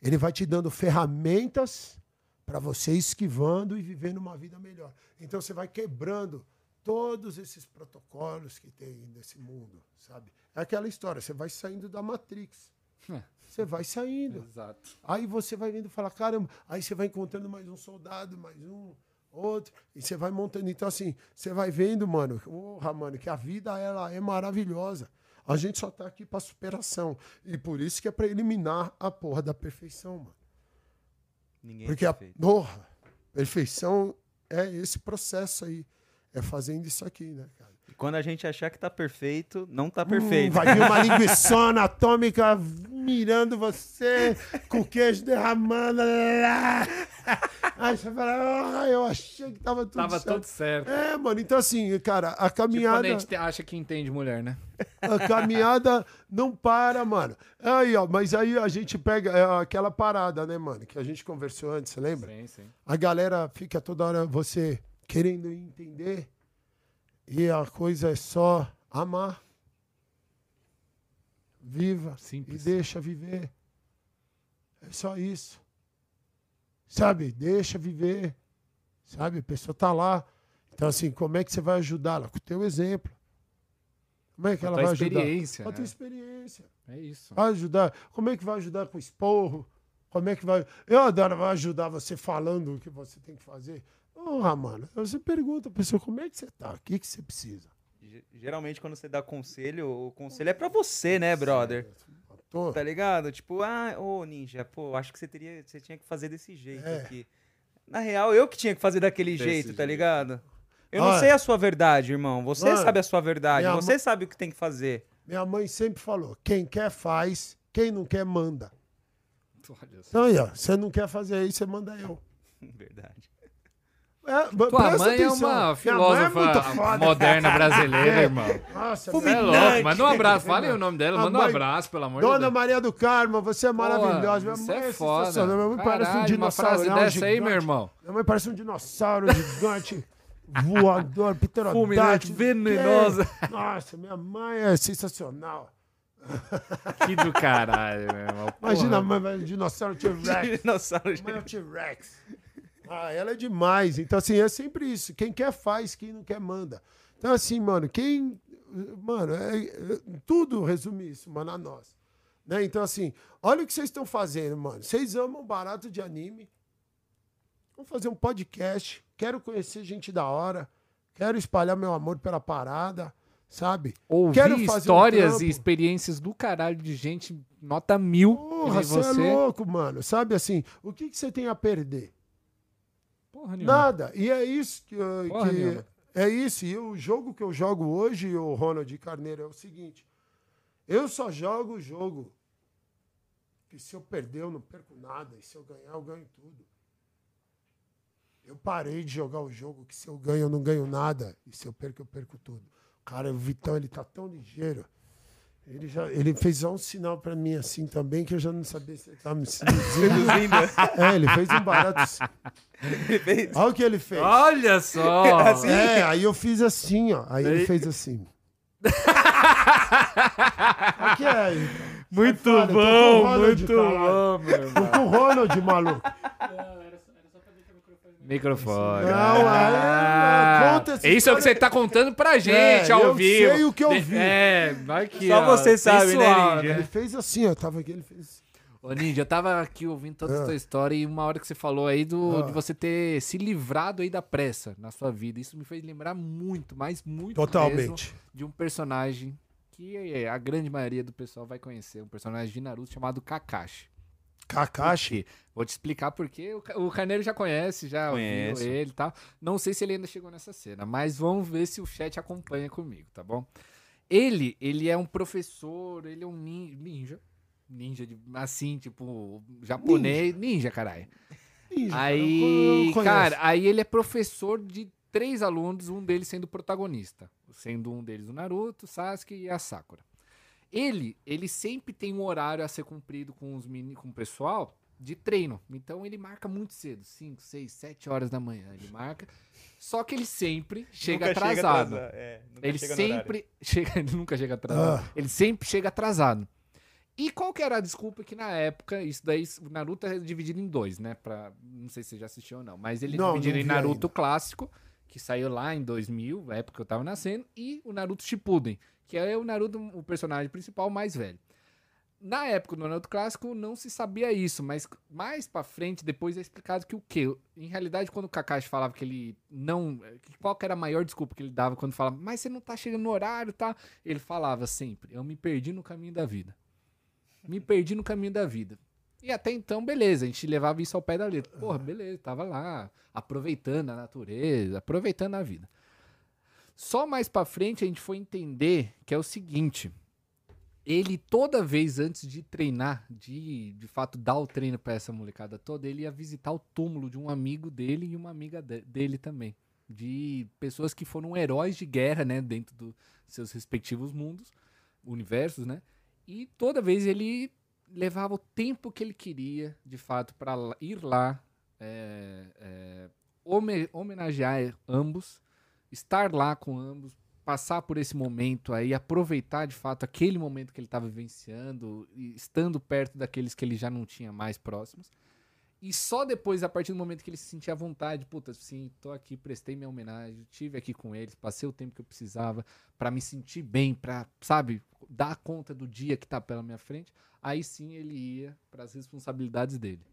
ele vai te dando ferramentas para você esquivando e vivendo uma vida melhor. Então você vai quebrando todos esses protocolos que tem nesse mundo, sabe? É aquela história, você vai saindo da Matrix. Você vai saindo. Exato. Aí você vai vendo e fala, caramba, aí você vai encontrando mais um soldado, mais um, outro, e você vai montando. Então, assim, você vai vendo, mano, porra, mano, que a vida ela é maravilhosa. A gente só tá aqui pra superação. E por isso que é pra eliminar a porra da perfeição, mano. Ninguém Porque é a porra, perfeição é esse processo aí. É fazendo isso aqui, né, cara? E quando a gente achar que tá perfeito, não tá Hum, perfeito. vai vir uma linguiçona atômica mirando você, com o queijo derramando. lá. Aí você fala, ah, eu achei que tava tudo Tava certo. tudo certo. É, mano, então assim, cara, a Tipo quando caminhada, a gente te- acha que entende mulher, né? a caminhada não para, mano. Aí, ó, mas aí a gente pega é, aquela parada, né, mano, que a gente conversou antes, você lembra? Sim, sim. A galera fica toda hora você querendo entender e a coisa é só amar. Viva Simples. e deixa viver. É só isso. Sabe? Deixa viver. Sabe? A pessoa tá lá. Então, assim, como é que você vai ajudá-la? Com o teu exemplo. Como é que a ela vai ajudar? experiência, Com a tua né? experiência. É isso. Vai ajudar. Como é que vai ajudar com esporro? Como é que vai. Eu adoro, vai ajudar você falando o que você tem que fazer. Porra, mano. Você pergunta a pessoa como é que você tá? O que, que você precisa? Ge- Geralmente, quando você dá conselho, o conselho é pra você, né, brother? Tô. Tá ligado? Tipo, ah, ô ninja, pô, acho que você teria, você tinha que fazer desse jeito É. aqui. Na real, eu que tinha que fazer daquele Desse jeito, tá jeito. ligado? Eu não Olha. sei a sua verdade, irmão. Você Mano, sabe a sua verdade. minha Você mãe- sabe o que tem que fazer. Minha mãe sempre falou: quem quer faz, quem não quer manda. Olha só. Então aí, ó, você não quer fazer aí, você manda eu. Verdade. É, Tua mãe é uma filósofa moderna brasileira, irmão. Nossa, Você é louco. Manda um abraço. Fala aí o nome dela. A Manda um mãe- abraço, pelo amor de Dona Deus. Maria do Carmo, você é maravilhosa. Minha Você mãe é foda. sensacional. Minha mãe parece um Caralho, uma dinossauro. frase dessa aí, meu irmão. Minha mãe parece um dinossauro gigante, voador, pterodáctilo. Fulminante, venenosa. Nossa, minha mãe é sensacional. Que do caralho, meu irmão. Imagina a mãe, um dinossauro T-Rex. Dinossauro. A mãe é o T-Rex. Ah, ela é demais. Então, assim, é sempre isso. Quem quer faz, quem não quer manda. Então, assim, mano, quem. Mano, é- é- tudo resume isso, mano, a nós. Né? Então, assim, olha o que vocês estão fazendo, mano. Vocês amam barato de anime. Vamos fazer um podcast. Quero conhecer gente da hora. Quero espalhar meu amor pela parada, sabe? Ouvir Quero fazer um histórias trampo. e experiências do caralho de gente nota mil. Porra, nem você é louco, mano. Sabe assim, o que, que você tem a perder? Porra nenhuma. Nada. E é isso que, eu- Porra que- nenhuma. é isso. E o jogo que eu jogo hoje, o Ronald Carneiro, é o seguinte: eu só jogo o jogo que se eu perder eu não perco nada, e se eu ganhar eu ganho tudo. Eu parei de jogar o jogo que se eu ganho eu não ganho nada, e se eu perco eu perco tudo. Cara, o Vitão ele tá tão ligeiro. Ele já ele fez só um sinal pra mim assim também que eu já não sabia se ele tava me seduzindo. é, ele fez um barato. assim. Olha o que ele fez. Olha só! Assim? É, aí eu fiz assim, ó. Aí ele fez assim. Aqui é aí. Muito fora, bom, muito bom, meu irmão. Tô com o Ronald, maluco. Microfone. Não, aí, conta essa É isso é o que você tá contando pra gente É, ao eu vivo. sei o que eu vi. É, vai aqui. Só ó, você sabe, né, Ninja? Ele fez assim, ó. Tava aqui, ele fez. Ô, Ninja, eu tava aqui ouvindo toda a Ah. sua história e uma hora que você falou aí do, Ah. de você ter se livrado aí da pressa na sua vida. Isso me fez lembrar muito, mas muito Totalmente. mesmo de um personagem que é, a grande maioria do pessoal vai conhecer. Um personagem de Naruto chamado Kakashi. Kakashi. Vou te explicar porque o, Ca- o Carneiro já conhece, já Conheço. ouviu ele e tal. Não sei se ele ainda chegou nessa cena, mas vamos ver se o chat acompanha comigo, tá bom? Ele, ele é um professor, ele é um nin- ninja. Ninja, de, assim, tipo, japonês. Ninja, caralho. Ih, Aí, conheço. cara, aí ele é professor de três alunos, um deles sendo protagonista. Sendo um deles o Naruto, Sasuke e a Sakura. Ele, ele sempre tem um horário a ser cumprido com os meni, com o pessoal de treino. Então ele marca muito cedo, 5, 6, 7 horas da manhã. Ele marca. Só que ele sempre chega Nunca atrasado. atrasa- é, nunca Ele chega sempre chega, ele nunca chega atrasado. Ah. Ele sempre chega atrasado. E qual que era a desculpa que na época, isso daí, o Naruto é dividido em dois, né? Pra, não sei se você já assistiu ou não, mas ele é Não, dividido não em Naruto ainda. clássico, que saiu lá em 2000, na época que eu tava nascendo, e o Naruto Shippuden, que é o Naruto, o personagem principal mais velho. Na época do Naruto clássico não se sabia isso, mas mais pra frente depois é explicado que o quê? Em realidade, quando o Kakashi falava que ele não, que qual que era a maior desculpa que ele dava quando falava, mas você não tá chegando no horário, tá? Ele falava sempre, eu me perdi no caminho da vida. Me perdi no caminho da vida. E até então, beleza, a gente levava isso ao pé da letra. Porra, beleza, tava lá, aproveitando a natureza, aproveitando a vida. Só mais pra frente a gente foi entender que é o seguinte: ele toda vez antes de treinar, de de fato dar o treino pra essa molecada toda, ele ia visitar o túmulo de um amigo dele e uma amiga de- dele também. De pessoas que foram heróis de guerra, né, dentro dos seus respectivos mundos, universos, né? E toda vez ele levava o tempo que ele queria, de fato, para ir lá, é, é, home- homenagear ambos, estar lá com ambos, passar por esse momento aí, aproveitar de fato aquele momento que ele estava vivenciando, e estando perto daqueles que ele já não tinha mais próximos. E só depois, a partir do momento que ele se sentia à vontade, puta, sim, tô aqui, prestei minha homenagem, tive aqui com eles, passei o tempo que eu precisava pra me sentir bem, pra, sabe, dar conta do dia que tá pela minha frente, aí sim ele ia pras responsabilidades dele.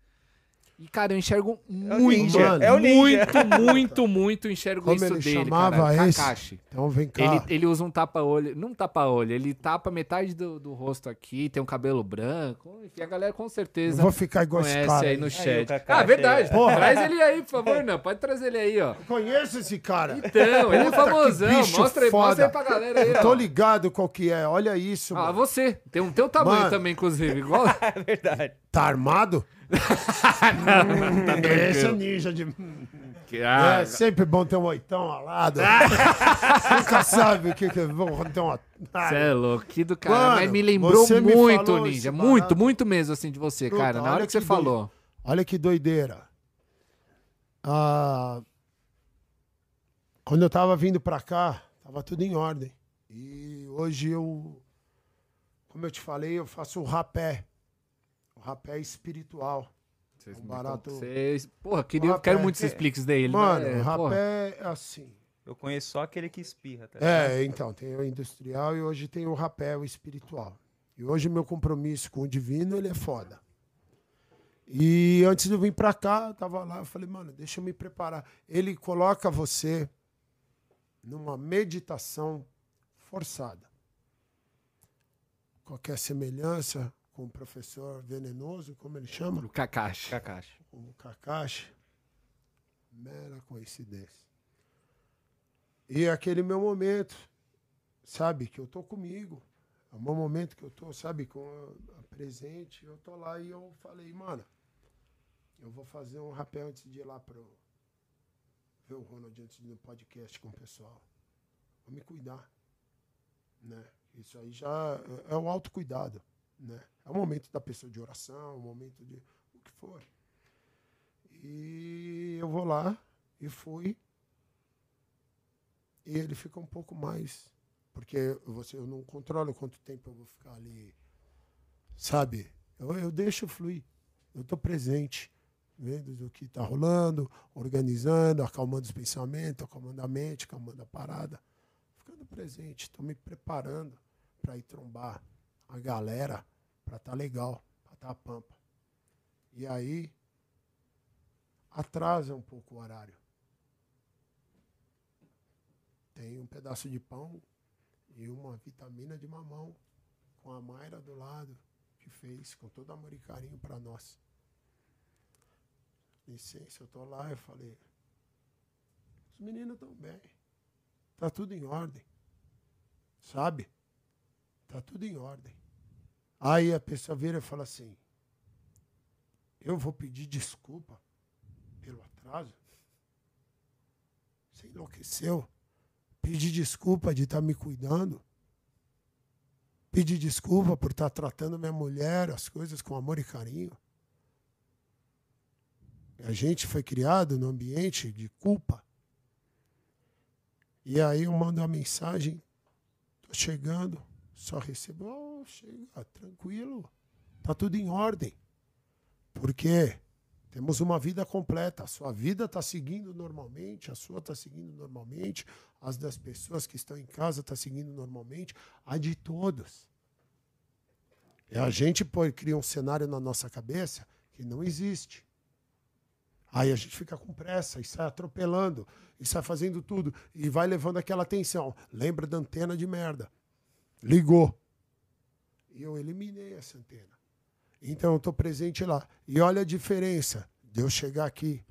E, cara, eu enxergo muito, ninja, mano. é o ninja. muito, muito, muito enxergo Como isso ele dele, chamava cara. esse? Kakashi. Então vem cá. Ele, ele usa um tapa-olho, não um tapa-olho, ele tapa metade do, do rosto aqui, tem um cabelo branco, enfim, a galera com Eu certeza vou ficar igual esse cara. aí aí. no chat. Ah, verdade. é- Porra. Traz ele aí, por favor, não. Pode trazer ele aí, ó. Conheço esse cara. Então, ele é famosão. bicho Mostra aí, foda. mostra aí pra galera aí, Eu tô ó. ligado qual que é. Olha isso, Ah, mano. você. Tem um teu tamanho Mano. também, inclusive. Igual. É verdade. Tá armado? Esse é ninja de. Que- ah, É sempre bom ter um oitão ao lado. Nunca sabe o que que é bom ter uma. Você é louco, que do cara. Mano, Mas me lembrou me muito, Ninja. Muito, muito mesmo, assim, de você, Puta, cara. Na hora olha que você que falou. Olha que doideira. Ah, quando eu tava vindo pra cá, tava tudo em ordem. E hoje eu, como eu te falei, eu faço o rapé. Rapé espiritual. Vocês Um barato- Vocês... Porra, queria, rapé, quero muito que você é- explique isso daí. Mano, né? Porra. rapé é assim. Eu conheço só aquele que espirra, tá ligado? É, então, tem o industrial e hoje tem o rapé, o espiritual. E hoje meu compromisso com o divino, ele é foda. E antes de eu vir pra cá, eu tava lá, eu falei, mano, deixa eu me preparar. Ele coloca você numa meditação forçada. Qualquer semelhança com o professor venenoso, como ele chama, O Kakashi. Kakashi. o Kakashi, Mera coincidência. E aquele meu momento, sabe, que eu tô comigo. É o meu momento que eu tô, sabe, com a, a presente. Eu tô lá e eu falei, mano, eu vou fazer um rapel antes de ir lá pro ver o Ronald antes de ir no podcast com o pessoal. Vou me cuidar, né? Isso aí já é, é o autocuidado, né? É o momento da pessoa de oração, é o momento de o que for. E eu vou lá e fui. E ele fica um pouco mais. Porque você, eu não controlo quanto tempo eu vou ficar ali. Sabe? Eu, eu deixo fluir. Eu estou presente, vendo o que está rolando, organizando, acalmando os pensamentos, acalmando a mente, acalmando a parada. Ficando presente, estou me preparando para ir trombar a galera, para estar tá legal, para estar tá pampa. E aí, atrasa um pouco o horário. Tem um pedaço de pão e uma vitamina de mamão com a Mayra do lado, que fez com todo amor e carinho para nós. Licença, eu tô lá, eu falei, os meninos estão bem. Tá tudo em ordem. Sabe? Tá tudo em ordem. Aí a pessoa vira e fala assim: Eu vou pedir desculpa pelo atraso. Você enlouqueceu? Pedir desculpa de estar tá me cuidando. Pedir desculpa por estar tá tratando minha mulher, as coisas com amor e carinho. A gente foi criado no ambiente de culpa. E aí eu mando uma mensagem, tô chegando, só recebo, oh, chega, tranquilo, tá tudo em ordem. Porque temos uma vida completa. A sua vida está seguindo normalmente, a sua está seguindo normalmente, as das pessoas que estão em casa está seguindo normalmente, a de todos. E a gente pode criar um cenário na nossa cabeça que não existe. Aí a gente fica com pressa e sai atropelando, e sai fazendo tudo, e vai levando aquela atenção. Lembra da antena de merda. Ligou. E eu eliminei essa antena. Então eu estou presente lá. E olha a diferença de eu chegar aqui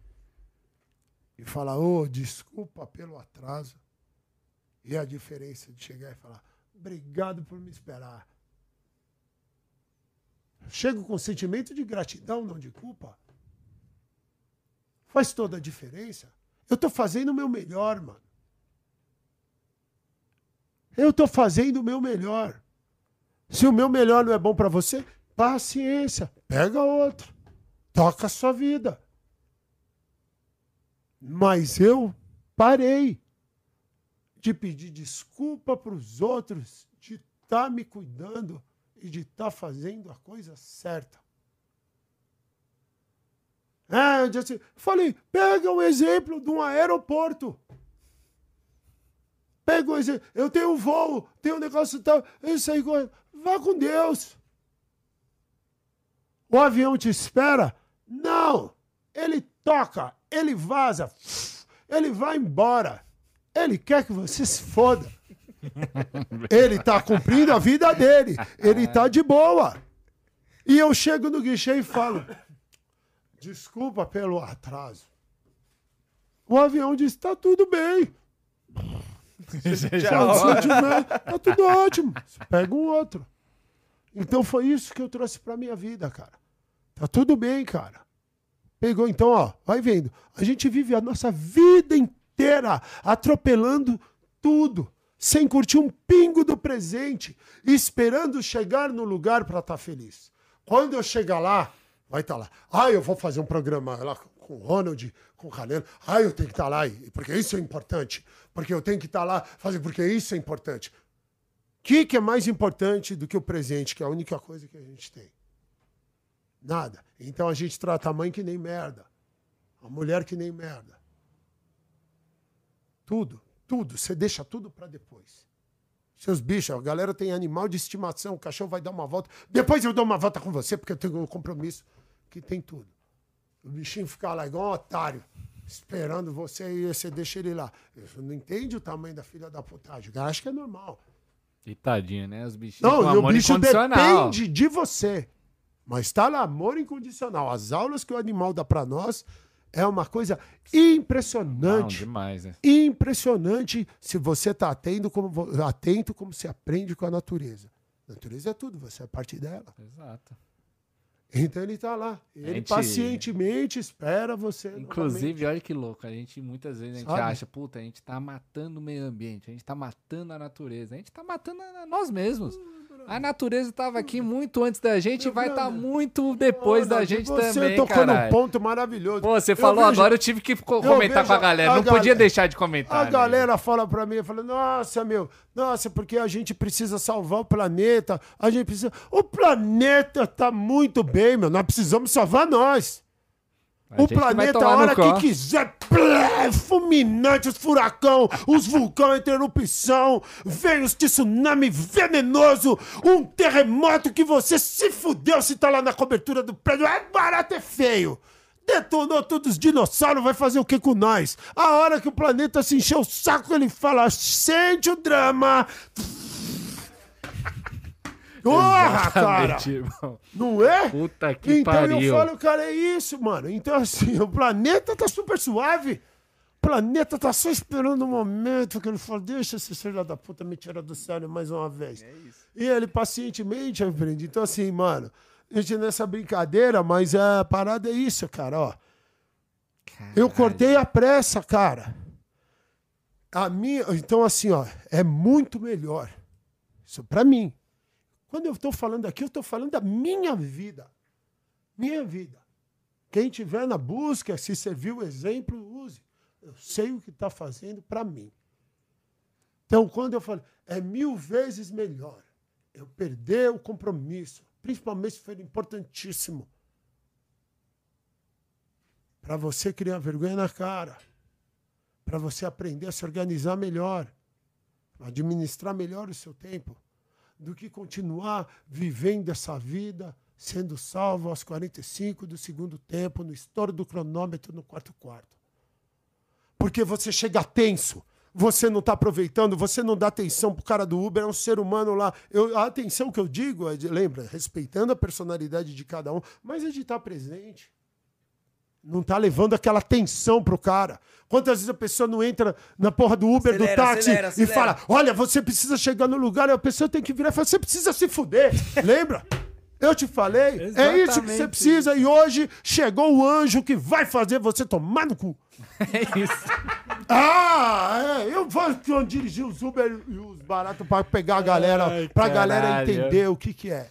e falar, ô, oh, desculpa pelo atraso. E a diferença de chegar e falar, obrigado por me esperar. Chego com sentimento de gratidão, não de culpa. Faz toda a diferença. Eu estou fazendo o meu melhor, mano. Eu estou fazendo o meu melhor. Se o meu melhor não é bom para você, Paciência, pega outro, toca a sua vida. Mas eu parei de pedir desculpa para os outros, de estar tá me cuidando e de estar tá fazendo a coisa certa. É, eu disse, falei, pega um exemplo de um aeroporto. Exemplo. Eu tenho um voo, tenho um negócio tal. Isso aí, vá com Deus. O avião te espera? Não! Ele toca, ele vaza, ele vai embora. Ele quer que você se foda. Ele tá cumprindo a vida dele. Ele tá de boa. E eu chego no guichê e falo: Desculpa pelo atraso. O avião diz: Tá tudo bem. Já, tá tudo ótimo. Você pega um outro. Então foi isso que eu trouxe pra minha vida, cara. Tá tudo bem, cara. Pegou então, ó, vai vendo. A gente vive a nossa vida inteira atropelando tudo, sem curtir um pingo do presente, esperando chegar no lugar para estar tá feliz. Quando eu chegar lá, vai estar tá lá. Ah, eu vou fazer um programa lá com o Ronald, com o Caleno. Ah, eu tenho que estar tá lá, porque isso é importante. Porque eu tenho que estar tá lá, fazer, porque isso é importante. O que, que é mais importante do que o presente, que é a única coisa que a gente tem? Nada. Então a gente trata a mãe que nem merda. A mulher que nem merda. Tudo, tudo. Você deixa tudo para depois. Seus bichos, a galera tem animal de estimação, o cachorro vai dar uma volta. Depois eu dou uma volta com você, porque eu tenho um compromisso que tem tudo. O bichinho fica lá igual um otário, esperando você e você deixa ele lá. Você não entende o tamanho da filha da putagem. Acho que é normal. E tadinho, né? Os bichinhos não, com o bicho depende de você. Mas está lá, amor incondicional. As aulas que o animal dá para nós É uma coisa Não, impressionante. demais, né? impressionante se você está atento como, atento como se aprende com a natureza. A natureza é tudo, você é parte dela. Exato. Então ele está lá. Ele gente- pacientemente espera você. Inclusive, olha que louco, a gente muitas vezes a gente Sabe? acha, puta, a gente tá matando o meio ambiente, a gente tá matando a natureza, a gente tá matando a nós mesmos. A natureza tava aqui muito antes da gente e vai estar brother. muito depois da Ronald, gente você também, tocou caralho. num ponto maravilhoso. Pô, você Eu falou vejo- agora, eu tive que co- comentar com a galera, a não podia deixar de comentar. A né? galera fala pra mim, fala, nossa, meu, nossa, porque a gente precisa salvar o planeta, a gente precisa... O planeta tá muito bem, meu, nós precisamos salvar nós. O planeta, a hora que quiser, plé, fulminante, os furacão, os vulcões em erupção, vem os tsunami venenoso, um terremoto que você se fudeu se tá lá na cobertura do prédio. É barato, é feio. Detonou todos os dinossauros, vai fazer o que com nós? A hora que o planeta se encher o saco, ele fala, sente o drama. Porra, cara! Irmão. Não é? Puta que então pariu. eu falo, cara, é isso, mano. Então, assim, o planeta tá super suave. O planeta tá só esperando o momento que ele fala, deixa esse filho da puta me tirar do sério mais uma vez. É isso. E ele pacientemente aprende. Então, assim, mano, a gente nessa brincadeira, mas a parada é isso, cara, ó. Eu Caralho. cortei a pressa, cara. A minha, então assim, ó, é muito melhor. Isso pra mim. Quando eu tô falando aqui, eu tô falando da minha vida. Minha vida. Quem tiver na busca, se servir o exemplo, use. Eu sei o que está fazendo para mim. Então, quando eu falo, é mil vezes melhor eu perder o compromisso, principalmente se for importantíssimo, para você criar vergonha na cara, para você aprender a se organizar melhor, administrar melhor o seu tempo, do que continuar vivendo essa vida, sendo salvo aos 45 do segundo tempo, no estouro do cronômetro no quarto quarto. Porque você chega tenso, você não está aproveitando, você não dá atenção pro cara do Uber, é um ser humano lá. Eu, a atenção que eu digo, é de, lembra, respeitando a personalidade de cada um, mas é de estar presente. Não tá levando aquela atenção pro cara. Quantas vezes a pessoa não entra na porra do Uber, do Acelera, táxi acelera, e acelera. fala: Olha, você precisa chegar no lugar, e a pessoa tem que virar e falar: Você precisa se fuder. Lembra? Eu te falei, é isso que você Exatamente precisa. E hoje chegou o anjo que vai fazer você tomar no cu. É isso. Ah, é. Eu vou dirigir os Uber e os baratos pra pegar a galera, Ai, pra galera entender o que que é.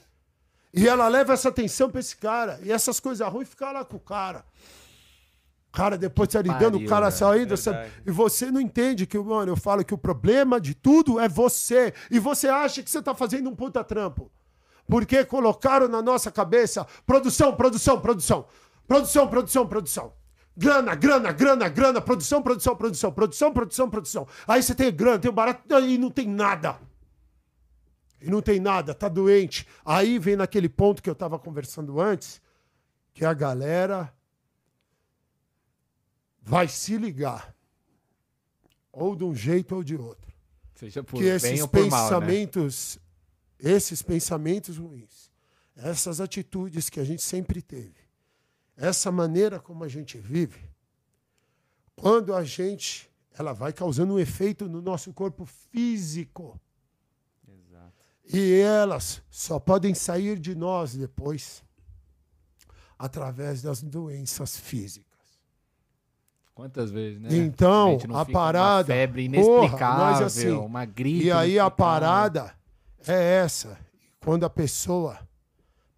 E ela leva essa atenção pra esse cara. E essas coisas ruins ficam lá com o cara. Cara, depois tá lidando, o pariu, cara velho. saindo. sabe? E você não entende que, mano, eu falo que o problema de tudo é você. E você acha que você tá fazendo um puta trampo. Porque colocaram na nossa cabeça produção, produção, produção. Produção, produção, produção. Grana, grana, grana, grana, produção, produção, produção, produção, produção, produção. Aí você tem grana, tem o barato, e não tem nada. E não tem nada, tá doente. Aí vem naquele ponto que eu tava conversando antes, que a galera vai se ligar. Ou de um jeito ou de outro Seja por que esses por mal, né? pensamentos, esses pensamentos ruins, essas atitudes que a gente sempre teve, essa maneira como a gente vive, quando a gente, ela vai causando um efeito no nosso corpo físico. E elas só podem sair de nós depois através das doenças físicas. Quantas vezes, né? Então, a fica com uma parada- febre Porra, inexplicável, nós, assim, uma gripe. E aí a parada é essa. Quando a pessoa.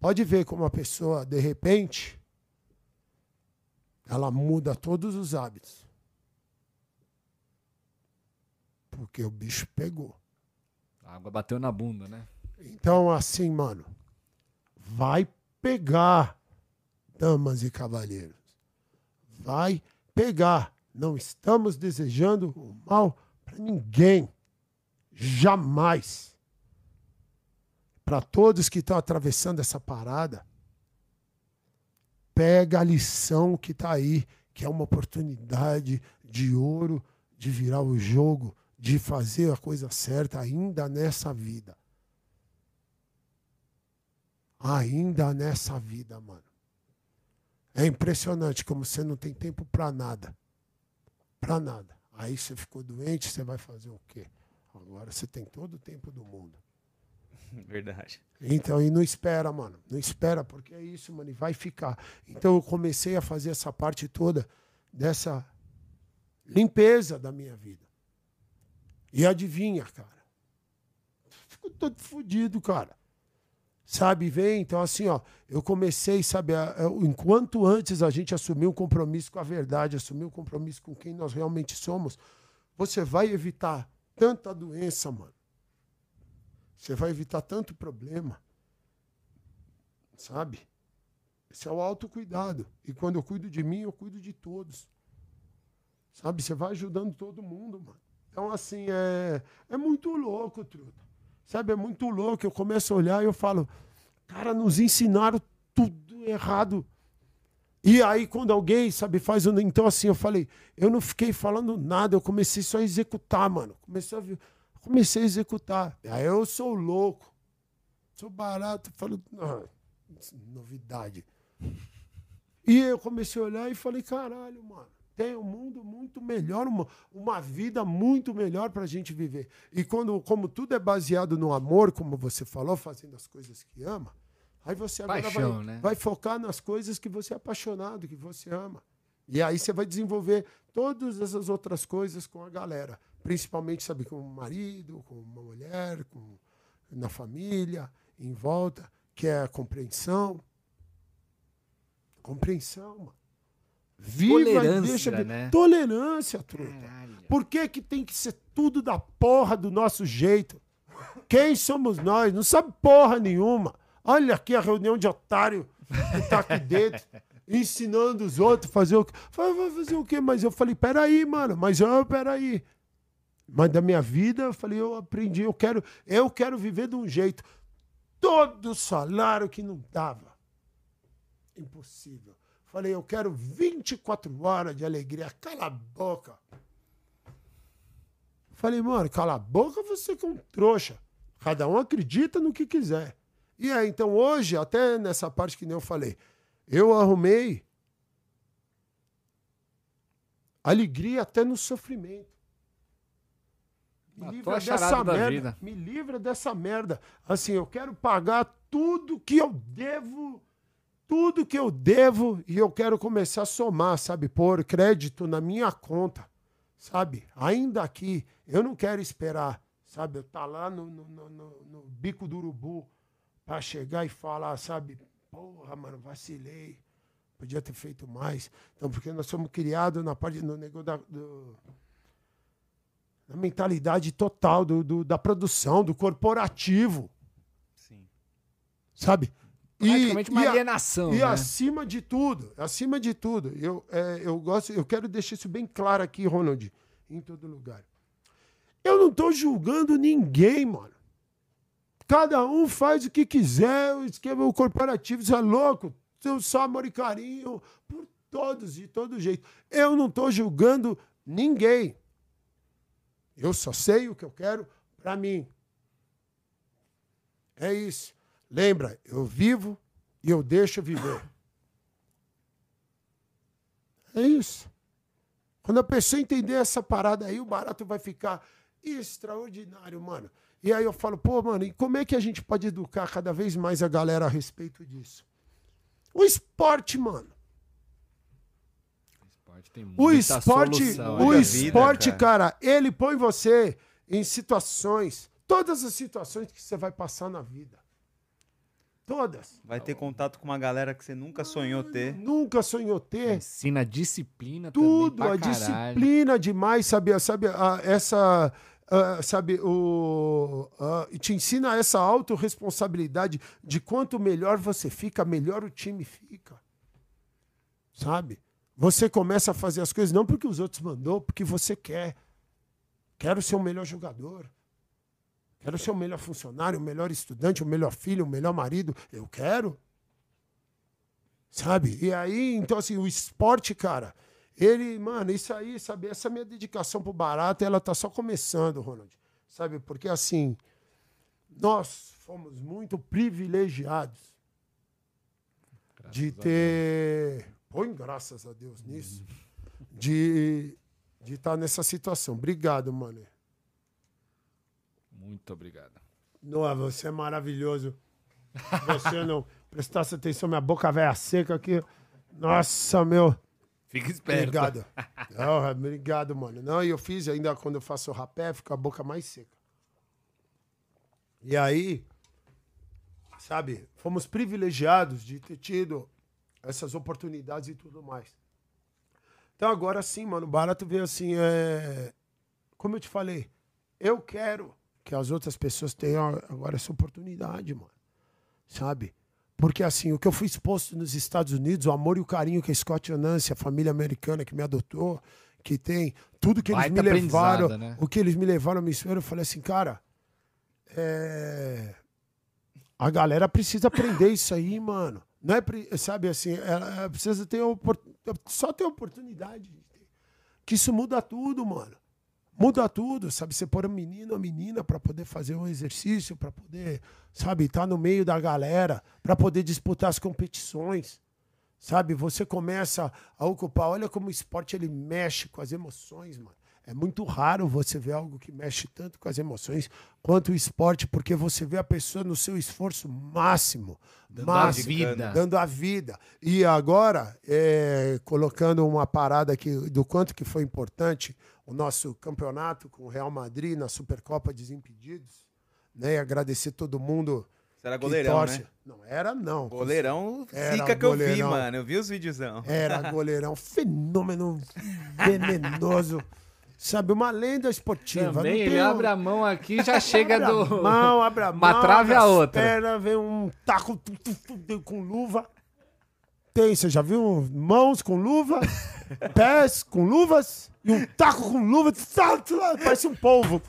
Pode ver como a pessoa, de repente, ela muda todos os hábitos. Porque o bicho pegou. A água bateu na bunda, né? Então, assim, mano, vai pegar, damas e cavalheiros. Vai pegar. Não estamos desejando o mal para ninguém. Jamais. Para todos que estão atravessando essa parada, pega a lição que está aí, que é uma oportunidade de ouro de virar o jogo, de fazer a coisa certa ainda nessa vida. Ainda nessa vida, mano. É impressionante como você não tem tempo pra nada. Pra nada. Aí você ficou doente, você vai fazer o quê? Agora você tem todo o tempo do mundo. Verdade. Então, e não espera, mano. Não espera, porque é isso, mano. E vai ficar. Então, eu comecei a fazer essa parte toda dessa limpeza da minha vida. E adivinha, cara? Fico todo fodido, cara. Sabe, vem. Então, assim, ó, eu comecei, sabe, a- a- enquanto antes a gente assumir um compromisso com a verdade, assumir um compromisso com quem nós realmente somos, você vai evitar tanta doença, mano. Você vai evitar tanto problema. Sabe? Esse é o autocuidado. E quando eu cuido de mim, eu cuido de todos. Sabe? Você vai ajudando todo mundo, mano. Então, assim, é, é muito louco, truta. Sabe? É muito louco. Eu começo a olhar e eu falo, cara, nos ensinaram tudo errado. E aí, quando alguém, sabe, faz um. Então, assim, eu falei, eu não fiquei falando nada, eu comecei só a executar, mano. Comecei a, comecei a executar. Aí eu sou louco. Sou barato. Falo, ah, novidade. E eu comecei a olhar e falei, caralho, mano, tem um mundo muito melhor, uma, uma vida muito melhor pra gente viver. E quando, como tudo é baseado no amor, como você falou, fazendo as coisas que ama, aí você agora Paixão, vai, né? vai focar nas coisas que você é apaixonado, que você ama. E aí você vai desenvolver todas essas outras coisas com a galera. Principalmente, sabe, com o marido, com uma mulher, com, na família, em volta, que é a compreensão. Compreensão, mano. Viva e Tolerância, deixa né? Tolerância, truta. Caralho. Por que, que tem que ser tudo da porra do nosso jeito? Quem somos nós? Não sabe porra nenhuma. Olha aqui a reunião de otário que tá aqui dentro, ensinando os outros a fazer o quê? Vai vai fazer o quê? Mas eu falei, peraí, mano, mas eu, peraí. Mas da minha vida, eu falei, eu aprendi, eu quero, eu quero viver de um jeito. Todo salário que não dava. Impossível. Falei, eu quero 24 horas de alegria. Cala a boca. Falei, mano, cala a boca você que é um trouxa. Cada um acredita no que quiser. E aí, então hoje, até nessa parte que nem eu falei, eu arrumei alegria até no sofrimento. Me livra dessa da merda. vida. Me livra dessa merda. Assim, eu quero pagar tudo que eu devo, tudo que eu devo, e eu quero começar a somar, sabe? Pôr crédito na minha conta, sabe? Ainda aqui, eu não quero esperar, sabe? Eu tá lá no, no, no- no- bico do urubu pra chegar e falar, sabe? Porra, mano, vacilei. Podia ter feito mais. Então, porque nós somos criados na parte no negócio da, do, na mentalidade total do, do- da produção, do corporativo, Sim. sabe? E- Praticamente uma e a- alienação, e né? acima de tudo, acima de tudo, eu, é, eu gosto, eu quero deixar isso bem claro aqui, Ronald, em todo lugar. Eu não tô julgando ninguém, mano. Cada um faz o que quiser, o esquema corporativo, isso é louco. Tenho só amor e carinho por todos, de todo jeito. Eu não tô julgando ninguém. Eu só sei o que eu quero pra mim. É isso. Lembra, eu vivo e eu deixo viver. É isso. Quando a pessoa entender essa parada aí, o barato vai ficar extraordinário, mano. E aí eu falo, pô, mano, e como é que a gente pode educar cada vez mais a galera a respeito disso? O esporte, mano. esporte tem O esporte, solução, o a vida, esporte, cara. cara, ele põe você em situações, todas as situações que você vai passar na vida. Todas. Vai ter contato com uma galera que você nunca sonhou ter. Nunca sonhou ter. Ensina disciplina tudo, também a caralho. disciplina demais, sabe? Sabe, a- essa. ah, sabe, o. ah, e te ensina essa autorresponsabilidade de quanto melhor você fica, melhor o time fica. Sabe? Você começa a fazer as coisas não porque os outros mandou, porque você quer. Quero ser o melhor jogador. Quero ser o melhor funcionário, o melhor estudante, o melhor filho, o melhor marido. Eu quero. Sabe? E aí, então, assim, o esporte, cara, ele, mano, isso aí, sabe? Essa minha dedicação pro barato, ela tá só começando, Ronald. Sabe? Porque, assim, nós fomos muito privilegiados Graças de ter. põe graças a Deus nisso, de de estar nessa situação. Obrigado, mano. Muito obrigado. Noah, você é maravilhoso. Você não prestasse atenção, minha boca velha seca aqui. Nossa, meu. Fica esperto. Obrigado. Não, obrigado, mano. Não, e eu fiz ainda quando eu faço rapé, fica a boca mais seca. E aí, sabe, fomos privilegiados de ter tido essas oportunidades e tudo mais. Então agora sim, mano, o barato veio assim, é... como eu te falei, eu quero que as outras pessoas tenham agora essa oportunidade, mano. Sabe? Porque assim, o que eu fui exposto nos Estados Unidos, o amor e o carinho que a Scott Anansi, a família americana que me adotou, que tem, tudo que eles me levaram, né? o que eles me levaram me ensinar, eu falei assim, cara, é... a galera precisa aprender isso aí, mano. Não é, pre- sabe assim, ela ela precisa ter opor- só ter oportunidade. Que isso muda tudo, mano. Muda tudo, sabe? Você pôr um menino ou menina para poder fazer um exercício, para poder, sabe, estar no meio da galera, para poder disputar as competições. Sabe? Você começa a ocupar, olha como o esporte ele mexe com as emoções, mano. É muito raro você ver algo que mexe tanto com as emoções quanto o esporte, porque você vê a pessoa no seu esforço máximo, Dando a máximo, vida. dando a vida. E agora, é, colocando uma parada aqui do quanto que foi importante o nosso campeonato com o Real Madrid na Supercopa Desimpedidos, né? E agradecer todo mundo. Você era goleirão, né? Não, era não. Goleirão Era fica que eu vi, goleirão. mano. Eu vi os videozão. Era goleirão, fenômeno venenoso. Sabe, uma lenda esportiva. Também não ele tem um- abre a mão aqui e já chega Abre a do. mão, abre a mão. Uma trave a outra. pernas, vem um taco tu, tu, tu, com luva. Tem, você já viu mãos com luva, pés com luvas e um taco com luva. Parece um polvo.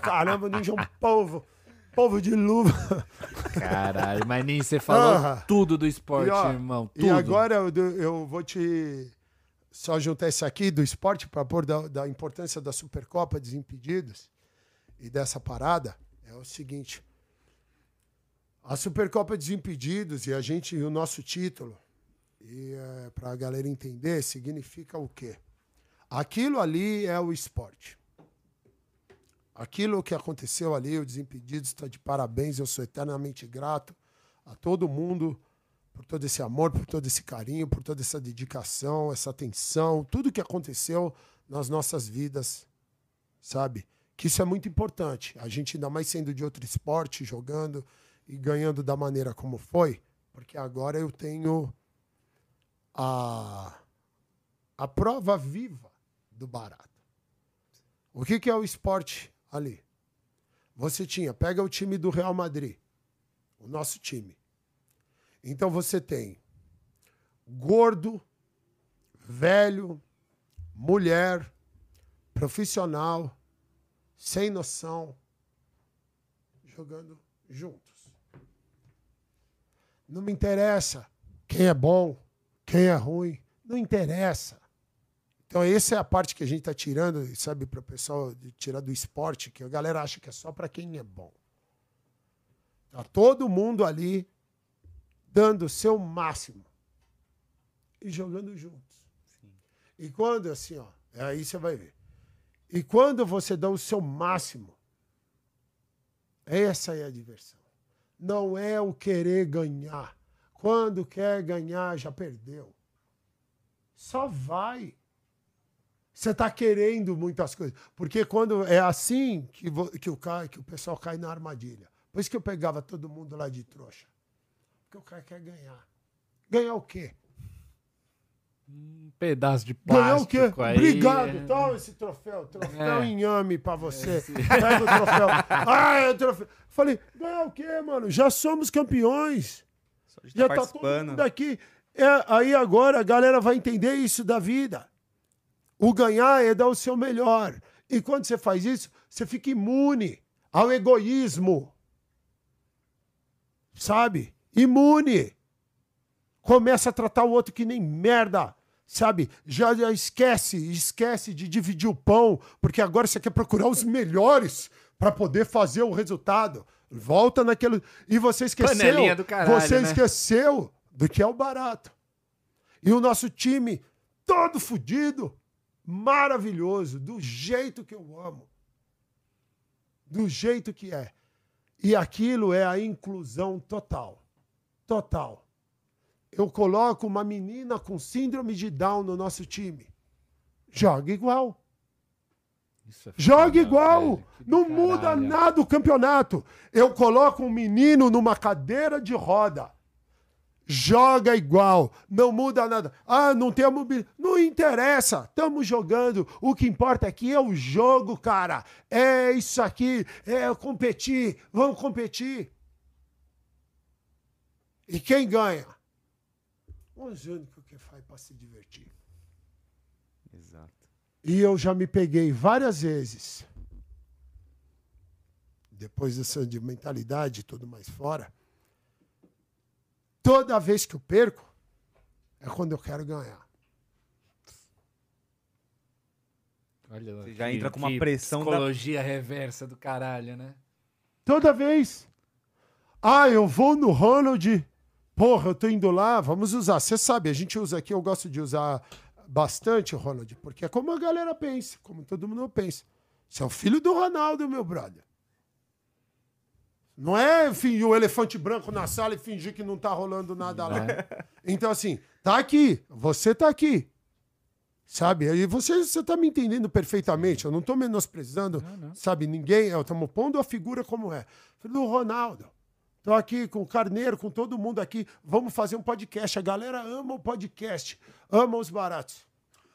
Caramba, ninja é um polvo. Polvo de luva. Caralho, mas nem você falou tudo do esporte, E, ó, irmão. Tudo. E agora eu, eu vou te só juntar isso aqui do esporte para pôr da, da importância da Supercopa Desimpedidos e dessa parada. É o seguinte. A Supercopa Desimpedidos e a gente o nosso título, e para a galera entender, significa o quê? Aquilo ali é o esporte. Aquilo que aconteceu ali, o Desimpedidos está de parabéns. Eu sou eternamente grato a todo mundo por todo esse amor, por todo esse carinho, por toda essa dedicação, essa atenção, tudo que aconteceu nas nossas vidas, sabe? Que isso é muito importante. A gente ainda mais sendo de outro esporte, jogando e ganhando da maneira como foi, porque agora eu tenho a, a prova viva do barato. O que, que é o esporte ali? Você tinha, pega o time do Real Madrid, o nosso time. Então você tem gordo, velho, mulher, profissional, sem noção, jogando juntos. Não me interessa quem é bom, quem é ruim, não interessa. Então, essa é a parte que a gente está tirando, sabe, para o pessoal tirar do esporte, que a galera acha que é só para quem é bom. Tá todo mundo ali dando o seu máximo e jogando juntos. E quando, assim, ó, aí você vai ver. E quando você dá o seu máximo, essa é a diversão. Não é o querer ganhar. Quando quer ganhar, já perdeu. Só vai. Você está querendo muitas coisas. Porque quando é assim que, que, o, que o pessoal cai na armadilha. Por isso que eu pegava todo mundo lá de trouxa. Porque o cara quer ganhar. Ganhar o quê? Um pedaço de Ganhar o plástico quê? aí. Obrigado. é. Toma esse troféu. Troféu É. inhame pra você. Pega o troféu. Ah, é o troféu. Falei, ganhar o quê, mano? Já somos campeões. Já tá tá todo mundo aqui. É, aí agora a galera vai entender isso da vida. O ganhar é dar o seu melhor. E quando você faz isso, você fica imune ao egoísmo. Sabe? Imune. Começa a tratar o outro que nem merda. Sabe? Já, já esquece, esquece de dividir o pão, porque agora você quer procurar os melhores para poder fazer o resultado. Volta naquele. E você esqueceu. Caralho, você né? esqueceu do que é o barato. E o nosso time todo fudido, maravilhoso, do jeito que eu amo. Do jeito que é. E aquilo é a inclusão total. Total. Eu coloco uma menina com síndrome de Down no nosso time. Joga igual. É Joga igual. velho. Não do muda caralho. nada o campeonato. Eu coloco um menino numa cadeira de roda. Joga igual. Não muda nada. Ah, não tem a mobilidade. Não interessa. Estamos jogando. O que importa aqui é o jogo, cara. É isso aqui. É competir. Vamos competir. E quem ganha? Os únicos que faz para se divertir. Exato. E eu já me peguei várias vezes, depois dessa de mentalidade e tudo mais fora. Toda vez que eu perco, é quando eu quero ganhar. Olha lá, Você já que- entra com uma pressão da- Psicologia reversa do caralho, né? Toda vez. Ah, eu vou no Ronald. Porra, eu tô indo lá, vamos usar. Você sabe, a gente usa aqui, eu gosto de usar bastante Ronald, porque é como a galera pensa, como todo mundo pensa. Você é o filho do Ronaldo, meu brother. Não é fingir o elefante branco na sala e fingir que não tá rolando nada lá. Então, assim, tá aqui, você tá aqui. Sabe? Aí você, você tá me entendendo perfeitamente. Eu não tô menosprezando, sabe, ninguém. Estamos pondo a figura como é. Filho do Ronaldo. Tô aqui com o Carneiro, com todo mundo aqui. Vamos fazer um podcast. A galera ama o podcast, ama os baratos.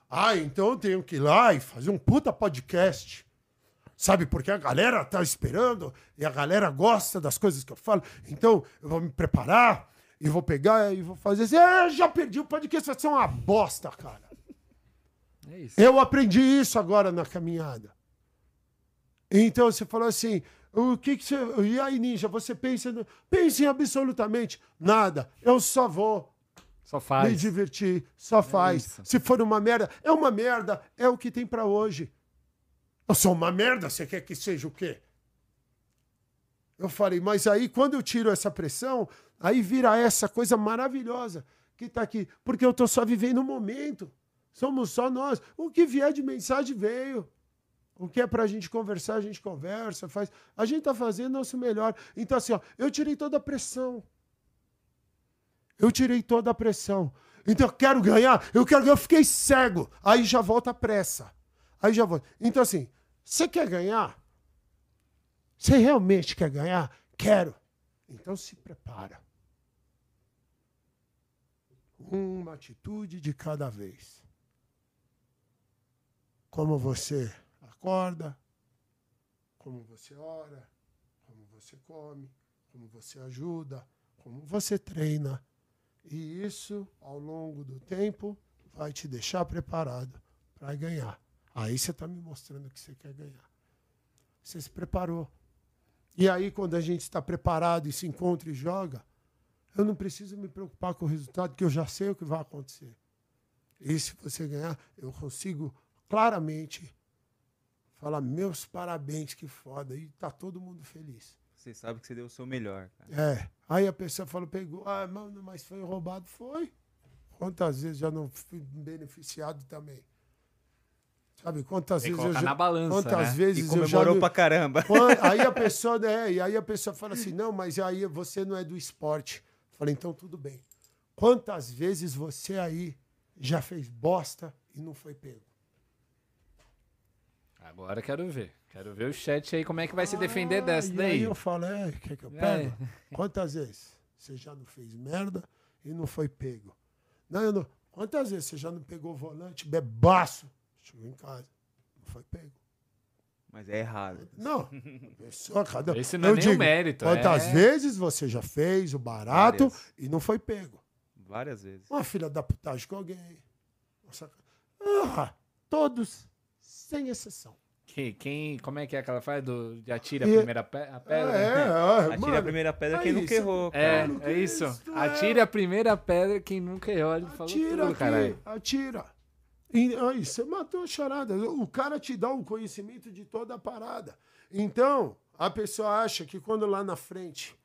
Ah, então eu tenho que ir lá e fazer um puta podcast. Sabe, porque a galera tá esperando e a galera gosta das coisas que eu falo. Então, eu vou me preparar e vou pegar e vou fazer assim. Ah, já perdi o podcast, vai ser uma bosta, cara. É isso. Eu aprendi isso agora na caminhada. Então você falou assim: o que, que você. E aí, Ninja, você pensa. no- Pensa em absolutamente nada. Eu só vou Só me faz. divertir, só faz. isso. Se for uma merda, é uma merda, é o que tem pra hoje. Eu sou uma merda, você quer que seja o quê? Eu falei, mas aí quando eu tiro essa pressão, aí vira essa coisa maravilhosa que tá aqui. Porque eu tô só vivendo o momento. Somos só nós. O que vier de mensagem veio. O que é pra gente conversar, a gente conversa, faz. A gente tá fazendo nosso melhor. Então, assim, ó, eu tirei toda a pressão. Eu tirei toda a pressão. Então eu quero ganhar, eu quero ganhar, eu fiquei cego. Aí já volta a pressa. Aí já volta. Então, assim, você quer ganhar? Você realmente quer ganhar? Quero. Então se prepara. Uma atitude de cada vez. Como você acorda, como você ora, como você come, como você ajuda, como você treina. E isso, ao longo do tempo, vai te deixar preparado para ganhar. Aí você está me mostrando que você quer ganhar. Você se preparou. E aí, quando a gente está preparado e se encontra e joga, eu não preciso me preocupar com o resultado, que eu já sei o que vai acontecer. E se você ganhar, eu consigo claramente falar meus parabéns, que foda. E tá todo mundo feliz. Você sabe que você deu o seu melhor, cara. É. Aí a pessoa falou, pegou, ah, mano, mas foi roubado. Foi. Quantas vezes já não fui beneficiado também? Sabe, quantas Tem vezes eu já... na balança, Quantas né? vezes E eu já... comemorou pra caramba. Aí a pessoa, né, e aí a pessoa fala assim, não, mas aí você não é do esporte. Falei, então tudo bem. Quantas vezes você aí já fez bosta e não foi pego? Agora quero ver. Quero ver o chat aí, como é que vai se defender dessa Ah, e daí. aí eu falo, é, quer que eu É. pego? Quantas vezes você já não fez merda e não foi pego? Não, eu não. Quantas vezes você já não pegou o volante bebaço? Chegou em casa, não foi pego. Mas é errado. Não. Pessoa, cada... Esse não é nem o mérito, Quantas é- vezes você já fez o barato Várias. e não foi pego? Várias vezes. Uma filha da putagem com alguém. Nossa, ah, todos, sem exceção. Que, quem, como é que é aquela faz do de atira a E- primeira pe- a pedra? É, é, Atire mano, a primeira pedra quem aí, nunca errou, É, cara. Que é isso. isso, é. Atire a primeira pedra quem nunca errou. Ele falou Atira tudo, aqui, caralho. atira. E, aí, você matou a charada. O cara te dá um conhecimento de toda a parada. Então, a pessoa acha que quando lá na frente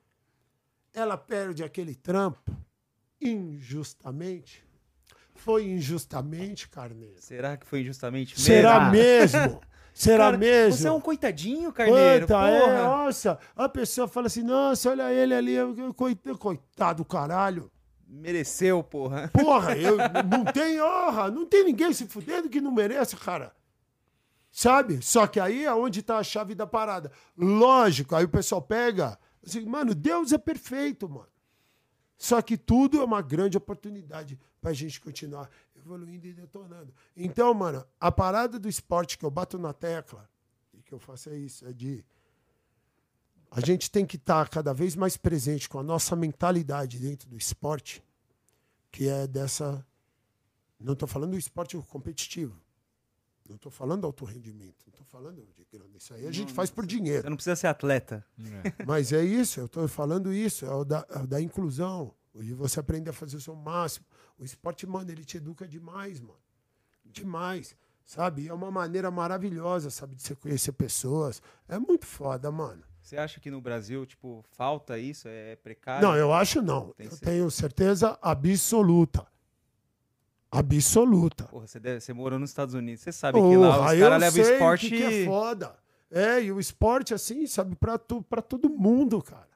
ela perde aquele trampo injustamente, Foi injustamente, Carneiro. Será que foi injustamente mesmo? Será mesmo? Será Cara, mesmo? Você é um coitadinho, Carneiro. Quanta, é, nossa. A pessoa fala assim, nossa, olha ele ali, coitado, coitado caralho. Mereceu, porra. Porra, eu não tem honra, não tem ninguém se fudendo que não merece, cara. Sabe? Só que aí é onde tá a chave da parada. Lógico, aí o pessoal pega, assim, mano, Deus é perfeito, mano. Só que tudo é uma grande oportunidade pra gente continuar evoluindo e detonando. Então, mano, a parada do esporte que eu bato na tecla e que eu faço é isso, é de a gente tem que estar cada vez mais presente com a nossa mentalidade dentro do esporte, que é dessa. Não estou falando do esporte competitivo. Não estou falando do alto rendimento. Não falando de grana. Isso aí a gente faz por dinheiro. Você não precisa ser atleta. Mas é isso, eu estou falando isso, é o da, é o da inclusão. De você aprender a fazer o seu máximo. O esporte, mano, ele te educa demais, mano. Demais. Sabe? E é uma maneira maravilhosa, sabe, de você conhecer pessoas. É muito foda, mano. Você acha que no Brasil, tipo, falta isso? É precário? Não, eu acho não. Tem eu certeza. tenho certeza absoluta. Absoluta. Porra, você, deve- você morou nos Estados Unidos. Você sabe que lá os caras levam esporte. Que, que é foda. É, e o esporte, assim, sabe, pra, tu, pra todo mundo, cara.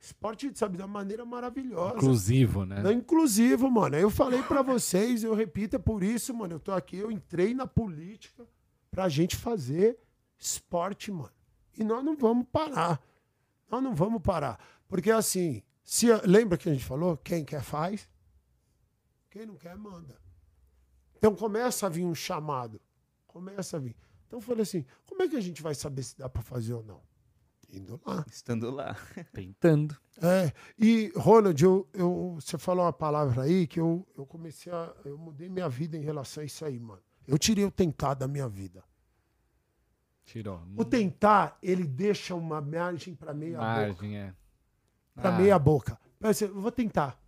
Esporte, sabe, da maneira maravilhosa. Inclusivo, né? É inclusivo, mano. Eu falei pra vocês, eu repito, é por isso, mano. Eu tô aqui, eu entrei na política pra gente fazer esporte, mano. E nós não vamos parar. Nós não vamos parar. Porque assim, se, lembra que a gente falou? Quem quer faz, quem não quer manda. Então começa a vir um chamado. Começa a vir. Então eu falei assim: como é que a gente vai saber se dá pra fazer ou não? Indo lá. Estando lá. Tentando. É, e Ronald, eu, eu- você falou uma palavra aí que eu, eu comecei a. Eu mudei minha vida em relação a isso aí, mano. Eu tirei o tentar da minha vida. Tirou. O tentar, ele deixa uma margem pra meia boca. Margem, é. Pra Ah. meia boca. Eu vou tentar.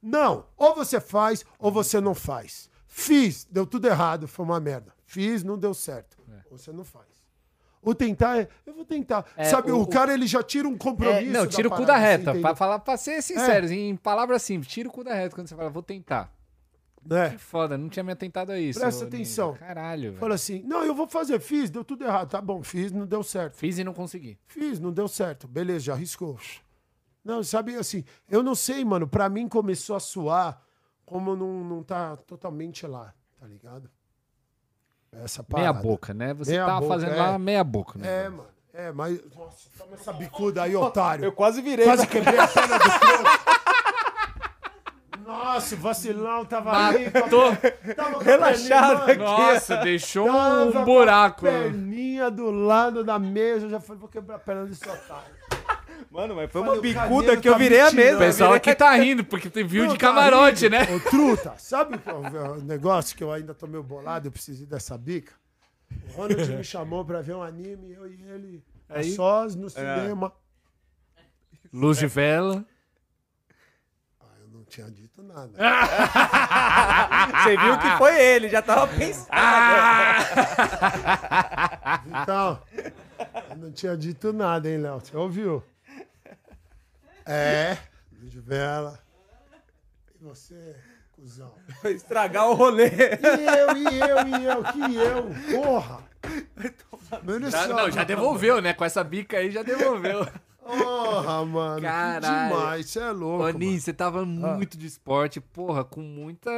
Não, ou você faz ou você não faz. Fiz, deu tudo errado, foi uma merda. Fiz, não deu certo. Ou você não faz. O tentar é, eu vou tentar. É, Sabe, o, o- cara ele já tira um É, compromisso. não, da tira o cu da reta. Pra, falar, pra ser sincero, em palavras simples, tira o cu da reta quando você fala, vou tentar. Né? Que foda, não tinha me atentado a isso. Presta ô, Ninja. atenção. Caralho, Fala assim, não, eu vou fazer, fiz, deu tudo errado. Tá bom, fiz, não deu certo. Fiz e não consegui. Fiz, não deu certo. Beleza, já arriscou. Não, sabe assim, eu não sei, mano, pra mim começou a suar como não, não tá totalmente lá, tá ligado? Essa Meia parada. boca, né? Você Meia tava boca, fazendo é. lá meia boca, né? É, mano. É, mas. Nossa, toma essa bicuda aí, otário. Eu quase virei. Quase quebrei a perna do troco. Nossa, o vacilão tava ali. Matou. Tava com a Relaxado perninha, Nossa, deixou tava um buraco. Perninha do lado da mesa, eu já falei, vou quebrar a perna desse otário. Mano, mas foi Falei, uma o bicuda que eu tá virei a mentindo. mesa. O pessoal aqui tá rindo, porque tem viu Não, de tá camarote, rindo. né? Ô, truta, sabe é o negócio que eu ainda tô meio bolado, eu preciso ir dessa bica? O Ronald me chamou pra ver um anime, eu e ele, a Aí- sós no cinema. Luz de vela. Ah, eu não tinha dito nada. Você viu que foi ele, já tava pensando. Então, eu não tinha dito nada, hein, Léo? Você ouviu? É, de vela. E você, cuzão? Foi estragar o rolê. E eu, e eu, e eu, que eu, porra! Já- não, já devolveu, né? Com essa bica aí já devolveu. Porra, mano. Caralho. demais, você é louco. Nin, você tava muito de esporte, porra, com muita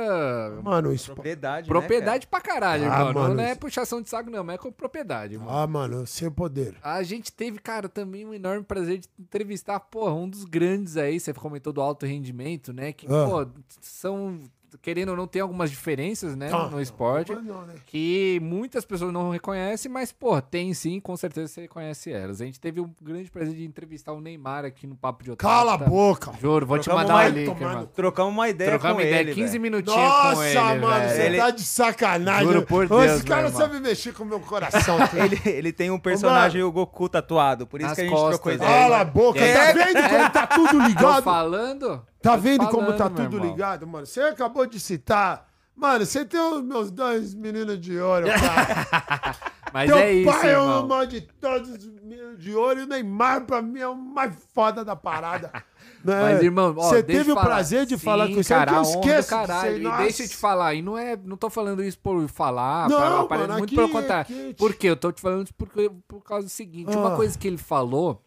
Mano, o espo- Propriedade, propriedade pra caralho, Ah, mano. mano, Não é puxação de saco, não, mas é com propriedade, mano. Ah, mano, sem poder. A gente teve, cara, também um enorme prazer de entrevistar, porra, um dos grandes aí, você comentou do alto rendimento, né? Que, Ah. pô, são, querendo ou não, tem algumas diferenças, né, Ah, no esporte. Mas não, né? Que muitas pessoas não reconhecem, mas, pô, tem sim, com certeza você conhece elas. A gente teve um grande prazer de entrevistar o Neymar aqui no Papo de Otário. Cala a boca. Juro, vou te Trocamos mandar uma- tomando- mano. Trocamos uma ideia Trocamos com ideia, ele, 15 velho. minutinhos Nossa, com ele, mano, você Ele- tá de sacanagem. Juro por Deus, Esse cara irmão. sabe mexer com o meu coração. Ele, ele tem um personagem, o Goku, tatuado. Por isso Nas que a gente costas, trocou né? ideia. Cala a boca. É. Tá vendo como tá tudo Tô ligado? falando? Tá vendo como falando, tá meu tudo irmão. ligado, mano? Você acabou de citar. Mano, você tem os meus dois meninos de ouro, cara. Mas Teu é isso, pai é o irmão. maior de todos meus de olho. E o Neymar, pra mim, é o mais foda da parada. Né? Mas, irmão, ó, Você teve o prazer de Sim, falar com esse cara, eu esqueço. de caralho. E Nossa. deixa eu te falar, e não é, não tô falando isso por falar, Não, pra- pra- mano, muito aqui- pelo contrário. aqui- Por quê? Eu tô te falando isso porque, por causa do seguinte, uma Ah. coisa que ele falou,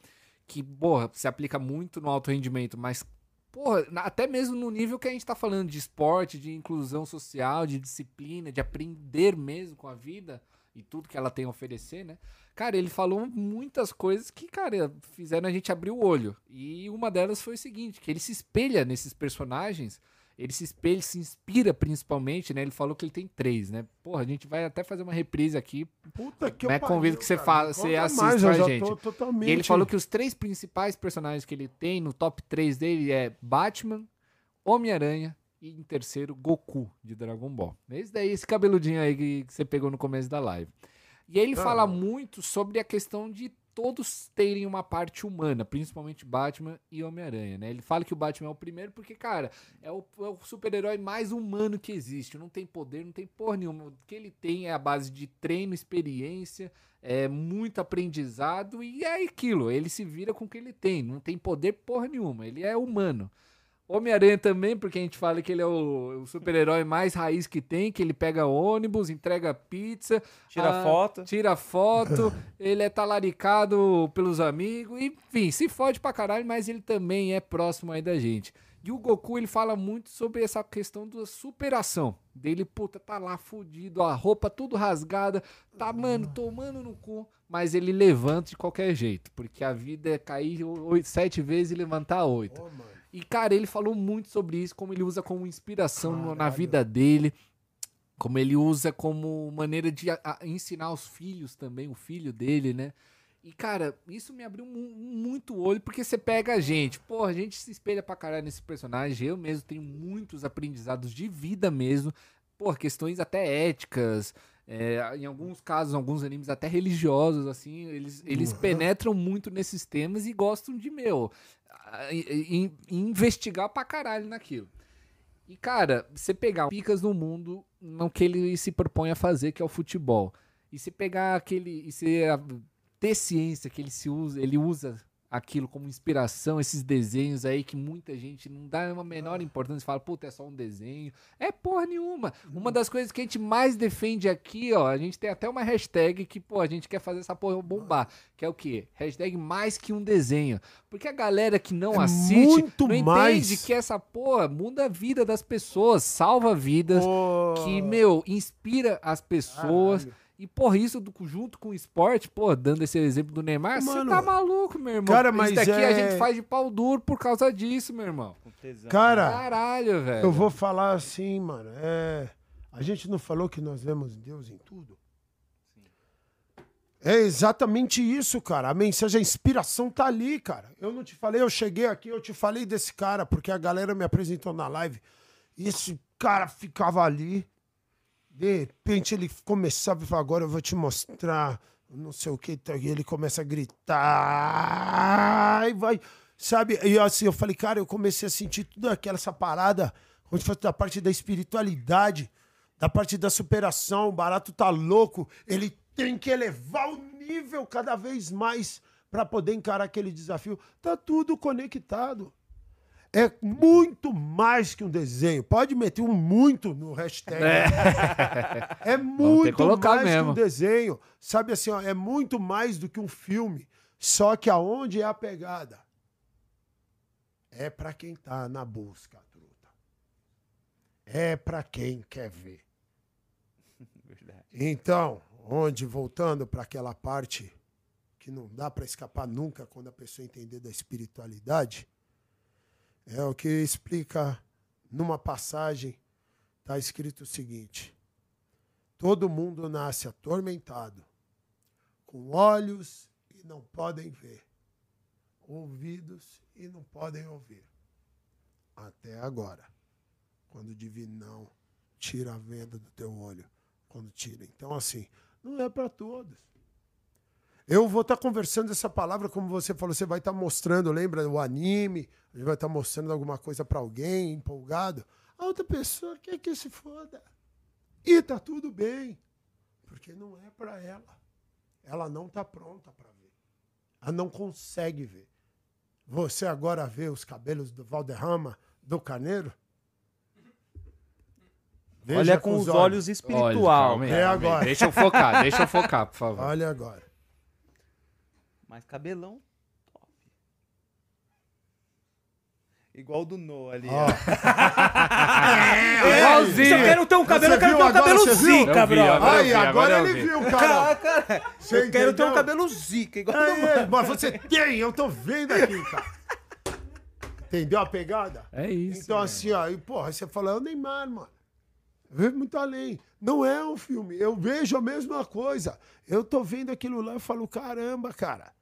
que, porra, se aplica muito no alto rendimento, mas, porra, até mesmo no nível que a gente tá falando de esporte, de inclusão social, de disciplina, de aprender mesmo com a vida e tudo que ela tem a oferecer, né? Cara, ele falou muitas coisas que, cara, fizeram a gente abrir o olho. E uma delas foi o seguinte, que ele se espelha nesses personagens, ele se espelha, se inspira principalmente, né? Ele falou que ele tem três, né? Porra, a gente vai até fazer uma reprise aqui. Puta que Né, eu convido que você fala- você assista mais, já gente. totalmente... E ele falou que os três principais personagens que ele tem no top 3 dele é Batman, Homem-Aranha e em terceiro Goku de Dragon Ball. Esse daí, esse cabeludinho aí que, que você pegou no começo da live. E aí ele Ah. fala muito sobre a questão de todos terem uma parte humana, principalmente Batman e Homem-Aranha, né? Ele fala que o Batman é o primeiro porque, cara, é o, é o super-herói mais humano que existe. Não tem poder, não tem porra nenhuma. O que ele tem é a base de treino, experiência, é muito aprendizado e é aquilo. Ele se vira com o que ele tem. Não tem poder porra nenhuma. Ele é humano. Homem-Aranha também, porque a gente fala que ele é o, o super-herói mais raiz que tem, que ele pega ônibus, entrega pizza, Tira ah, foto. tira foto, ele é talaricado pelos amigos, enfim, se fode pra caralho, mas ele também é próximo aí da gente. E o Goku, ele fala muito sobre essa questão da superação. Dele, puta, tá lá fudido, a roupa tudo rasgada, tá, mano, tomando no cu, mas ele levanta de qualquer jeito, porque a vida é cair oito, sete vezes e levantar oito. Ô, mano. E, cara, ele falou muito sobre isso, como ele usa como inspiração no- na Caralho. vida dele, como ele usa como maneira de ensinar os filhos também, o filho dele, né? E, cara, isso me abriu mu- muito o olho, porque você pega a gente, porra, a gente se espelha pra caralho nesse personagem, eu mesmo tenho muitos aprendizados de vida mesmo, porra, questões até éticas, é, em alguns casos, alguns animes até religiosos, assim, eles, eles Uhum. penetram muito nesses temas e gostam de, meu, a- in- in- investigar pra caralho naquilo. E, cara, você pegar picas no mundo no que ele se propõe a fazer, que é o futebol. E você pegar aquele. E você ter ciência que ele se usa, ele usa aquilo como inspiração, esses desenhos aí que muita gente não dá uma menor importância, fala, puta, é só um desenho. É porra nenhuma. Uma das coisas que a gente mais defende aqui, ó, a gente tem até uma hashtag que, pô, a gente quer fazer essa porra bombar, que é o quê? Hashtag mais que um desenho. Porque a galera que não É assiste muito não mais. entende que essa porra muda a vida das pessoas, salva vidas, Ô, que, meu, inspira as pessoas. caralho. E, porra, isso do- junto com o esporte, pô, dando esse exemplo do Neymar, você tá maluco, meu irmão. cara, mas isso daqui a é- gente faz de pau duro por causa disso, meu irmão. Com tesão. Cara, Caralho, velho. eu vou falar assim, mano. É... A gente não falou que nós vemos Deus em tudo? É exatamente isso, cara. A mensagem, a inspiração tá ali, cara. Eu não te falei, eu cheguei aqui, eu te falei desse cara, porque a galera me apresentou na live. E esse cara ficava ali. De repente ele começava e falava, agora eu vou te mostrar não sei o que. E ele começa a gritar. E vai. Sabe? E assim, eu falei, cara, eu comecei a sentir tudo aquela essa parada, se fosse da parte da espiritualidade, da parte da superação. O barato tá louco. Ele tem que elevar o nível cada vez mais para poder encarar aquele desafio. Tá tudo conectado. É muito mais que um desenho. Pode meter um muito no hashtag. É, muito colocar mais que mesmo. um desenho. Sabe assim, ó, é muito mais do que um filme. Só que aonde é a pegada? É pra quem tá na busca, truta. É pra quem quer ver. Verdade. Então, onde, voltando para aquela parte que não dá para escapar nunca quando a pessoa entender da espiritualidade, é o que explica numa passagem, está escrito o seguinte: todo mundo nasce atormentado, com olhos e não podem ver, ouvidos e não podem ouvir. Até agora, quando o divinão tira a venda do teu olho quando tira. Então, assim, não é para todos. Eu vou estar conversando essa palavra, como você falou, você vai estar mostrando, lembra o anime, a gente vai estar mostrando alguma coisa para alguém, empolgado. A outra pessoa quer que se foda. E tá tudo bem, porque não é para ela. ela não tá pronta para ver. Ela não consegue ver. Você agora vê os cabelos do Valderrama, do Carneiro? Veja Olha com os olhos Olha, espiritual. calma É calma aí. agora. Deixa eu focar, deixa eu focar, por favor. Olha agora. Mas cabelão top. Igual o do Noah ali. Ó. É, igualzinho. Se eu quero ter um cabelo, eu Você quero viu ter um agora, cabelo você viu? zica, Eu vi, brother. agora eu Aí, vi, agora agora eu ele vi. viu, cara. Ah, cara, Você eu quero ter um entendeu? cabelo zica, igual o do Noah. É, mas você tem, eu tô vendo aqui, cara. Entendeu a pegada? É isso. Então, velho. assim, ó, e, porra, você fala, é o Neymar, mano. Eu vejo muito além. Não é um filme. Eu vejo a mesma coisa. Eu tô vendo aquilo lá e falo, caramba, cara.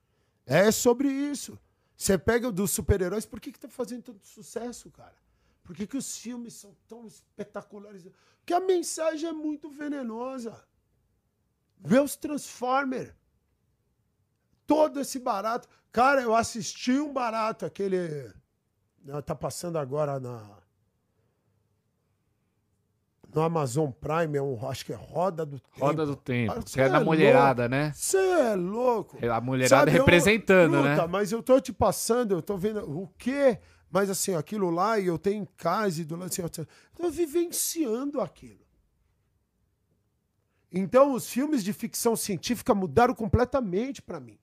É sobre isso. Você pega dos super-heróis, por que que tá fazendo tanto sucesso, cara? Por que, que os filmes são tão espetaculares? Porque a mensagem é muito venenosa. Vê os Transformers. Todo esse barato. Cara, eu assisti um barato, aquele. Não, Tá passando agora na. No Amazon Prime, é um, acho que é Roda do Tempo. Roda do Tempo. Ah, Que cê é da é mulherada, né? Você é louco. A mulherada Sabe, eu- representando, Puta, né? Mas eu tô te passando, eu tô vendo o quê? Mas assim, aquilo lá, e eu tenho em casa e do lado assim, eu tô- vivenciando aquilo. Então, os filmes de ficção científica mudaram completamente pra mim.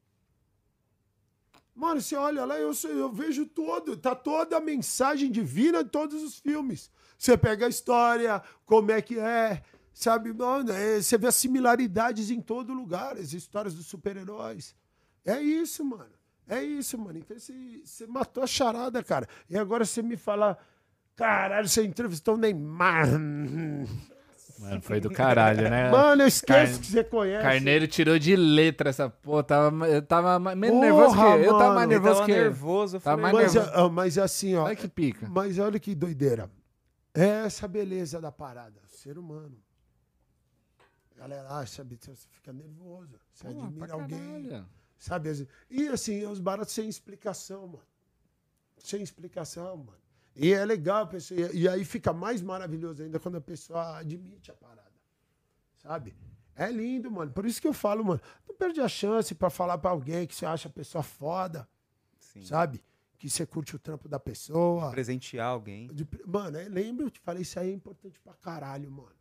Mano, você olha lá, eu, eu vejo todo, tá toda a mensagem divina em todos os filmes. Você pega a história, como é que é, sabe? Mano, é, você vê as similaridades em todo lugar, as histórias dos super-heróis. É isso, mano. É isso, mano. Então você, você matou a charada, cara. E agora você me fala, caralho, você entrevistou o Neymar. Mano, foi do caralho, né? Mano, eu esqueço Car- que você conhece. Carneiro tirou de letra essa porra. Tava, eu tava mais menos Porra, nervoso que ele. Eu tava mais nervoso tava que ele. nervoso. Eu falei, mais Mas, nervoso. ah, mas assim, ó. Olha que pica. Mas olha que doideira. É essa beleza da parada. Ser humano. A galera acha, sabe? Você fica nervoso. Você Porra, admira alguém. caralho. Sabe? E assim, os baratos sem explicação, mano. Sem explicação, mano. E é legal, pessoa, e e aí fica mais maravilhoso ainda quando a pessoa admite a parada. Sabe? É lindo, mano. Por isso que eu falo, mano, não perde a chance pra falar pra alguém que você acha a pessoa foda, Sim. sabe? Que você curte o trampo da pessoa. Presentear alguém. De- mano, lembra, eu te falei, isso aí é importante pra caralho, mano.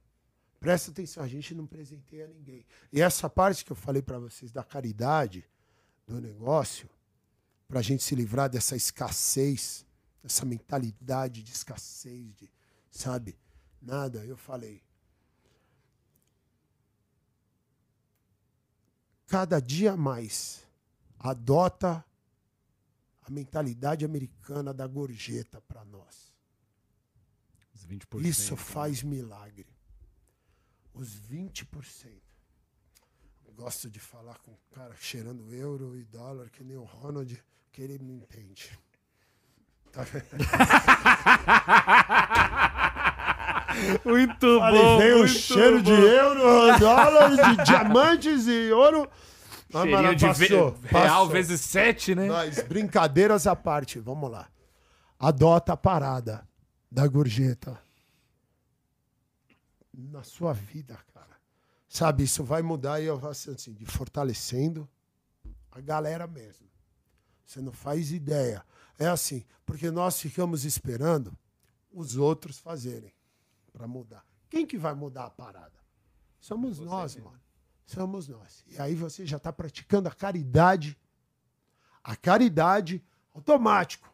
Presta atenção, a gente não presenteia ninguém. E essa parte que eu falei pra vocês da caridade, do negócio, pra gente se livrar dessa escassez, dessa mentalidade de escassez, de, sabe? Nada, eu falei. Cada dia mais adota a mentalidade americana da gorjeta pra nós. Os 20%. Isso faz milagre. Os 20%. Eu gosto de falar com o cara cheirando euro e dólar, que nem o Ronald, que ele me entende. Tá? Muito Ali bom. vem o cheiro de bom. euro, dólar, de diamantes e ouro. Mano, de passou, ve- real passou. vezes 7, né? Mas brincadeiras à parte, vamos lá. Adota a parada da gorjeta na sua vida, cara. Sabe, isso vai mudar e eu vou assim, assim, de fortalecendo a galera mesmo. Você não faz ideia. É assim, porque nós ficamos esperando os outros fazerem para mudar. Quem que vai mudar a parada? Somos nós, mano. Somos nós. E aí você já está praticando a caridade a caridade automático.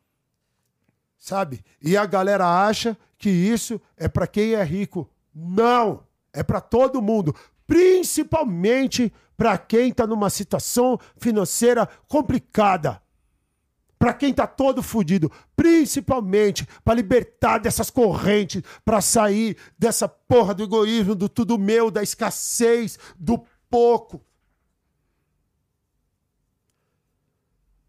Sabe? E a galera acha que isso é para quem é rico. Não! É para todo mundo, principalmente para quem está numa situação financeira complicada. Para quem tá todo fudido, principalmente para libertar dessas correntes, para sair dessa porra do egoísmo, do tudo meu, da escassez, do pouco.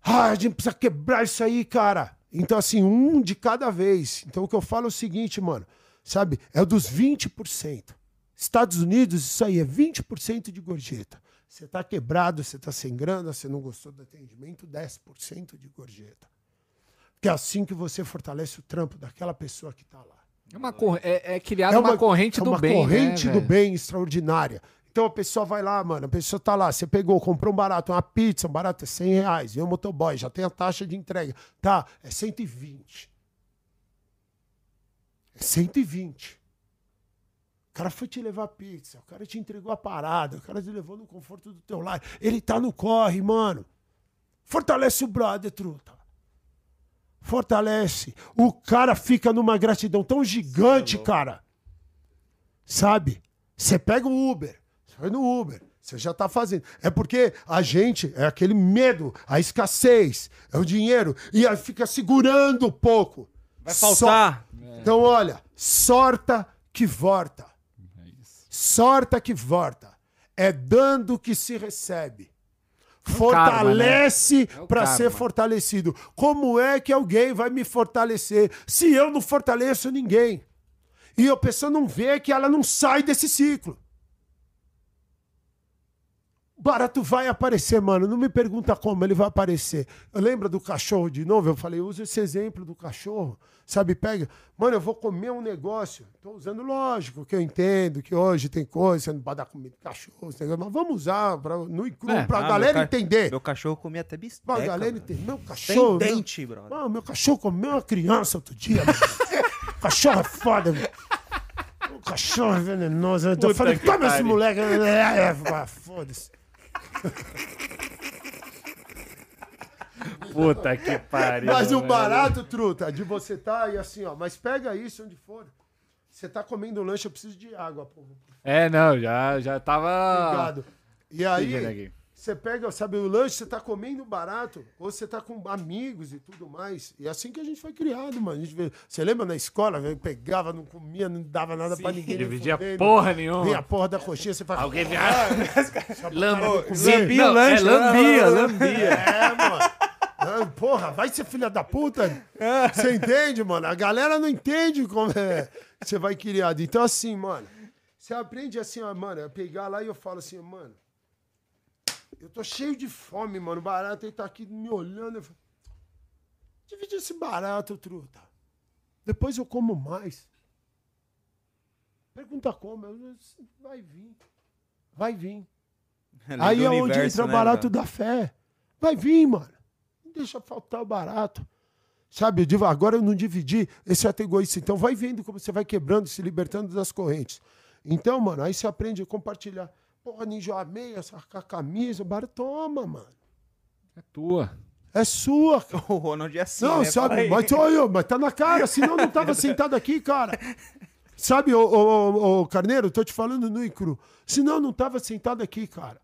Ah, a gente precisa quebrar isso aí, cara. Então, assim, um de cada vez. Então, o que eu falo é o seguinte, mano. Sabe? É o dos 20%. Estados Unidos, isso aí é 20% de gorjeta. Você tá quebrado, você tá sem grana, você não gostou do atendimento, 10% de gorjeta. Porque é assim que você fortalece o trampo daquela pessoa que tá lá. É, uma cor... é, é criada uma, corrente é do uma bem. corrente né, do bem extraordinária. Então a pessoa vai lá, mano, a pessoa tá lá, você pegou, comprou um barato, uma pizza, um barato é 100 reais, vem o motoboy, já tem a taxa de entrega. Tá, é 120. É 120. O cara foi te levar pizza, o cara te entregou a parada, o cara te levou no conforto do teu lar. Ele tá no corre, mano. Fortalece o brother, truta. Fortalece. O cara fica numa gratidão tão gigante, cara. Sabe? Você pega o Uber, vai no Uber, você já tá fazendo. É porque a gente, é aquele medo, a escassez, é o dinheiro, e aí fica segurando um pouco. Vai faltar. Então, olha, sorta que volta. Sorta que volta. É dando que se recebe. Fortalece É o para karma. ser fortalecido. Como é que alguém vai me fortalecer se eu não fortaleço ninguém? E a pessoa não vê que ela não sai desse ciclo. Barato vai aparecer, mano. Não me pergunta como ele vai aparecer. Eu lembro do cachorro de novo. Eu falei, usa esse exemplo do cachorro. Sabe, pega. Mano, eu vou comer um negócio. Tô usando, lógico, que eu entendo que hoje tem coisa, você não pode dar comida pro cachorro, mas vamos usar pra, no cru, É, pra Ah, galera meu entender. Meu cachorro comia até Pra bisteca. galera mano. entender. Meu Tem cachorro. meu- dente, brother. Mano, meu cachorro comeu uma criança outro dia, cachorro é foda, mano. Cachorro é venenoso. Eu Puta falei, toma esse moleque. É, é, ah, Foda-se. Puta que pariu. Mas o velho. barato, truta, de você tá e assim, ó. Mas pega isso onde for. Você tá comendo lanche, eu preciso de água, pô. É, não, já, já tava. Obrigado. E aí. Você pega, sabe, o lanche, você tá comendo barato, ou você tá com amigos e tudo mais. E é assim que a gente foi criado, mano. A gente você lembra na escola, velho, pegava, não comia, não dava nada pra ninguém. Dividia fudendo. porra Vem a nenhuma. porra da coxinha, você faz. Alguém vinha. Lambia o lanche. É, lambia, lambia. É, mano. Ah, Porra, vai ser filha da puta. Você entende, mano? A galera não entende como é. Você vai criado. Então, assim, mano, você aprende assim, ó, mano, a pegar lá e eu falo assim, mano, eu tô cheio de fome, mano. O barato ele tá aqui me olhando. Eu falo, Divide esse barato, truta. Depois eu como mais. Pergunta como. Eu, vai vir. Vai vir. Lei Aí é onde entra o né, barato brother? da fé. Vai vir, mano. Não deixa faltar o barato. Sabe, eu digo, agora eu não dividi esse ato egoísta. Então vai vendo como você vai quebrando, se libertando das correntes. Então, mano, aí você aprende a compartilhar. Porra, ninja eu amei essa ca- camisa, o barato toma, mano. É tua. É sua, cara. O Ronald é assim, Não, né? Sabe, mas, olha, mas tá na cara, senão não tava sentado aqui, cara. Sabe, ô, ô, ô, ô, Carneiro, tô te falando nu e cru. Senão não tava sentado aqui, cara.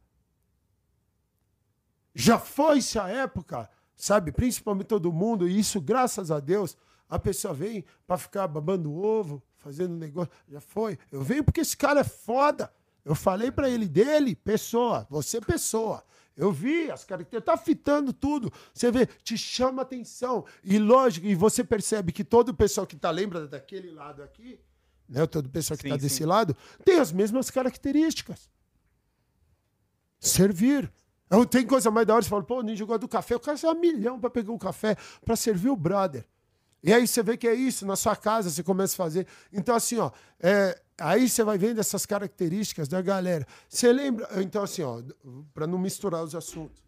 Já foi-se a época, sabe, principalmente todo mundo, e isso, graças a Deus, a pessoa vem pra ficar babando ovo, fazendo negócio. Já foi. Eu venho porque esse cara é foda. Eu falei pra ele dele, pessoa, você pessoa. Eu vi as características, tá fitando tudo. Você vê, te chama atenção. E lógico, e você percebe que todo o pessoal que tá, lembra daquele lado aqui, né? Todo o pessoal que Sim, tá sim. desse lado, tem as mesmas características. Servir. Eu, tem coisa mais da hora, você fala, pô, o ninja gosta do café, o cara sai um milhão pra pegar um café, pra servir o brother. E aí você vê que é isso, na sua casa você começa a fazer. Então, assim, ó, é, aí você vai vendo essas características da galera. Você lembra, então, assim, ó, pra não misturar os assuntos.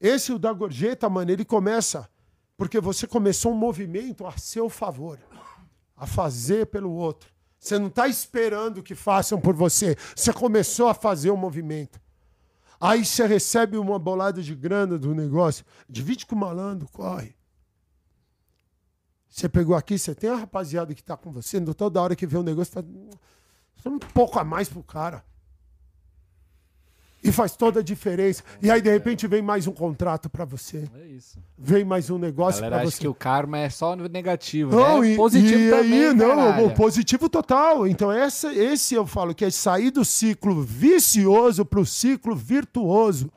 Esse, o da gorjeta, mano, ele começa porque você começou um movimento a seu favor, a fazer pelo outro. Você não está esperando que façam por você. Você começou a fazer o movimento. Aí você recebe uma bolada de grana do negócio, divide com o malandro, corre. Você pegou aqui, você tem a rapaziada que está com você, não toda hora que vê um negócio, "Hum, um pouco a mais pro cara. E faz toda a diferença. E aí, de repente, vem mais um contrato para você. É isso. Vem mais um negócio para você. que o karma é só negativo, Não, né? e, Positivo e também, aí, não, caralho. o positivo total. Então, essa, esse eu falo que é sair do ciclo vicioso pro ciclo virtuoso.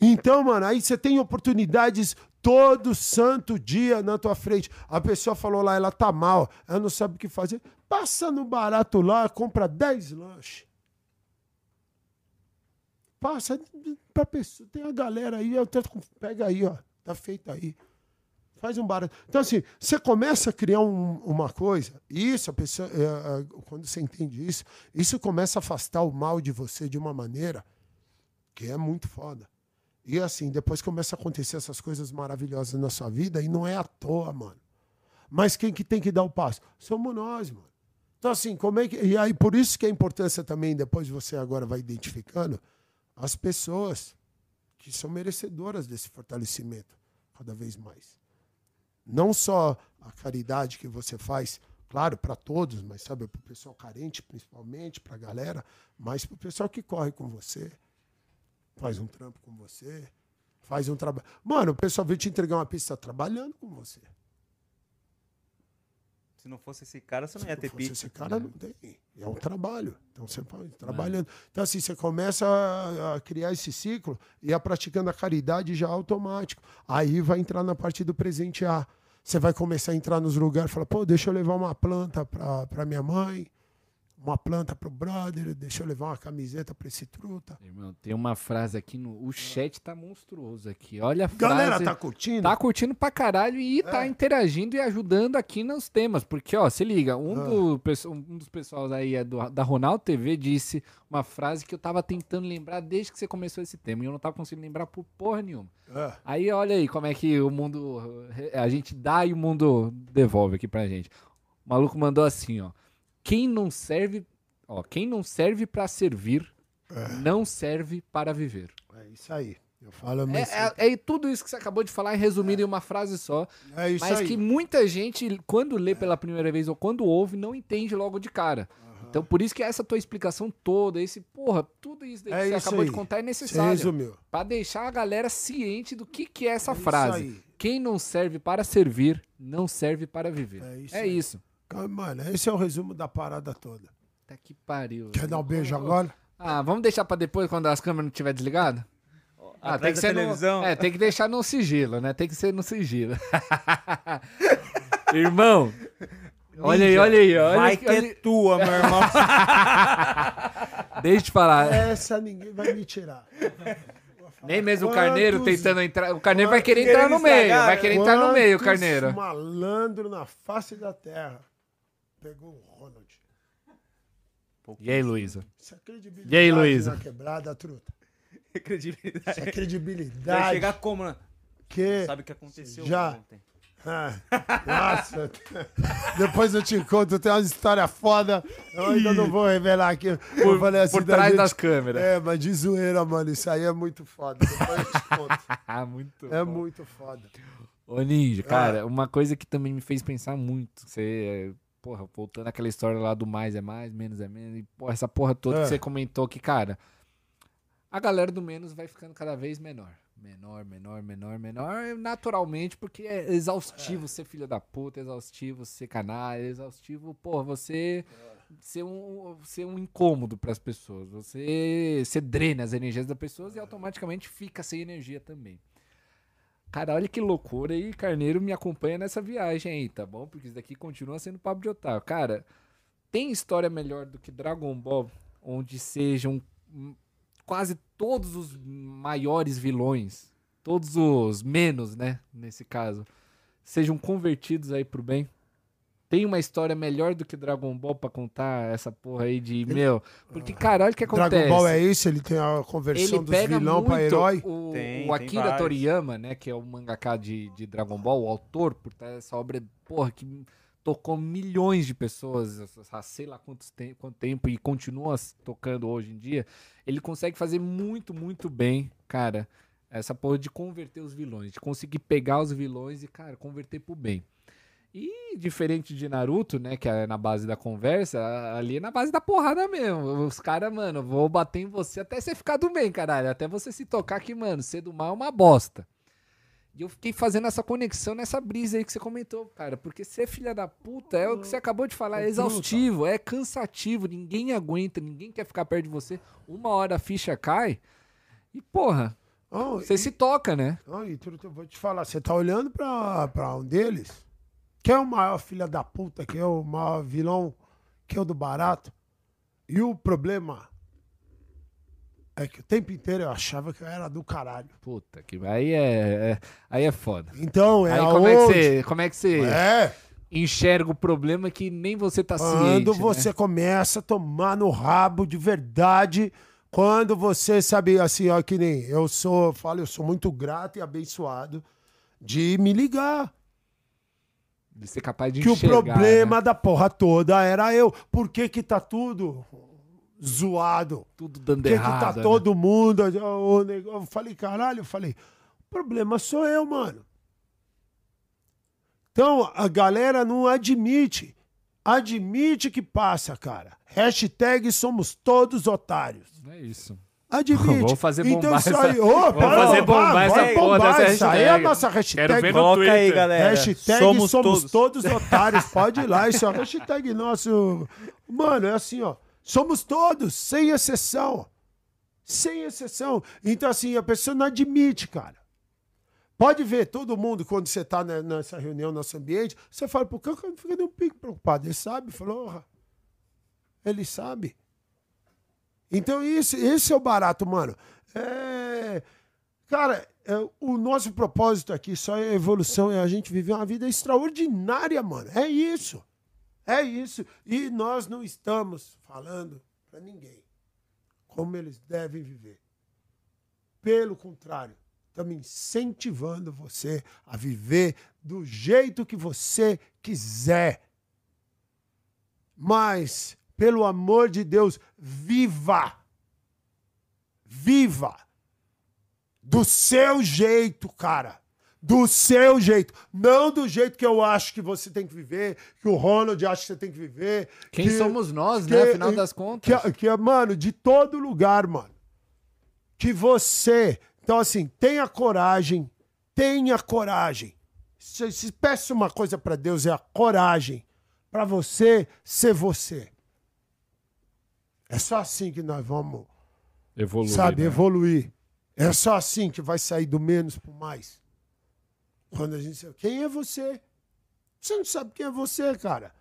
Então, mano, aí você tem oportunidades todo santo dia na tua frente. A pessoa falou lá, ela tá mal, ela não sabe o que fazer. Passa no barato lá, compra 10 lanches. Passa pra pessoa. Tem a galera aí, eu com- pega aí, ó. Tá feito aí. Faz um barato. Então, assim, você começa a criar um- uma coisa, isso, a pessoa, é, é, quando você entende isso, isso começa a afastar o mal de você de uma maneira que é muito foda. E assim, depois começa a acontecer essas coisas maravilhosas na sua vida, e não é à toa, mano. Mas quem que tem que dar o passo? Somos nós, mano. Então, assim, como é que. E aí, por isso que a importância também, depois você agora vai identificando, as pessoas que são merecedoras desse fortalecimento cada vez mais. Não só a caridade que você faz, claro, para todos, mas sabe, para o pessoal carente, principalmente, para a galera, mas para o pessoal que corre com você, faz um trampo com você, faz um trabalho. Mano, o pessoal veio te entregar uma pista trabalhando com você. Se não fosse esse cara, você não ia Se ter não fosse pizza. Esse cara não tem. É um trabalho. Então você vai trabalhando. Então, assim, você começa a, criar esse ciclo e a praticando a caridade já automático. Aí vai entrar na parte do presentear. Você vai começar a entrar nos lugares e falar, pô, deixa eu levar uma planta pra minha mãe, uma planta pro brother, deixa eu levar uma camiseta pra esse truta. Irmão, tem uma frase aqui no. O chat tá monstruoso aqui. Olha a frase. Galera, tá curtindo? Tá curtindo pra caralho e tá É. interagindo e ajudando aqui nos temas. Porque, ó, se liga, um, Ah. do, um dos pessoal aí é do- da Ronaldo TV disse uma frase que eu tava tentando lembrar desde que você começou esse tema. E eu não tava conseguindo lembrar por porra nenhuma. É. Aí olha aí como é que o mundo. A gente dá e o mundo devolve aqui pra gente. O maluco mandou assim, ó. Quem não serve. Ó, quem não serve pra servir, não serve para viver. É isso aí. Eu falo É, é, é tudo isso que você acabou de falar, resumido em uma frase só. é isso mas aí. que muita gente, quando lê pela primeira vez ou quando ouve, não entende logo de cara. Então, por isso que essa tua explicação toda, esse, porra, tudo isso daí É que você isso acabou aí. de contar é Você necessário. resumiu. Pra deixar a galera ciente do que, que é essa É frase. Quem não serve para servir, não serve para viver. É isso É isso. Mano, esse é o resumo da parada toda. Tá que pariu. Quer dar um beijo agora? Ah, vamos deixar pra depois, quando as câmeras não estiver desligadas? Ah, Atrás tem que ser televisão. No, é, tem que deixar no sigilo, né? Tem que ser no sigilo. Irmão, olha aí, olha aí. Olha, Vai que olha, é tua, meu irmão. Deixa eu te falar. Essa ninguém vai me tirar. Nem mesmo o Quantos- carneiro tentando entrar. O carneiro vai querer entrar no meio. Vai querer entrar no meio, o Quantos carneiro. malandro na face da terra. Pegou o Ronald. E aí, Luísa? Isso é credibilidade E aí, Luísa? quebrada, truta. Credibilidade. Isso é Vai credibilidade. chegar como, né? Que... Sabe o que aconteceu Já. ontem? Ah, nossa. Depois eu te conto, tem umas histórias foda. Eu ainda não vou revelar aqui. Eu falei assim Por da trás gente- das câmeras. É, mas de zoeira, mano. Isso aí é muito foda. Depois eu te conto. Ah, muito É bom. muito foda. Ô, Ninja, cara, uma coisa que também me fez pensar muito. Você, é, porra, voltando àquela história lá do mais é mais, menos é menos. E, porra, essa porra toda É. que você comentou que, cara, a galera do menos vai ficando cada vez menor. Menor, menor, menor, menor, naturalmente, porque é exaustivo ser filho da puta, é exaustivo ser canalha, é exaustivo, porra, você ser um, ser um incômodo pras pessoas. Você, você drena as energias das pessoas e automaticamente fica sem energia também. Cara, olha que loucura e Carneiro me acompanha nessa viagem aí, tá bom? Porque isso daqui continua sendo papo de otário. Cara, tem história melhor do que Dragon Ball, onde sejam quase todos os maiores vilões, todos os menos, né, nesse caso, sejam convertidos aí pro bem? Tem uma história melhor do que Dragon Ball pra contar essa porra aí de, meu... Porque, cara, olha o que acontece. Dragon Ball é isso? Ele tem a conversão Ele dos vilão pra herói? O, Tem, o tem Akira vários. Toriyama, né, que é o mangaka de, de Dragon Ball, o autor por trás dessa obra, porra, que tocou milhões de pessoas, há sei lá quantos tem, quanto tempo e continua tocando hoje em dia, ele consegue fazer muito, muito bem, cara, essa porra de converter os vilões, de conseguir pegar os vilões e, cara, converter pro bem. E diferente de Naruto, né, que é na base da conversa, ali é na base da porrada mesmo. Os caras, mano, vou bater em você até você ficar do bem, caralho. Até você se tocar que, mano, ser do mal é uma bosta. E eu fiquei fazendo essa conexão nessa brisa aí que você comentou, cara. Porque ser filha da puta é o que você acabou de falar, é exaustivo, é cansativo, ninguém aguenta, ninguém quer ficar perto de você. Uma hora a ficha cai e, porra, Oh, você se toca, né? Não, e truta, eu vou te falar, você tá olhando pra, pra um deles, que é o maior filho da puta, que é o maior vilão, que é o do barato. E o problema É que o tempo inteiro eu achava que eu era do caralho. Puta, que aí é, é- aí é foda. Então, é aí aonde... como é que você, como é que você É, enxerga o problema que nem você tá ciente, quando né? você começa a tomar no rabo de verdade, quando você sabe, assim, ó, que nem eu sou, eu falo, eu sou muito grato e abençoado de me ligar. De ser capaz de que o enxergar, problema né? da porra toda era eu. Por que que tá tudo zoado? tudo dando Por que, errado. que tá né? todo mundo. o Eu falei, caralho, eu falei, o problema sou eu, mano. Então, a galera não admite. Admite que passa, cara. Hashtag somos todos otários. É isso. Admite. Vamos fazer então bombar isso essa- aí. Ô, Vamos para, fazer bombar essa porra bombar Isso aí é a nossa hashtag. Quero ver no Coloca aí, Twitter. galera. Hashtag somos, somos todos. todos. otários. Pode ir lá. Isso é uma hashtag nosso. Mano, é assim, ó. Somos todos, sem exceção. Sem exceção. Então, assim, a pessoa não admite, cara. Pode ver, todo mundo, quando você tá ne- nessa reunião, nosso ambiente, você fala, por que cara não fica nem um pico preocupado? Ele sabe, falou, ele sabe. Então, isso, esse é o barato, mano. É... Cara, é, o nosso propósito aqui só é evolução, é a gente viver uma vida extraordinária, mano. É isso. É isso. E nós não estamos falando pra ninguém como eles devem viver. Pelo contrário, estamos incentivando você a viver do jeito que você quiser. Mas, pelo amor de Deus, viva! Viva! Do seu jeito, cara. Do seu jeito. Não do jeito que eu acho que você tem que viver, que o Ronald acha que você tem que viver. Quem que- somos nós, que- né? Afinal das contas. que, que, é, mano, de todo lugar, mano. Que você. Então, assim, tenha coragem. Tenha coragem. Se, se peça uma coisa pra Deus, é a coragem. Pra você ser você. É só assim que nós vamos, Evoluir. sabe, né? evoluir. É só assim que vai sair do menos pro mais. Quando a gente. Quem é você? Você não sabe quem é você, cara.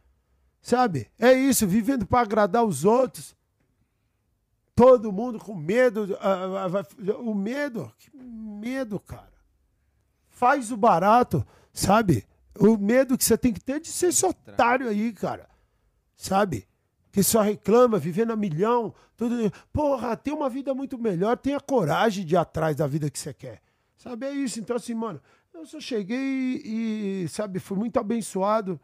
Sabe? É isso, vivendo para agradar os outros. Todo mundo com medo. ah, ah, vai- o medo, que medo, cara. Faz o barato, sabe? O medo que você tem que ter de ser esse otário aí, cara. Sabe? Que só reclama, vivendo a milhão. Tudo. Porra, tem uma vida muito melhor. Tenha coragem de ir atrás da vida que você quer. Sabe? É isso. Então, assim, mano, eu só cheguei e, sabe, fui muito abençoado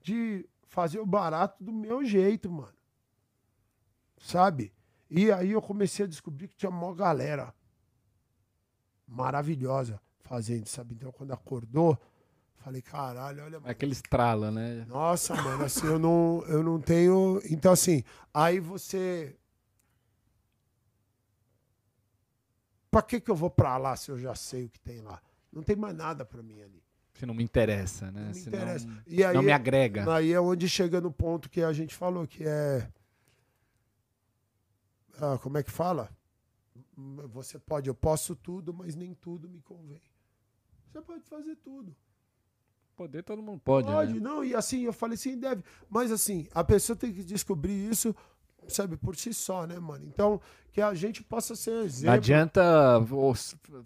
de fazer o barato do meu jeito, mano. Sabe? E aí eu comecei a descobrir que tinha uma galera maravilhosa fazendo, sabe? Então quando acordou, falei, caralho, olha. É aquele estrala, né? Nossa, mano, assim, eu não, eu não tenho. Então, assim, aí você. Pra que que eu vou pra lá se eu já sei o que tem lá? Não tem mais nada pra mim ali. Se não me interessa, né? Não me interessa. E aí, não me agrega. Aí é onde chega no ponto que a gente falou, que é. Ah, como é que fala? Você pode, eu posso tudo, mas nem tudo me convém. Você pode fazer tudo. Poder todo mundo pode, Pode, né? não, e assim, eu falei assim, deve. Mas assim, a pessoa tem que descobrir isso, sabe, por si só, né, mano? Então, que a gente possa ser exemplo. Não adianta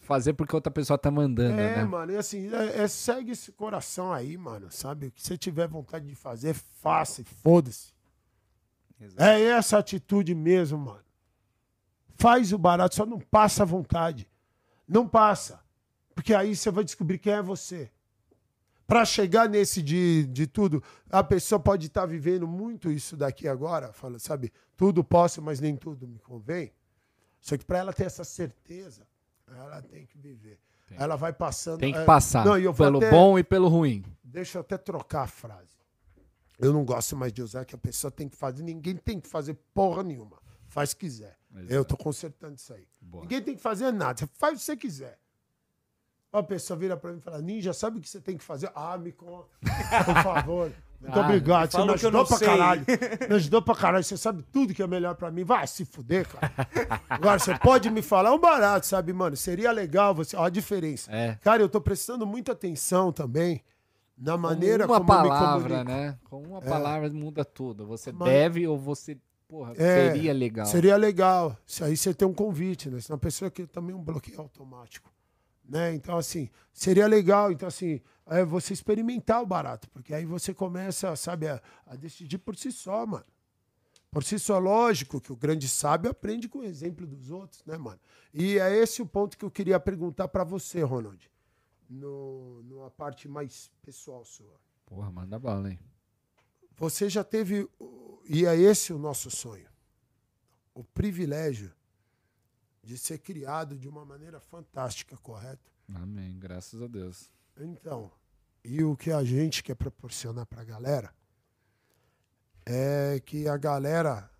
fazer porque outra pessoa tá mandando, É, né? mano, e assim, é, é- segue esse coração aí, mano, sabe? O que você tiver vontade de fazer, faça e foda-se. É essa atitude mesmo, mano. Faz o barato, só não passa a vontade. Não passa. Porque aí você vai descobrir quem é você. Pra chegar nesse de, de tudo, a pessoa pode estar vivendo muito isso daqui agora, fala, sabe? Tudo posso, mas nem tudo me convém. Só que pra ela ter essa certeza, ela tem que viver. Ela vai passando. Tem que é, passar. Não, pelo até- bom e pelo ruim. Deixa eu até trocar a frase. Eu não gosto mais de usar que a pessoa tem que fazer. Ninguém tem que fazer porra nenhuma. Faz o que quiser. Eu tô consertando isso aí. Boa. Ninguém tem que fazer nada. Você faz o que você quiser. A pessoa vira pra mim e fala: Ninja, sabe o que você tem que fazer? Ah, me conta. Por favor. Muito Ah, obrigado. Você me ajudou pra sei. caralho. Me ajudou pra caralho. Você sabe tudo que é melhor pra mim. Vai se fuder, cara. Agora, você pode me falar um barato, sabe, mano? Seria legal você. Olha a diferença. É. Cara, eu tô prestando muita atenção também na Com maneira uma como eu me palavra, comunico. né? Com uma palavra muda tudo. Você Mas- deve ou você porra, É, seria legal. Seria legal. Se aí você tem um convite, né? Se uma pessoa que também é um bloqueio automático. Né? Então, assim, seria legal. Então, assim, é você experimentar o barato. Porque aí você começa, sabe, a, a decidir por si só, mano. Por si só, lógico que o grande sábio aprende com o exemplo dos outros, né, mano? E é esse o ponto que eu queria perguntar pra você, Ronald. No, numa parte mais pessoal sua. Porra, manda bala, hein? Você já teve, e é esse o nosso sonho, o privilégio de ser criado de uma maneira fantástica, correto? Amém, graças a Deus. Então, e o que a gente quer proporcionar para a galera é que a galera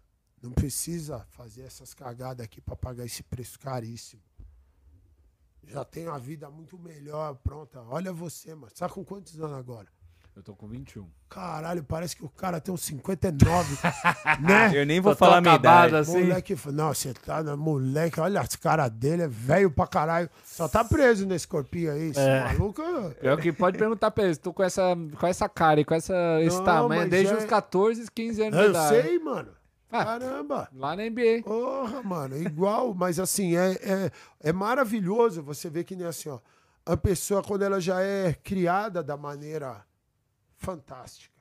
não precisa fazer essas cagadas aqui para pagar esse preço caríssimo. Já tem uma vida muito melhor, pronta. Olha você, mano. Sabe com quantos anos agora? Eu tô com 21. Caralho, parece que o cara tem uns 59, né? Eu nem vou Tô falar a minha idade. assim. Moleque, não, você tá na moleque, olha as caras dele, é velho pra caralho. Só tá preso nesse corpinho aí, esse É. maluco. Pior que pode perguntar pra eles, tô com essa, com essa cara e com essa, esse Não, tamanho mas desde é- os 14, 15 anos de Eu idade. sei, mano. Ah. Caramba. Lá na NBA. Porra, mano, igual, mas assim, é, é, é maravilhoso você ver que nem assim, ó. A pessoa, quando ela já é criada da maneira fantástica.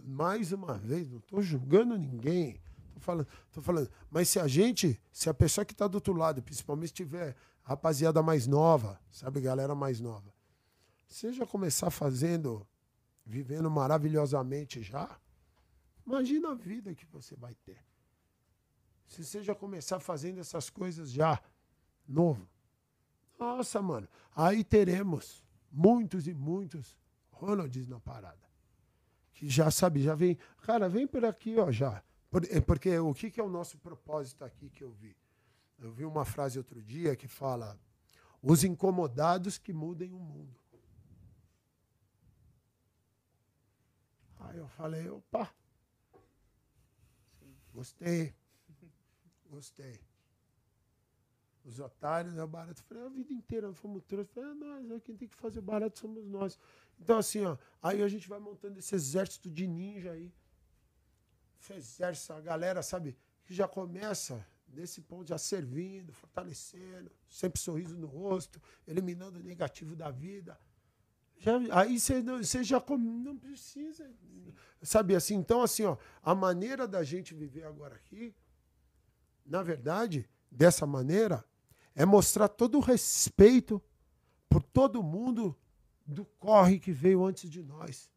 Mais uma vez, não tô julgando ninguém. Tô falando, tô falando. Mas se a gente, se a pessoa que tá do outro lado, principalmente se tiver rapaziada mais nova, sabe, galera mais nova, já começar fazendo, vivendo maravilhosamente já, imagina a vida que você vai ter. Se você já começar fazendo essas coisas já, novo. Nossa, mano. Aí teremos muitos e muitos Ronalds na parada. Que já sabe, já vem. Cara, vem por aqui, ó, já. É porque o que, que é o nosso propósito aqui que eu vi? Eu vi uma frase outro dia que fala: os incomodados que mudem o mundo. Aí eu falei, opa. Gostei. Gostei. Os otários, é o barato. Eu Falei, a vida inteira fomos trouxas. É nós, é quem tem que fazer barato somos nós. Então, assim, ó, aí a gente vai montando esse exército de ninja aí. Esse exército, a galera, sabe, que já começa nesse ponto, já servindo, fortalecendo, sempre sorriso no rosto, eliminando o negativo da vida. Já, aí você já com- não precisa. Sabe assim? Então, assim, ó, a maneira da gente viver agora aqui, na verdade, dessa maneira, é mostrar todo o respeito por todo mundo do corre que veio antes de nós.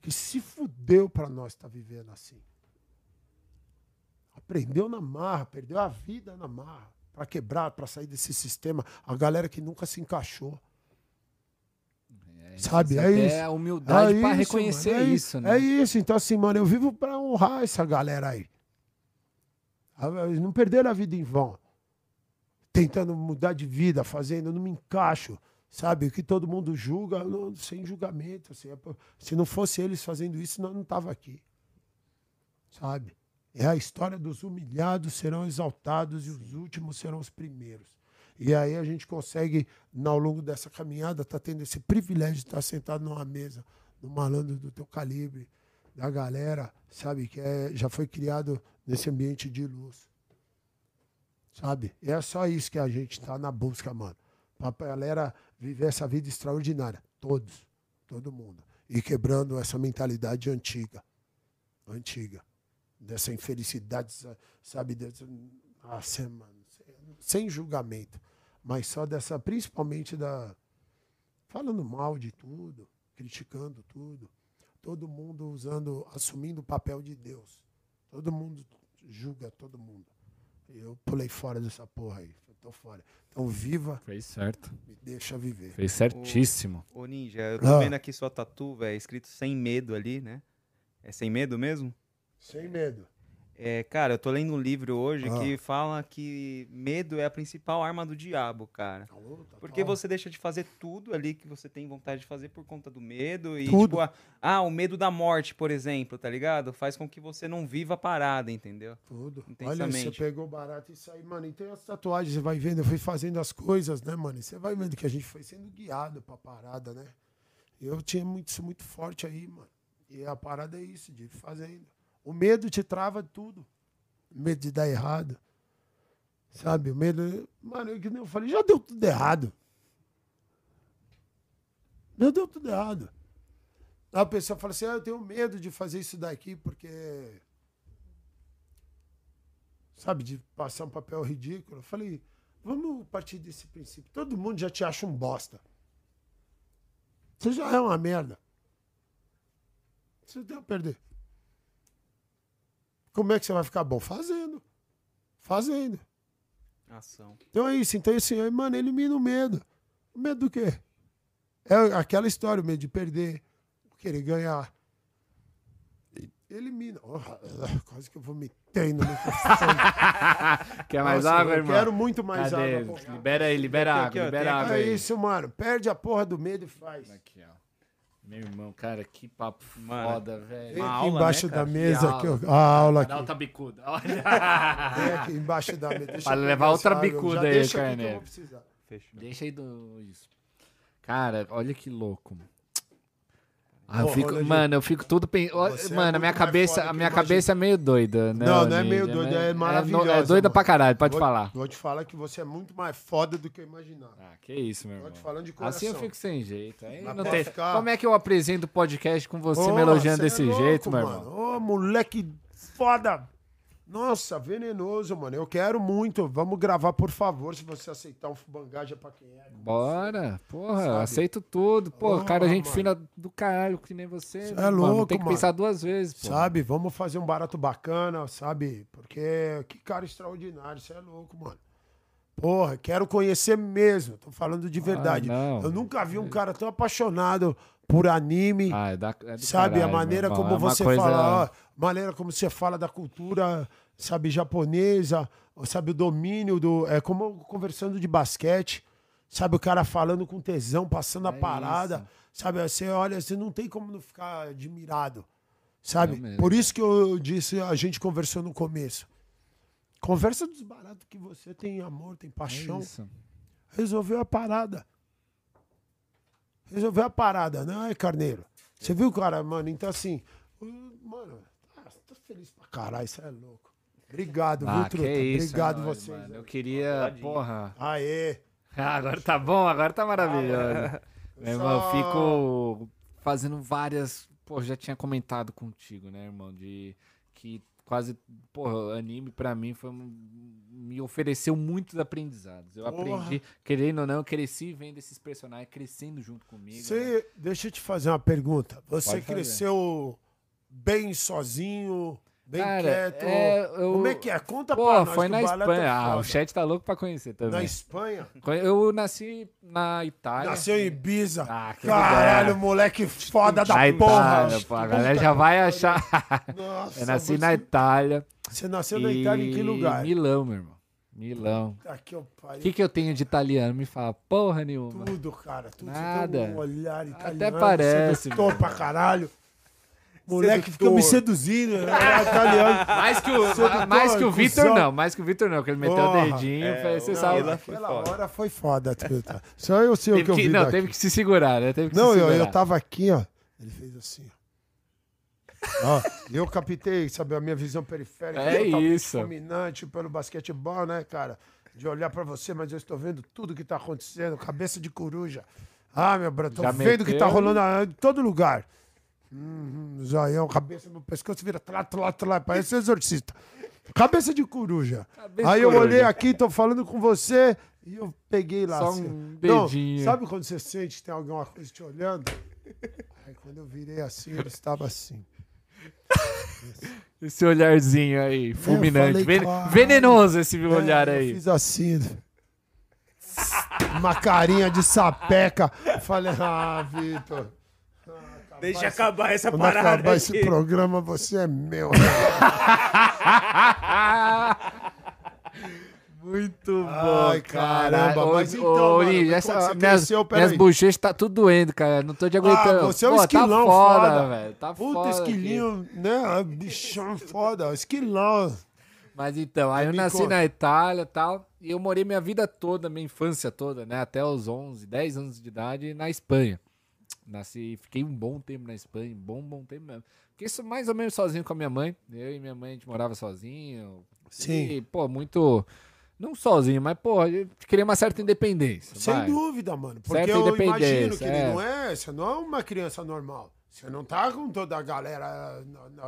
Que se fudeu para nós estar vivendo assim. Aprendeu na marra, perdeu a vida na marra para quebrar, para sair desse sistema. A galera que nunca se encaixou. É, Sabe, é até isso. a humildade É isso, reconhecer mano, é isso, né? É isso. Então, assim, mano, eu vivo pra honrar essa galera aí. Ah, Eles não perderam a vida em vão. Tentando mudar de vida, fazendo, eu não me encaixo. Sabe? O que todo mundo julga, não- sem julgamento. assim, é se não fosse eles fazendo isso, nós não tava aqui. Sabe? É a história dos humilhados serão exaltados e os últimos serão os primeiros. E aí a gente consegue, ao longo dessa caminhada, tá tendo esse privilégio de estar sentado numa mesa, no malandro do teu calibre, da galera, sabe, que é, já foi criado nesse ambiente de luz. Sabe? É só isso que a gente tá na busca, mano. Pra galera viver essa vida extraordinária. Todos. Todo mundo. E quebrando essa mentalidade antiga. Antiga. Dessa infelicidade, sa- sabe? Dessa, mano. sem- Sem julgamento. Mas só dessa, principalmente da. Falando mal de tudo, criticando tudo. Todo mundo usando, assumindo o papel de Deus. Todo mundo julga todo mundo. Eu pulei fora dessa porra aí. Tô fora. Então viva, Fez certo. me deixa viver. Fez certíssimo. Ô, Ninja, eu tô Ah. vendo aqui sua tatu, velho, escrito sem medo ali, né? É sem medo mesmo? Sem medo. É, cara, eu tô lendo um livro hoje Ah. que fala que medo é a principal arma do diabo, cara. Alô, tá Porque você deixa de fazer tudo ali que você tem vontade de fazer por conta do medo. E, Tudo. tipo, ah, ah, o medo da morte, por exemplo, tá ligado? Faz com que você não viva a parada, entendeu? Tudo. Olha, você pegou barato isso aí, mano. E tem as tatuagens, você vai vendo, eu fui fazendo as coisas, né, mano? E você vai vendo que a gente foi sendo guiado pra parada, né? Eu tinha muito, isso muito forte aí, mano. E a parada é isso, de ir fazendo. O medo te trava tudo. Medo de dar errado. Sabe? O medo. Mano, nem eu falei, já deu tudo errado. Já deu tudo errado. A pessoa fala assim: ah, eu tenho medo de fazer isso daqui porque. Sabe, de passar um papel ridículo. Eu falei, vamos partir desse princípio. Todo mundo já te acha um bosta. Você já é uma merda. Você tem a perder. Como é que você vai ficar bom? Fazendo. Fazendo. Ação. Então é isso. Então, assim, mano, elimina o medo. O medo do quê? É aquela história, o medo de perder, querer ganhar. Elimina. Oh, quase que eu vomitei no microfone. Quer mais Nossa, água, eu irmão? quero muito mais Cadê? água. pô. Libera aí, libera Aqui, água, libera tem água É isso, mano. Perde a porra do medo e faz. Aqui, ó. Meu irmão, cara, que papo Mano, foda, velho. Vem aqui aula, embaixo né, da mesa, Que aqui, ó. aula. A aula aqui. dar outra bicuda. Vem aqui embaixo da mesa. Deixa eu levar outra bicuda aí, deixa Carneiro. vou precisar. Fechou. Deixa aí do. Isso. Cara, olha que louco. Ah, eu fico, mano, eu fico tudo pensando. é Mano, a muito minha cabeça, a minha cabeça é meio doida, né? Não, não é meio doida, é no- maravilhosa, É, doida mano. pra caralho, pode Vou- falar. Vou te falar que você é muito mais foda do que eu imaginava. Ah, que isso, meu Tô irmão. te falando de coração. Assim eu fico sem jeito. Aí Mas não tem... ficar. Como é que eu apresento o podcast com você Ô, me elogiando cê desse é louco, jeito, meu mano. irmão? Ô, moleque foda. Nossa, venenoso, mano. Eu quero muito. Vamos gravar, por favor, se você aceitar um fubangaja pra quem é. Bora, porra, Sabe? aceito tudo. Pô, Porra, cara, gente mano. fina do caralho, que nem você. Cê é mano, louco, Tem que mano. pensar duas vezes, pô. Sabe? Vamos fazer um barato bacana, sabe? Porque que cara extraordinário. Você é louco, mano. Porra, quero conhecer mesmo. Tô falando de verdade. Ah. Eu nunca vi um cara tão apaixonado por anime. Ah, é da, é sabe? caralho, a maneira como É você coisa- fala, ó, maneira como você fala da cultura, sabe, japonesa, sabe, o domínio do. É como conversando de basquete, sabe, o cara falando com tesão, passando a É parada, isso. sabe? Você olha, você não tem como não ficar admirado, sabe? É. Por isso que eu disse, a gente conversou no começo. Conversa dos baratos que você tem amor, tem É paixão. isso. Resolveu a parada. Resolveu a parada, não é, Carneiro? Você viu, cara, mano? Então, assim, mano, feliz pra caralho, isso é louco. Obrigado, Ah, viu, que Truta? isso. Obrigado é nóis, vocês. mano. Eu queria, porra. Aê. Ah, agora tá bom, agora tá maravilhoso. Meu irmão, Só- fico fazendo várias. Pô, já tinha comentado contigo, né, irmão? De que quase. Porra, anime pra mim foi. um- Me ofereceu muitos aprendizados. Eu Porra. aprendi, querendo ou não, eu cresci vendo esses personagens crescendo junto comigo. né? Você, deixa eu te fazer uma pergunta. Você Pode fazer. cresceu bem sozinho, bem Cara, quieto? é, eu- Como é que é? Conta Pô, pra nós. foi na barato Espanha. é Ah, o chat tá louco pra conhecer também. Na Espanha? Eu nasci na Itália. Nasceu em Ibiza. Ah, Caralho, ideia. moleque foda da na porra. Itália, pô, a galera já vai achar. Nossa, Eu nasci você, na Itália. Você nasceu na Itália em que e lugar? Milão, meu irmão. Milão. Aqui eu O que, que eu tenho de italiano? Me fala, porra nenhuma. Tudo, cara. Tudo. Você Nada. tem um olhar italiano. Até parece, mano. pra caralho. Moleque fica Sedutor. me seduzindo. né? É italiano. Mais que o, Sedutor, mais que o Vitor, não. Mais que o Vitor, não. Que ele meteu Porra. o dedinho. É, foi- você o sabe. Vila foi foda. hora foi foda, truta. Só eu sei o que Teve eu que, vi não, daqui. teve que se segurar, né? Teve que Não, se eu, segurar. eu tava aqui, ó. Ele fez assim, ó. Ó, eu captei, sabe, a minha visão periférica É isso. dominante pelo basquetebol, né, cara? De olhar pra você, mas eu estou vendo tudo que tá acontecendo, cabeça de coruja. Ah, meu brother, tô Já vendo o que tá rolando em todo lugar. Hum, hum, zoião, cabeça no pescoço, vira trá, trá, trá, parece um exorcista. Cabeça de coruja. Cabeça Aí eu coruja. olhei aqui, tô falando com você, e eu peguei lá Só assim. um Não, dedinho. sabe quando você sente que tem alguma coisa te olhando? Aí quando eu virei assim, ele estava assim. Esse olharzinho aí, fulminante. falei, venenoso esse olhar É, Eu aí. fiz assim. Uma carinha de sapeca. Falei, ah, Vitor. Deixa acabar essa Quando parada. acabar esse aqui. programa, você é meu. Muito bom, Ai, cara. caramba, Ô, mas então, ô, mano, Uri, quando essa- minhas, cresceu, minhas bochechas tá tudo doendo, cara. Não tô te aguentando. você é um Pô, esquilão tá foda, foda. velho. Tá Puta, foda aqui. esquilinho, né? Bichão foda. Esquilão. Mas então, aí eu Me nasci conta. na Itália e tal. E eu morei minha vida toda, minha infância toda, né? Até os 11, 10 anos de idade na Espanha. Nasci, fiquei um bom tempo na Espanha, um bom, bom tempo mesmo. Fiquei mais ou menos sozinho com a minha mãe. Eu e minha mãe, a gente morava sozinho. Sim. E, pô, muito. Não sozinho, mas, pô, gente queria uma certa independência. Sem vai. dúvida, mano. Porque Certa eu imagino que ele é. não é. Você não é uma criança normal. Você não tá com toda a galera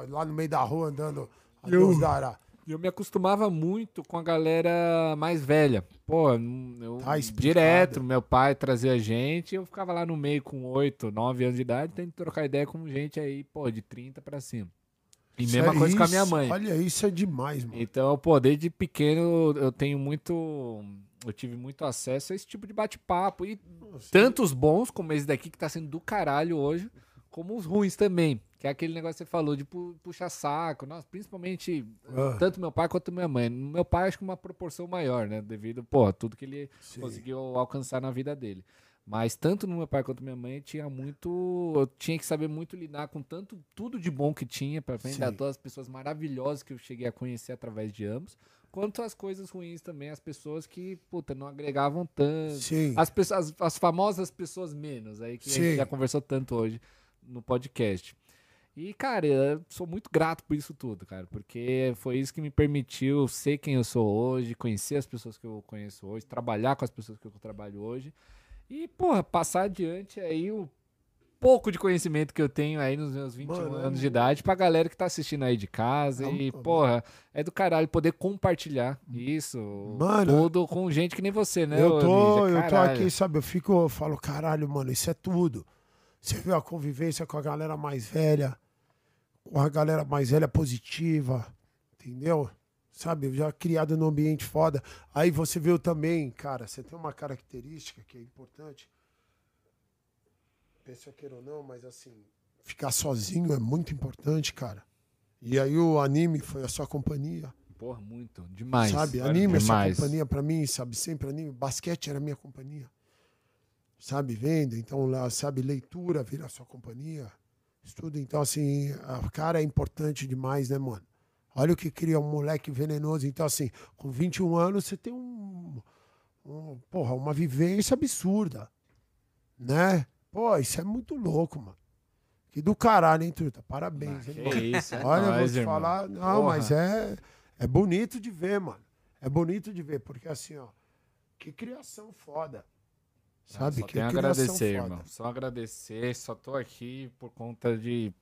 lá no meio da rua andando a Deus dará. E Eu me acostumava muito com a galera mais velha. Pô, eu Tá direto, meu pai trazia gente, eu ficava lá no meio com 8, 9 anos de idade, tentando trocar ideia com gente aí, pô, de 30 pra cima. E Isso mesma é- coisa com a isso- minha mãe. Olha, isso é demais, mano. Então, pô, desde pequeno eu tenho muito. Eu tive muito acesso a esse tipo de bate-papo. E tanto os bons, como esse daqui que tá sendo do caralho hoje, como os ruins também. Que é aquele negócio que você falou de pu- puxar saco. Nossa, principalmente Ah. tanto meu pai quanto minha mãe. Meu pai, acho que uma proporção maior, né? Devido, pô, tudo que ele Sim. conseguiu alcançar na vida dele. Mas tanto no meu pai quanto minha mãe tinha muito. Eu tinha que saber muito lidar com tanto tudo de bom que tinha para frente de todas as pessoas maravilhosas que eu cheguei a conhecer através de ambos, quanto as coisas ruins também, as pessoas que, puta, não agregavam tanto. Sim. As, pessoas, as, as famosas pessoas menos, aí que a Sim. gente já conversou tanto hoje no podcast. E, cara, eu sou muito grato por isso tudo, cara, porque foi isso que me permitiu ser quem eu sou hoje, conhecer as pessoas que eu conheço hoje, trabalhar com as pessoas que eu trabalho hoje. E, porra, passar adiante aí o pouco de conhecimento que eu tenho aí nos meus 21 Mano, é anos de idade pra galera que tá assistindo aí de casa É e, porra, é do caralho poder compartilhar isso Mano, tudo com gente que nem você, né, eu tô, eu tô aqui, sabe? Eu fico, eu falo, caralho, mano, isso é tudo. Você viu a convivência com a galera mais velha, com a galera mais velha positiva, entendeu? Sabe, já criado num ambiente foda. Aí você viu também, cara, você tem uma característica que é importante. Pensa queira ou não, mas assim, ficar sozinho é muito importante, cara. E aí o anime foi a sua companhia. Porra, muito. Demais. Sabe, anime é sua demais. companhia pra mim, sabe, sempre anime. Basquete era minha companhia. Sabe, venda, então, lá, sabe, leitura vira sua companhia. Estudo, então, assim, a cara é importante demais, né, mano? Olha o que cria um moleque venenoso. Então, assim, com 21 anos, você tem um, um porra, uma vivência absurda, né? Pô, isso é muito louco, mano. Que do caralho, hein, Truta? Parabéns, Ah, hein, mano? isso, é Olha, eu vou nóis, te irmão. falar. Não, Porra. mas é, é bonito de ver, mano. É bonito de ver, porque assim, ó, que criação foda. Sabe? Só que tenho a agradecer, irmão. Só agradecer. Só tô aqui por conta de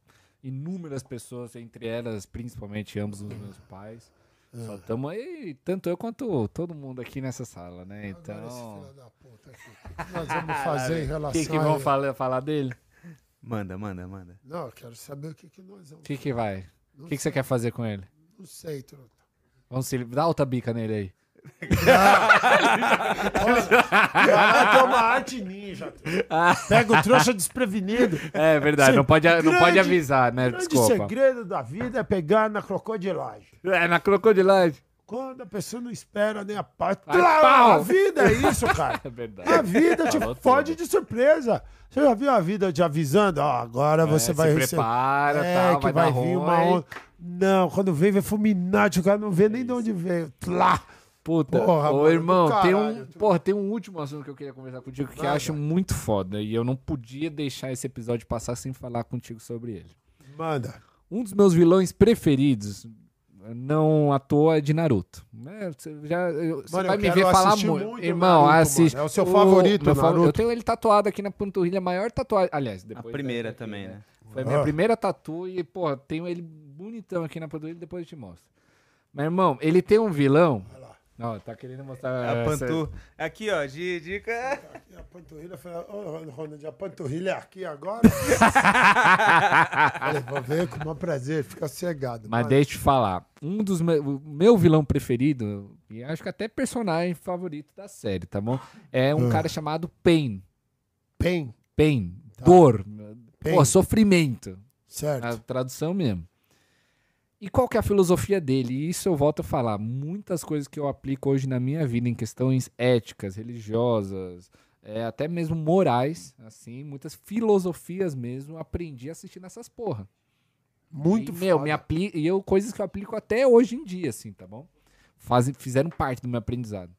inúmeras pessoas, entre elas, principalmente ambos os meus pais. É. Só estamos aí, tanto eu quanto todo mundo aqui nessa sala, né? Então. filho da puta aqui. O que nós vamos fazer em O relação que, que a vão ele? falar, falar dele? Manda, manda, manda. Não, eu quero saber o que, que nós vamos O que, que vai? O que, que você quer fazer com ele? Não sei, truta. Vamos se... Dá outra bica nele aí. Caraca, é uma arte ninja. Pega o trouxa desprevenido. É verdade, não pode, não pode avisar, né? O Desculpa. segredo da vida é pegar na crocodilagem. É, na crocodilagem. Quando a pessoa não espera nem a parte. Vai, pau! a vida é isso, cara. É verdade. A vida te Falou fode tudo. de surpresa. Você já viu a vida te avisando? Ó, agora você É, vai se receber. prepara, é, tal, que vai, vai, dar vir uma ruim. onda. Não, quando vem, vai fulminar, o cara não vê nem de onde veio. Tlá. Puta, Porra, ô mano, irmão, do tem caralho, um, tu- porra, tem um último assunto que eu queria conversar contigo que acho muito foda e eu não podia deixar esse episódio passar sem falar contigo sobre ele. Manda. Um dos meus vilões preferidos, não à toa, é de Naruto. né? Você já, eu- você Mano, vai me ver falar muito. muito Irmão, Naruto, assiste. mano. É o seu favorito, meu Naruto? Eu tenho ele tatuado aqui na panturrilha, a maior tatuagem. Aliás, A depois. primeira dessa aqui, também, né? Foi a minha Ah. primeira tatu e, porra, tenho ele bonitão aqui na panturrilha, depois eu te mostro. Mas, irmão, ele tem um vilão. Tá querendo mostrar. A essa- pantu. Aqui, ó, de dica. Aqui a panturrilha. Falei, ô, Ronald, a panturrilha é aqui agora? Falei, vou ver com o maior prazer, fica cegado. Mas Mano, deixa eu te falar. Um dos meus. O meu vilão preferido, e acho que até personagem favorito da série, tá bom? É um Ah. cara chamado Pain. Pen, Pain. Tá. Dor. Pain. Pô, sofrimento. certo. A tradução mesmo. E qual que é a filosofia dele? E isso eu volto a falar. Muitas coisas que eu aplico hoje na minha vida em questões éticas, religiosas, é, até mesmo morais, assim, muitas filosofias mesmo, aprendi assistindo essas porra. Muito e, meu, me apli e eu coisas que eu aplico até hoje em dia, assim, tá bom? Fazem, fizeram parte do meu aprendizado.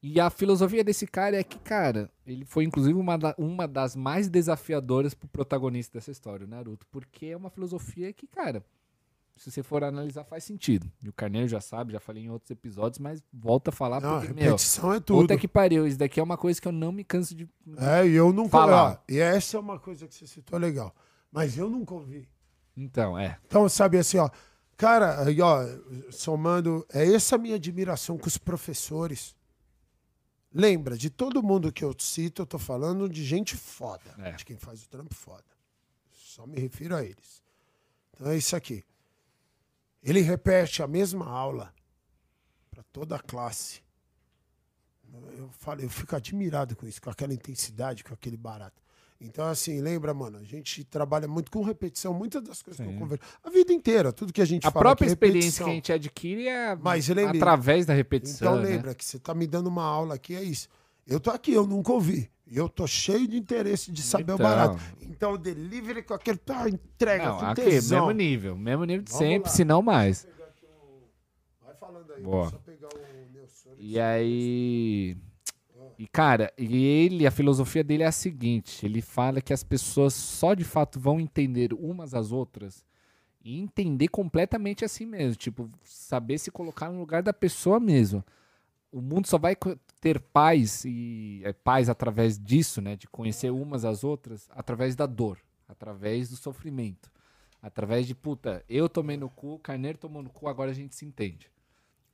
E a filosofia desse cara é que, cara, ele foi inclusive uma, da- uma das mais desafiadoras pro protagonista dessa história, o Naruto. Porque é uma filosofia que, cara, se você for analisar, faz sentido. E o Carneiro já sabe, já falei em outros episódios, mas volta a falar Não, porque, meu, repetição é tudo. puta que pariu. Isso daqui é uma coisa que eu não me canso de. É, e eu nunca. Falar. ó, e essa é uma coisa que você citou legal. Mas eu nunca ouvi. Então, é. Então, sabe assim, ó. Cara, aí, ó, somando, é essa a minha admiração com os professores. Lembra, de todo mundo que eu cito, eu tô falando de gente foda. É. De quem faz o trampo foda. Só me refiro a eles. Então é isso aqui. Ele repete a mesma aula para toda a classe. Eu falo, eu fico admirado com isso, com aquela intensidade, com aquele barato. Então, assim, lembra, mano, a gente trabalha muito com repetição, muitas das coisas que eu Sim. converso. A vida inteira, tudo que a gente A fala própria aqui é experiência repetição. que a gente adquire é Mas lembre- através da repetição. Então né? lembra que você tá me dando uma aula aqui, é isso. Eu tô aqui, eu nunca ouvi. E eu tô cheio de interesse de saber Então. o barato. Então o delivery com aquele tá, entrega Não, com aqui, tesão. mesmo nível. Mesmo nível de Vamos sempre, lá. se não mais. O- Vai falando aí, Boa. pegar o Nelson. E aí. E cara, e ele, a filosofia dele é a seguinte: ele fala que as pessoas só de fato vão entender umas às outras e entender completamente assim mesmo. Tipo, saber se colocar no lugar da pessoa mesmo. O mundo só vai ter paz e é, paz através disso, né? De conhecer umas às outras, através da dor, através do sofrimento. Através de, puta, eu tomei no cu, Carneiro tomou no cu, agora a gente se entende.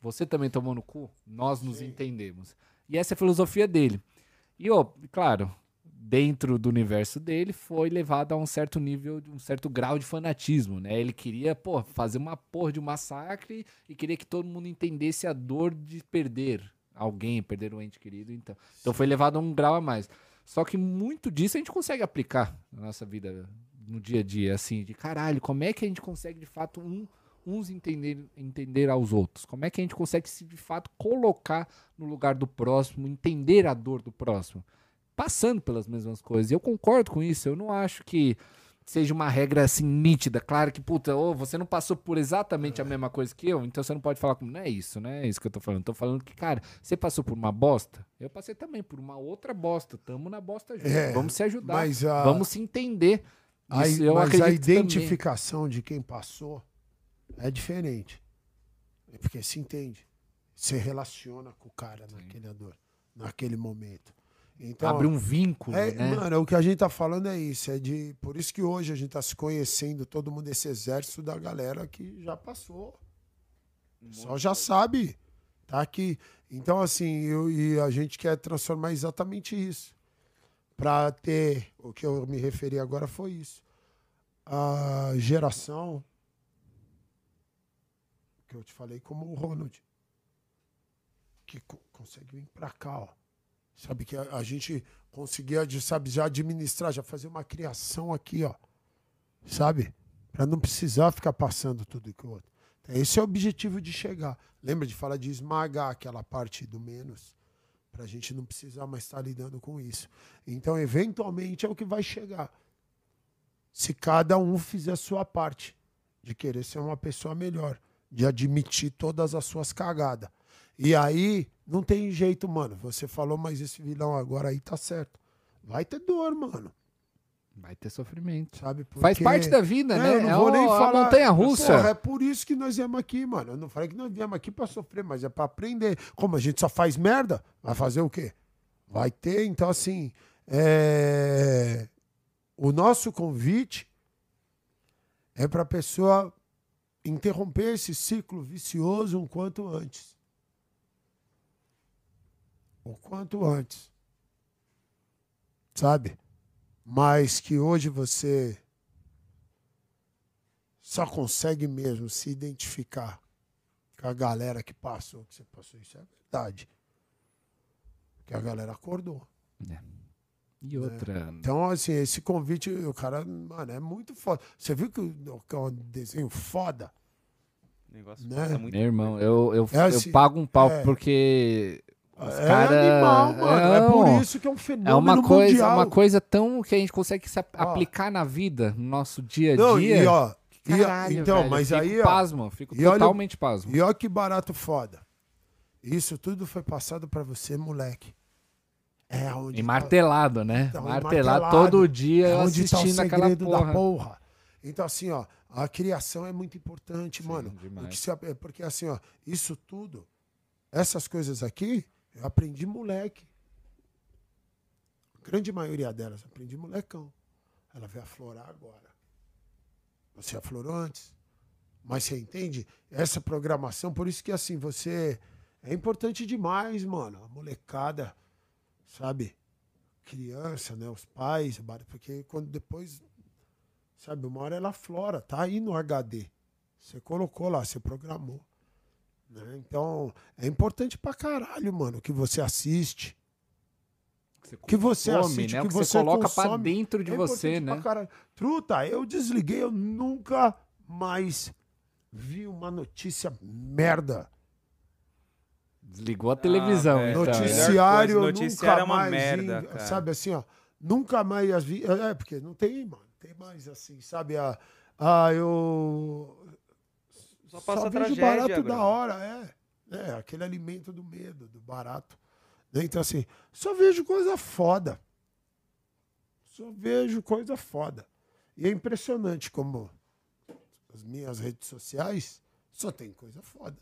Você também tomou no cu, nós nos entendemos. E essa é a filosofia dele. E, ó, claro, dentro do universo dele, foi levado a um certo nível, um certo grau de fanatismo, né? Ele queria, pô, fazer uma porra de um massacre e queria que todo mundo entendesse a dor de perder alguém, perder um ente querido, então. Então foi levado a um grau a mais. Só que muito disso a gente consegue aplicar na nossa vida, no dia a dia, assim, de caralho, como é que a gente consegue de fato um uns entender, entender aos outros? Como é que a gente consegue se de fato colocar no lugar do próximo, entender a dor do próximo? Passando pelas mesmas coisas. E eu concordo com isso. Eu não acho que seja uma regra assim nítida. Claro que, puta, ô, você não passou por exatamente a mesma coisa que eu, então você não pode falar como. Não é isso, né? É isso que eu tô falando. Tô falando que, cara, você passou por uma bosta. Eu passei também por uma outra bosta. Tamo na bosta junto. É, Vamos se ajudar. mas a- Vamos se entender. A, Isso eu mas a acredito também. identificação de quem passou é diferente. É porque se entende. Você relaciona com o cara naquele dor, naquele momento. Então, Abre um vínculo, é, né? Mano, o que a gente tá falando é isso. É de, por isso que hoje a gente tá se conhecendo, todo mundo, esse exército da galera que já passou. Só já sabe. Tá aqui. Então, assim, eu, e a gente quer transformar exatamente isso. Pra ter. O que eu me referi agora foi isso. A geração. Que eu te falei como o Ronald. Que co- consegue vir pra cá, ó. Sabe que a, a gente conseguia, sabe, já administrar, já fazer uma criação aqui, ó. Sabe? Pra não precisar ficar passando tudo que o outro. Então, esse é o objetivo de chegar. Lembra de falar de esmagar aquela parte do menos? Pra gente não precisar mais estar lidando com isso. Então, eventualmente, é o que vai chegar. Se cada um fizer a sua parte de querer ser uma pessoa melhor, de admitir todas as suas cagadas. E aí, não tem jeito, mano. Você falou, mas esse vilão agora aí tá certo. Vai ter dor, mano. Vai ter sofrimento. Sabe? Faz Porque- parte da vida, É, né? eu não é vou o- nem a falar. montanha russa. Porra, é por isso que nós viemos aqui, mano. Eu não falei que nós viemos aqui pra sofrer, mas é pra aprender. Como a gente só faz merda, vai fazer o quê? Vai ter, então assim, é... o nosso convite é pra pessoa interromper esse ciclo vicioso um quanto antes. O quanto antes. Sabe? Mas que hoje você só consegue mesmo se identificar com a galera que passou, que você passou. Isso é verdade. Que a galera acordou. E outra. Então, assim, esse convite, o cara, mano, é muito foda. Você viu que o, que é um desenho foda? O negócio Né? passa muito. Meu irmão, eu, eu, É assim, eu pago um pau é. porque os é cara- animal, mano. É, por Não, isso que é um fenômeno É uma coisa, mundial. uma coisa tão que a gente consegue se ap- Ó. aplicar na vida, no nosso dia a Não, dia. e ó, e- Caralho, então, velho, mas fico aí, ó, pasmo, fico e olha totalmente pasmo. E olha que barato foda. Isso tudo foi passado pra você, moleque. É onde E martelado, né? Então, martelado, martelado. todo dia é onde tá o assistindo aquela segredo porra. da porra. Então, assim, ó, a criação é muito importante, mano. demais. O que se- é porque, assim, ó, isso tudo, essas coisas aqui, eu aprendi moleque. A grande maioria delas, aprendi molecão. Ela veio aflorar agora. Você aflorou antes. Mas você entende? Essa programação, por isso que, assim, você. É importante demais, mano. A molecada, sabe? criança, né, os pais, porque quando depois, sabe, uma hora ela flora, tá aí no HD. Você colocou lá, você programou. Né? Então, é importante pra caralho, mano, que você assiste, que você Come, assiste, né? que O que você você coloca pra consome. dentro de É você, pra né? Truta, eu desliguei, eu nunca mais vi uma notícia merda. Desligou a televisão. velho. então, né? Noticiário, noticiário nunca é uma mais merda, vi, sabe assim, ó, nunca mais vi, é porque não tem, mano, tem mais assim, sabe a ah, eu Só passa vejo tragédia, barato da hora, é. É, aquele alimento do medo, do barato. Então assim, só vejo coisa foda. Só vejo coisa foda. E é impressionante como as minhas redes sociais só tem coisa foda.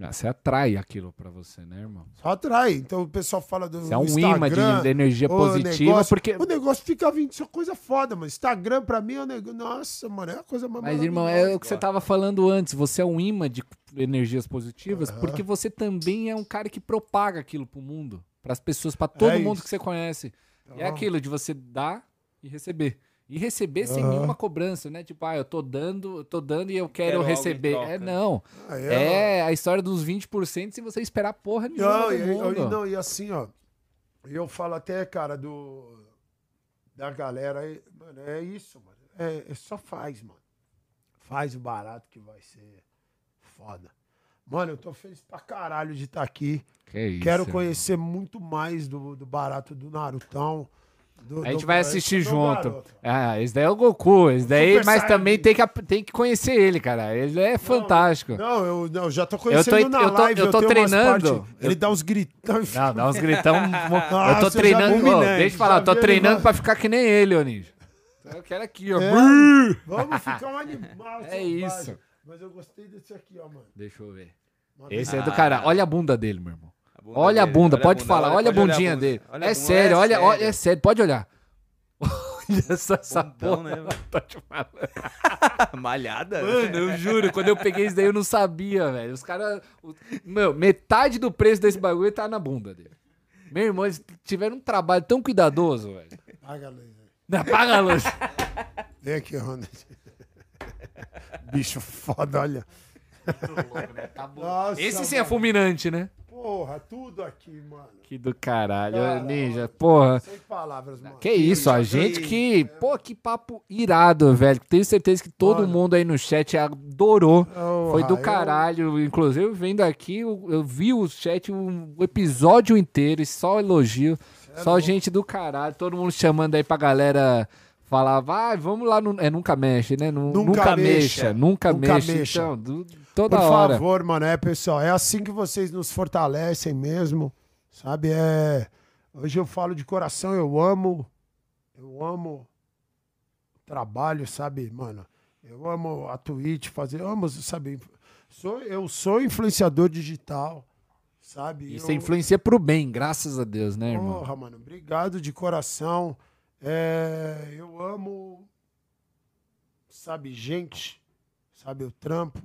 Ah, Você atrai aquilo pra você, né, irmão? Só atrai. Então o pessoal fala do Você é um Instagram, imã de, energia o positiva, negócio- porque. O negócio fica vindo só coisa foda, mano. Instagram pra mim é um negócio. Nossa, mano, é a coisa mais Mas, irmão, é o que você tava falando antes. Você é um imã de energias positivas, Aham. porque você também é um cara que propaga aquilo pro mundo. Pras pessoas, pra todo É mundo isso. que você conhece. E é Então, aquilo de você dar e receber. E receber sem nenhuma cobrança, né? Tipo, ah, eu tô dando, eu tô dando e eu quero, Quero receber. É, não. ah, É a história dos 20% sem você esperar porra nenhuma Não, do e, mundo. e- não, e assim, ó. Eu falo até, cara, do. Da galera. aí, Mano, é isso, mano. É, é só faz, mano. Faz o barato que vai ser foda. Mano, eu tô feliz pra caralho de estar aqui. Que isso, Quero conhecer muito mais do, do barato do Narutão. Do- A gente vai assistir junto. Ah, esse daí é o Goku. Esse daí, Super mas Saiyajin. também tem que, tem que conhecer ele, cara. Ele é fantástico. Não, eu não, já tô conhecendo Eu tô- na eu tô- live. eu tô tenho umas treinando. partes- ele dá uns gritões. Não, dá uns gritão. eu Nossa, tô eu já treinando. né? deixa eu falar, eu tô treinando pra ficar que nem ele, ô Ninja. Eu quero aqui, ó. É, vamos ficar um animal. É isso. Mas eu gostei desse aqui, ó, mano. Deixa eu ver. Esse é Ah. do cara. Olha a bunda dele, meu irmão. A bunda Olha a dele, bunda, olha pode falar. Olha, a pode olhar bundinha bunda. dele. Olha é a bunda, sério, olha, sério. olha, é sério, pode olhar. Olha essa Bundão, porra. né? Tô te falando. Malhada. Mano, eu juro, quando eu peguei isso daí eu não sabia, velho. Os caras. Meu, metade do preço desse bagulho tá na bunda dele. Meu irmão, eles tiveram um trabalho tão cuidadoso, velho. Paga a luz, velho. Não, Apaga a luz. Vem aqui, Ronald. Bicho foda, olha. Nossa, Esse sim é mano. fulminante, né? Porra, tudo aqui, mano. Que do caralho, Cara, ninja. Porra. Sem palavras, mano. Que isso, a gente que. Pô, que papo irado, velho. Tenho certeza que todo Mano. mundo aí no chat adorou. Porra, Foi do eu- caralho. Inclusive, vendo aqui, eu, eu vi o chat o episódio inteiro, e só elogio. é só gente do caralho. Todo mundo chamando aí pra galera falar, vai, vamos lá no. É nunca mexe, né? Nu- Nunca Nunca, mexa. mexa. Nunca, Nunca mexa. mexa. Então, do- toda Por hora. favor, mano, é, pessoal, é assim que vocês nos fortalecem mesmo, sabe? É, hoje eu falo de coração, eu amo, eu amo o trabalho, sabe, mano? Eu amo a Twitch, fazer, eu amo, sabe? Sou, eu sou influenciador digital, sabe? Isso eu, influencia pro bem, graças a Deus, né, irmão? Porra, mano, obrigado de coração. É, eu amo, sabe, gente, sabe, eu trampo.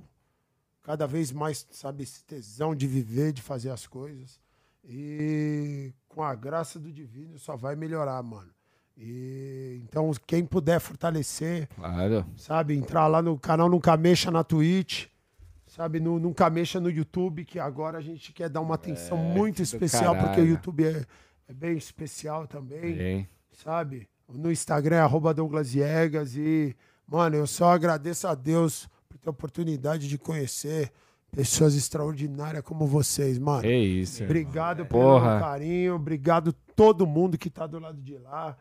Cada vez mais, sabe, esse tesão de viver, de fazer as coisas. E com a graça do divino só vai melhorar, mano. E então, quem puder fortalecer, Claro. sabe, entrar lá no canal Nunca Mexa na Twitch, sabe, no Nunca Mexa no YouTube, que agora a gente quer dar uma atenção muito É, do especial, porque o. YouTube é, é bem especial também, Bem. sabe? No Instagram é arroba Douglas Viegas e, mano, eu só agradeço a Deus ter a oportunidade de conhecer pessoas extraordinárias como vocês, mano. É isso. Obrigado pelo Porra. carinho, obrigado todo mundo que tá do lado de lá.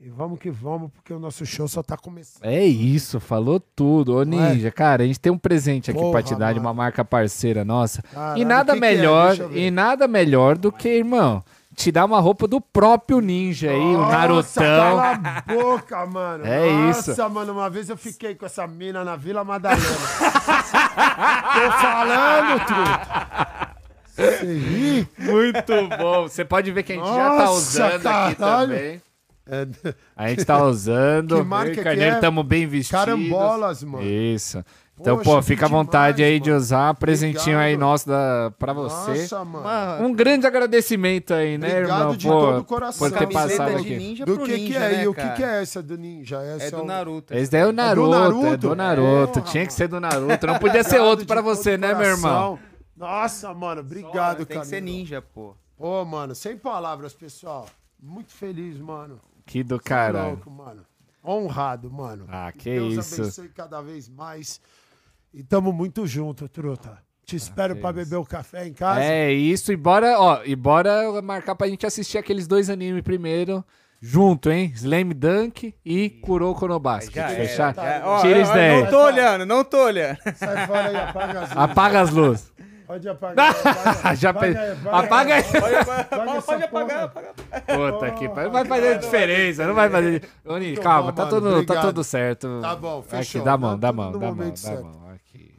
E vamos que vamos, porque o nosso show só tá começando. É isso, falou tudo. Ô, é? Ninja, cara, a gente tem um presente aqui pra Porra, te dar de uma mano. marca parceira nossa. Caralho, e nada é? melhor, ver. e nada melhor do que, irmão, te dar uma roupa do próprio Ninja aí, o Nossa, Narutão. cala a boca, mano. É Nossa, isso. mano, uma vez eu fiquei com essa mina na Vila Madalena. Tô falando, ri? Muito bom. Você pode ver que a gente já tá Nossa, usando aqui caralho. também. É, A gente tá usando. Que marca e que o Carneiro é? estamos bem vestidos. carambolas, mano. Isso. Então, Poxa, pô, fica à vontade demais, aí de mano. usar. Presentinho aí Obrigado. nosso da, pra você. Nossa, mano. Um grande agradecimento aí, né, Obrigado irmão? de Pô, todo o coração. Por ter Camiseta passado de aqui. ninja Do que ninja, que é? né, e o que cara? que é essa do ninja? É Essa do um- Naruto. Esse daí é o Naruto, é do Naruto. Naruto? Tinha que ser do Naruto. Não podia ser outro de pra você, né, meu irmão? Nossa, mano, obrigado, Tem que ser ninja, pô. Pô, mano, sem palavras, pessoal. Muito feliz, mano. Que do é caralho. louco, mano. Honrado, mano. Ah, que Deus isso. abençoe cada vez mais. E tamo muito junto, truta. Te espero pra beber o café em casa. É isso, e bora, ó, e bora marcar pra gente assistir aqueles dois animes primeiro, junto, hein? Slam Dunk e Kuroko no Basket. Já era, Fechar? ó, Tira ó, isso daí. Não tô olhando, não tô olhando. Sai fora aí, apaga as luzes. Apaga as luzes. Pode apagar. apaga, Já apaga pe- aí, Apaga aí. Pode, pode, apagar, apagar. Puta que pariu. Não vai fazer diferença, não vai fazer. Nini, Muito calma, bom, tá mano, tudo, tá obrigado. tudo certo. Tá bom, fechou. Aqui, dá a mão, Tá dá a mão, dá a mão, dá a mão. Aqui.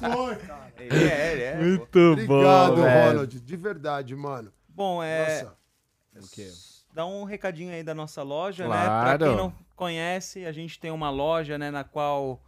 Pô, cara. Ele é, ele é. pô. Muito Obrigado, bom, velho. Ronald. De verdade, mano. Bom, é. Nossa. O quê? Dá um recadinho aí da nossa loja, né? Pra quem não conhece, a gente tem uma loja, né, na qual,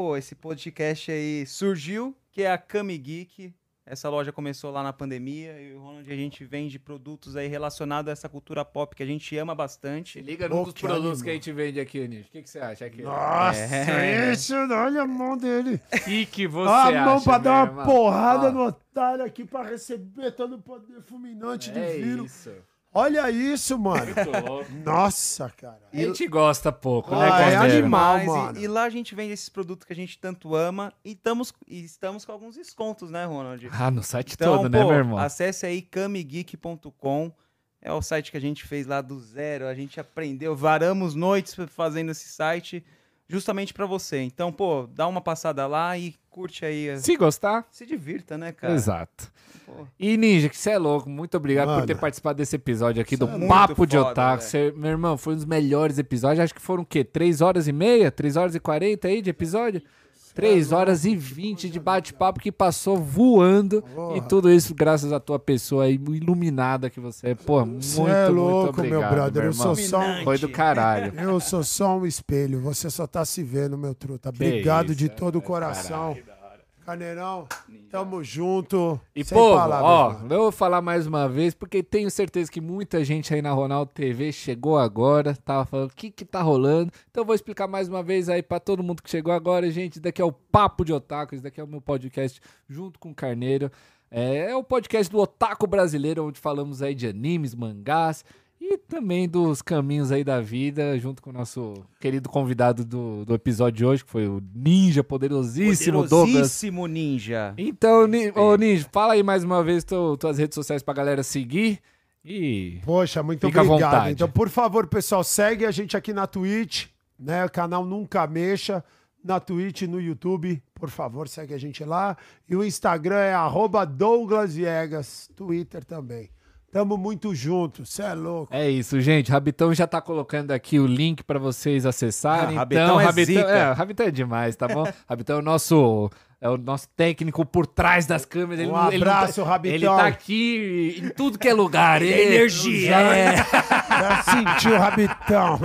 pô, esse podcast aí surgiu, que é a Kami Geek. Essa loja começou lá na pandemia e o Ronald a gente vende produtos aí relacionados a essa cultura pop que a gente ama Se bastante. liga Pô, num dos que produtos que a gente vende aqui, Nish. O que, que você acha? Aqui? Nossa, É. isso, olha a mão dele. O que, você a acha? mão pra dar uma irmão? porrada Ó, no otário aqui pra receber todo o poder fulminante É divino. isso. Olha isso, mano. Nossa, cara. A gente gosta pouco, né, Ah, é Cordeiro? animal. Demais, mano. E, e lá a gente vende esses produtos que a gente tanto ama e estamos, e estamos com alguns descontos, né, Ronald? Ah, no site Então, todo, né, pô, meu irmão? acesse aí kamigeek.com. É o site que a gente fez lá do zero. A gente aprendeu, varamos noites fazendo esse site justamente pra você. Então, pô, dá uma passada lá e curte aí. Se gostar, Se divirta, né, cara? exato. Pô. E Ninja, que você é louco, muito obrigado por Mano. ter participado desse episódio aqui do é Papo de foda, Otaku. velho. Cê- meu irmão, foi um dos melhores episódios. Acho que foram o quê? 3 horas e meia? 3 horas e 40 aí de episódio? 3 horas e 20 de bate-papo que passou voando. Porra. E tudo isso graças à tua pessoa aí, iluminada que você é. Pô, muito, Você é muito louco, meu obrigado, brother. meu Eu sou só um... Foi do caralho. Eu sou só um espelho, você só tá se vendo, meu truta. Que Obrigado isso, de é, todo o é, coração. Carneirão, tamo junto. E, palavras, ó, mano. eu vou falar mais uma vez, porque tenho certeza que muita gente aí na Ronaldo TV chegou agora, tava falando o que que tá rolando. Então eu vou explicar mais uma vez aí pra todo mundo que chegou agora, gente. Isso daqui é o Papo de Otaku, isso daqui é o meu podcast junto com o Carneiro. É, é o podcast do Otaku brasileiro, onde falamos aí de animes, mangás e também dos caminhos aí da vida, junto com o nosso querido convidado do, do episódio de hoje, que foi o Ninja Poderosíssimo Douglas Poderosíssimo ninja. então, Ni- ô Ninja, fala aí mais uma vez tu, tuas redes sociais pra galera seguir. E. Poxa, muito Fica à obrigado. vontade. Então, por favor, pessoal, segue a gente aqui na Twitch, né? O canal Nunca Mexa, na Twitch e no YouTube. Por favor, segue a gente lá. E o Instagram é arroba Douglas Viegas, Twitter também. Tamo muito juntos, cê é louco. É isso, gente. Rabitão já tá colocando aqui o link pra vocês acessarem. Ah, Rabitão então, é Rabitão, zica. é, Rabitão é demais, tá bom? Rabitão é o nosso. É o nosso técnico por trás das câmeras. Um ele não tá- abraço, Rabitão. Ele tá aqui em tudo que é lugar. Ele, energia. É. Já sentiu o rabitão.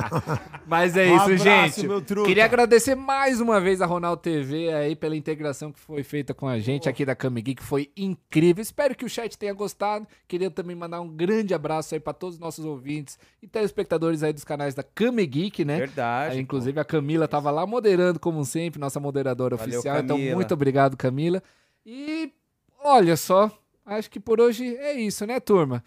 Mas é Um isso, abraço, gente. meu truta. Queria agradecer mais uma vez a Ronaldo TV aí pela integração que foi feita com a gente aqui da Camigui, que foi incrível. Espero que o chat tenha gostado. Queria também mandar um grande abraço aí para todos os nossos ouvintes e telespectadores aí dos canais da Camegeek, né? Verdade. Aí, inclusive a Camila tava lá moderando, como sempre, nossa moderadora Valeu, oficial. Então, Camila. muito obrigado, Camila. E olha só, acho que por hoje é isso, né, turma?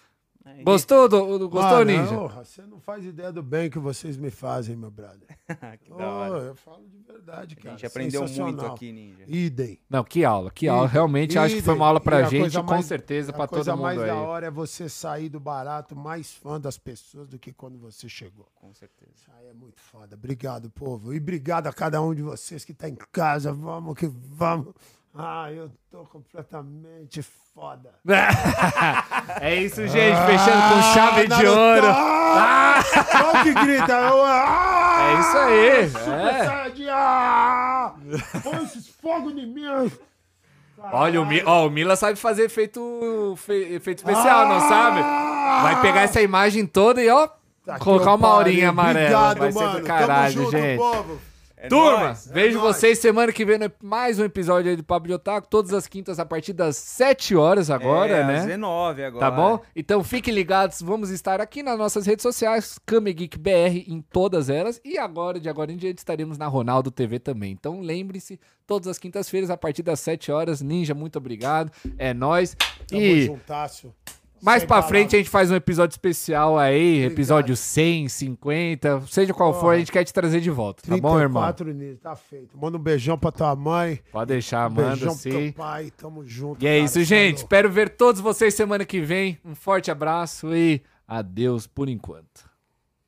É, Gostou, do, do- gostou, Mano, Ninja? porra, você não faz ideia do bem que vocês me fazem, meu brother. que da hora. Oh, eu falo de verdade, A cara. gente aprendeu muito aqui, Ninja. Idem. Não, que aula, que aula. Idem, Realmente acho que foi uma aula idem. pra E a gente, coisa com mais- certeza, pra A todo coisa mundo mais aí. da hora é você sair do barato mais fã das pessoas do que quando você chegou. Com certeza. Isso aí é muito foda. Obrigado, povo. E obrigado a cada um de vocês que tá em casa. Vamos que vamos. Ah, eu tô completamente foda. É isso, gente. Fechando com chave de Naruto! ouro. Ah! Qual que grita? Ah! É isso aí. Super É. Ah! Põe esses fogos em mim. Olha, o, Mi- ó, o Mila sabe fazer efeito, fe- efeito especial, não sabe? Vai pegar essa imagem toda e, ó, Tá colocar uma aurinha amarela. Obrigado, Vai ser mano. do caralho, Tamo junto, gente. povo. É Turma, nóis. vejo nóis. vocês semana que vem mais um episódio aí do Papo de Otaku, todas as quintas a partir das 7 horas agora, é, né? Às 19 agora. Tá bom? Então fiquem ligados, vamos estar aqui nas nossas redes sociais, Kame Geek BR em todas elas. E agora, de agora em diante, estaremos na Ronaldo TV também. Então lembre-se, todas as quintas-feiras, a partir das 7 horas. Ninja, muito obrigado. É nóis. Tamo E juntasso. Mais Sem pra palavras. frente a gente faz um episódio especial aí, episódio 100, 50, seja qual for, a gente quer te trazer de volta, tá bom, irmão? 34 nisso, tá feito. Manda um beijão pra tua mãe. Pode deixar, Um manda beijão pro sim. teu pai. Tamo junto. E é cara. isso, Cê gente. louco. Espero ver todos vocês semana que vem. Um forte abraço e adeus por enquanto.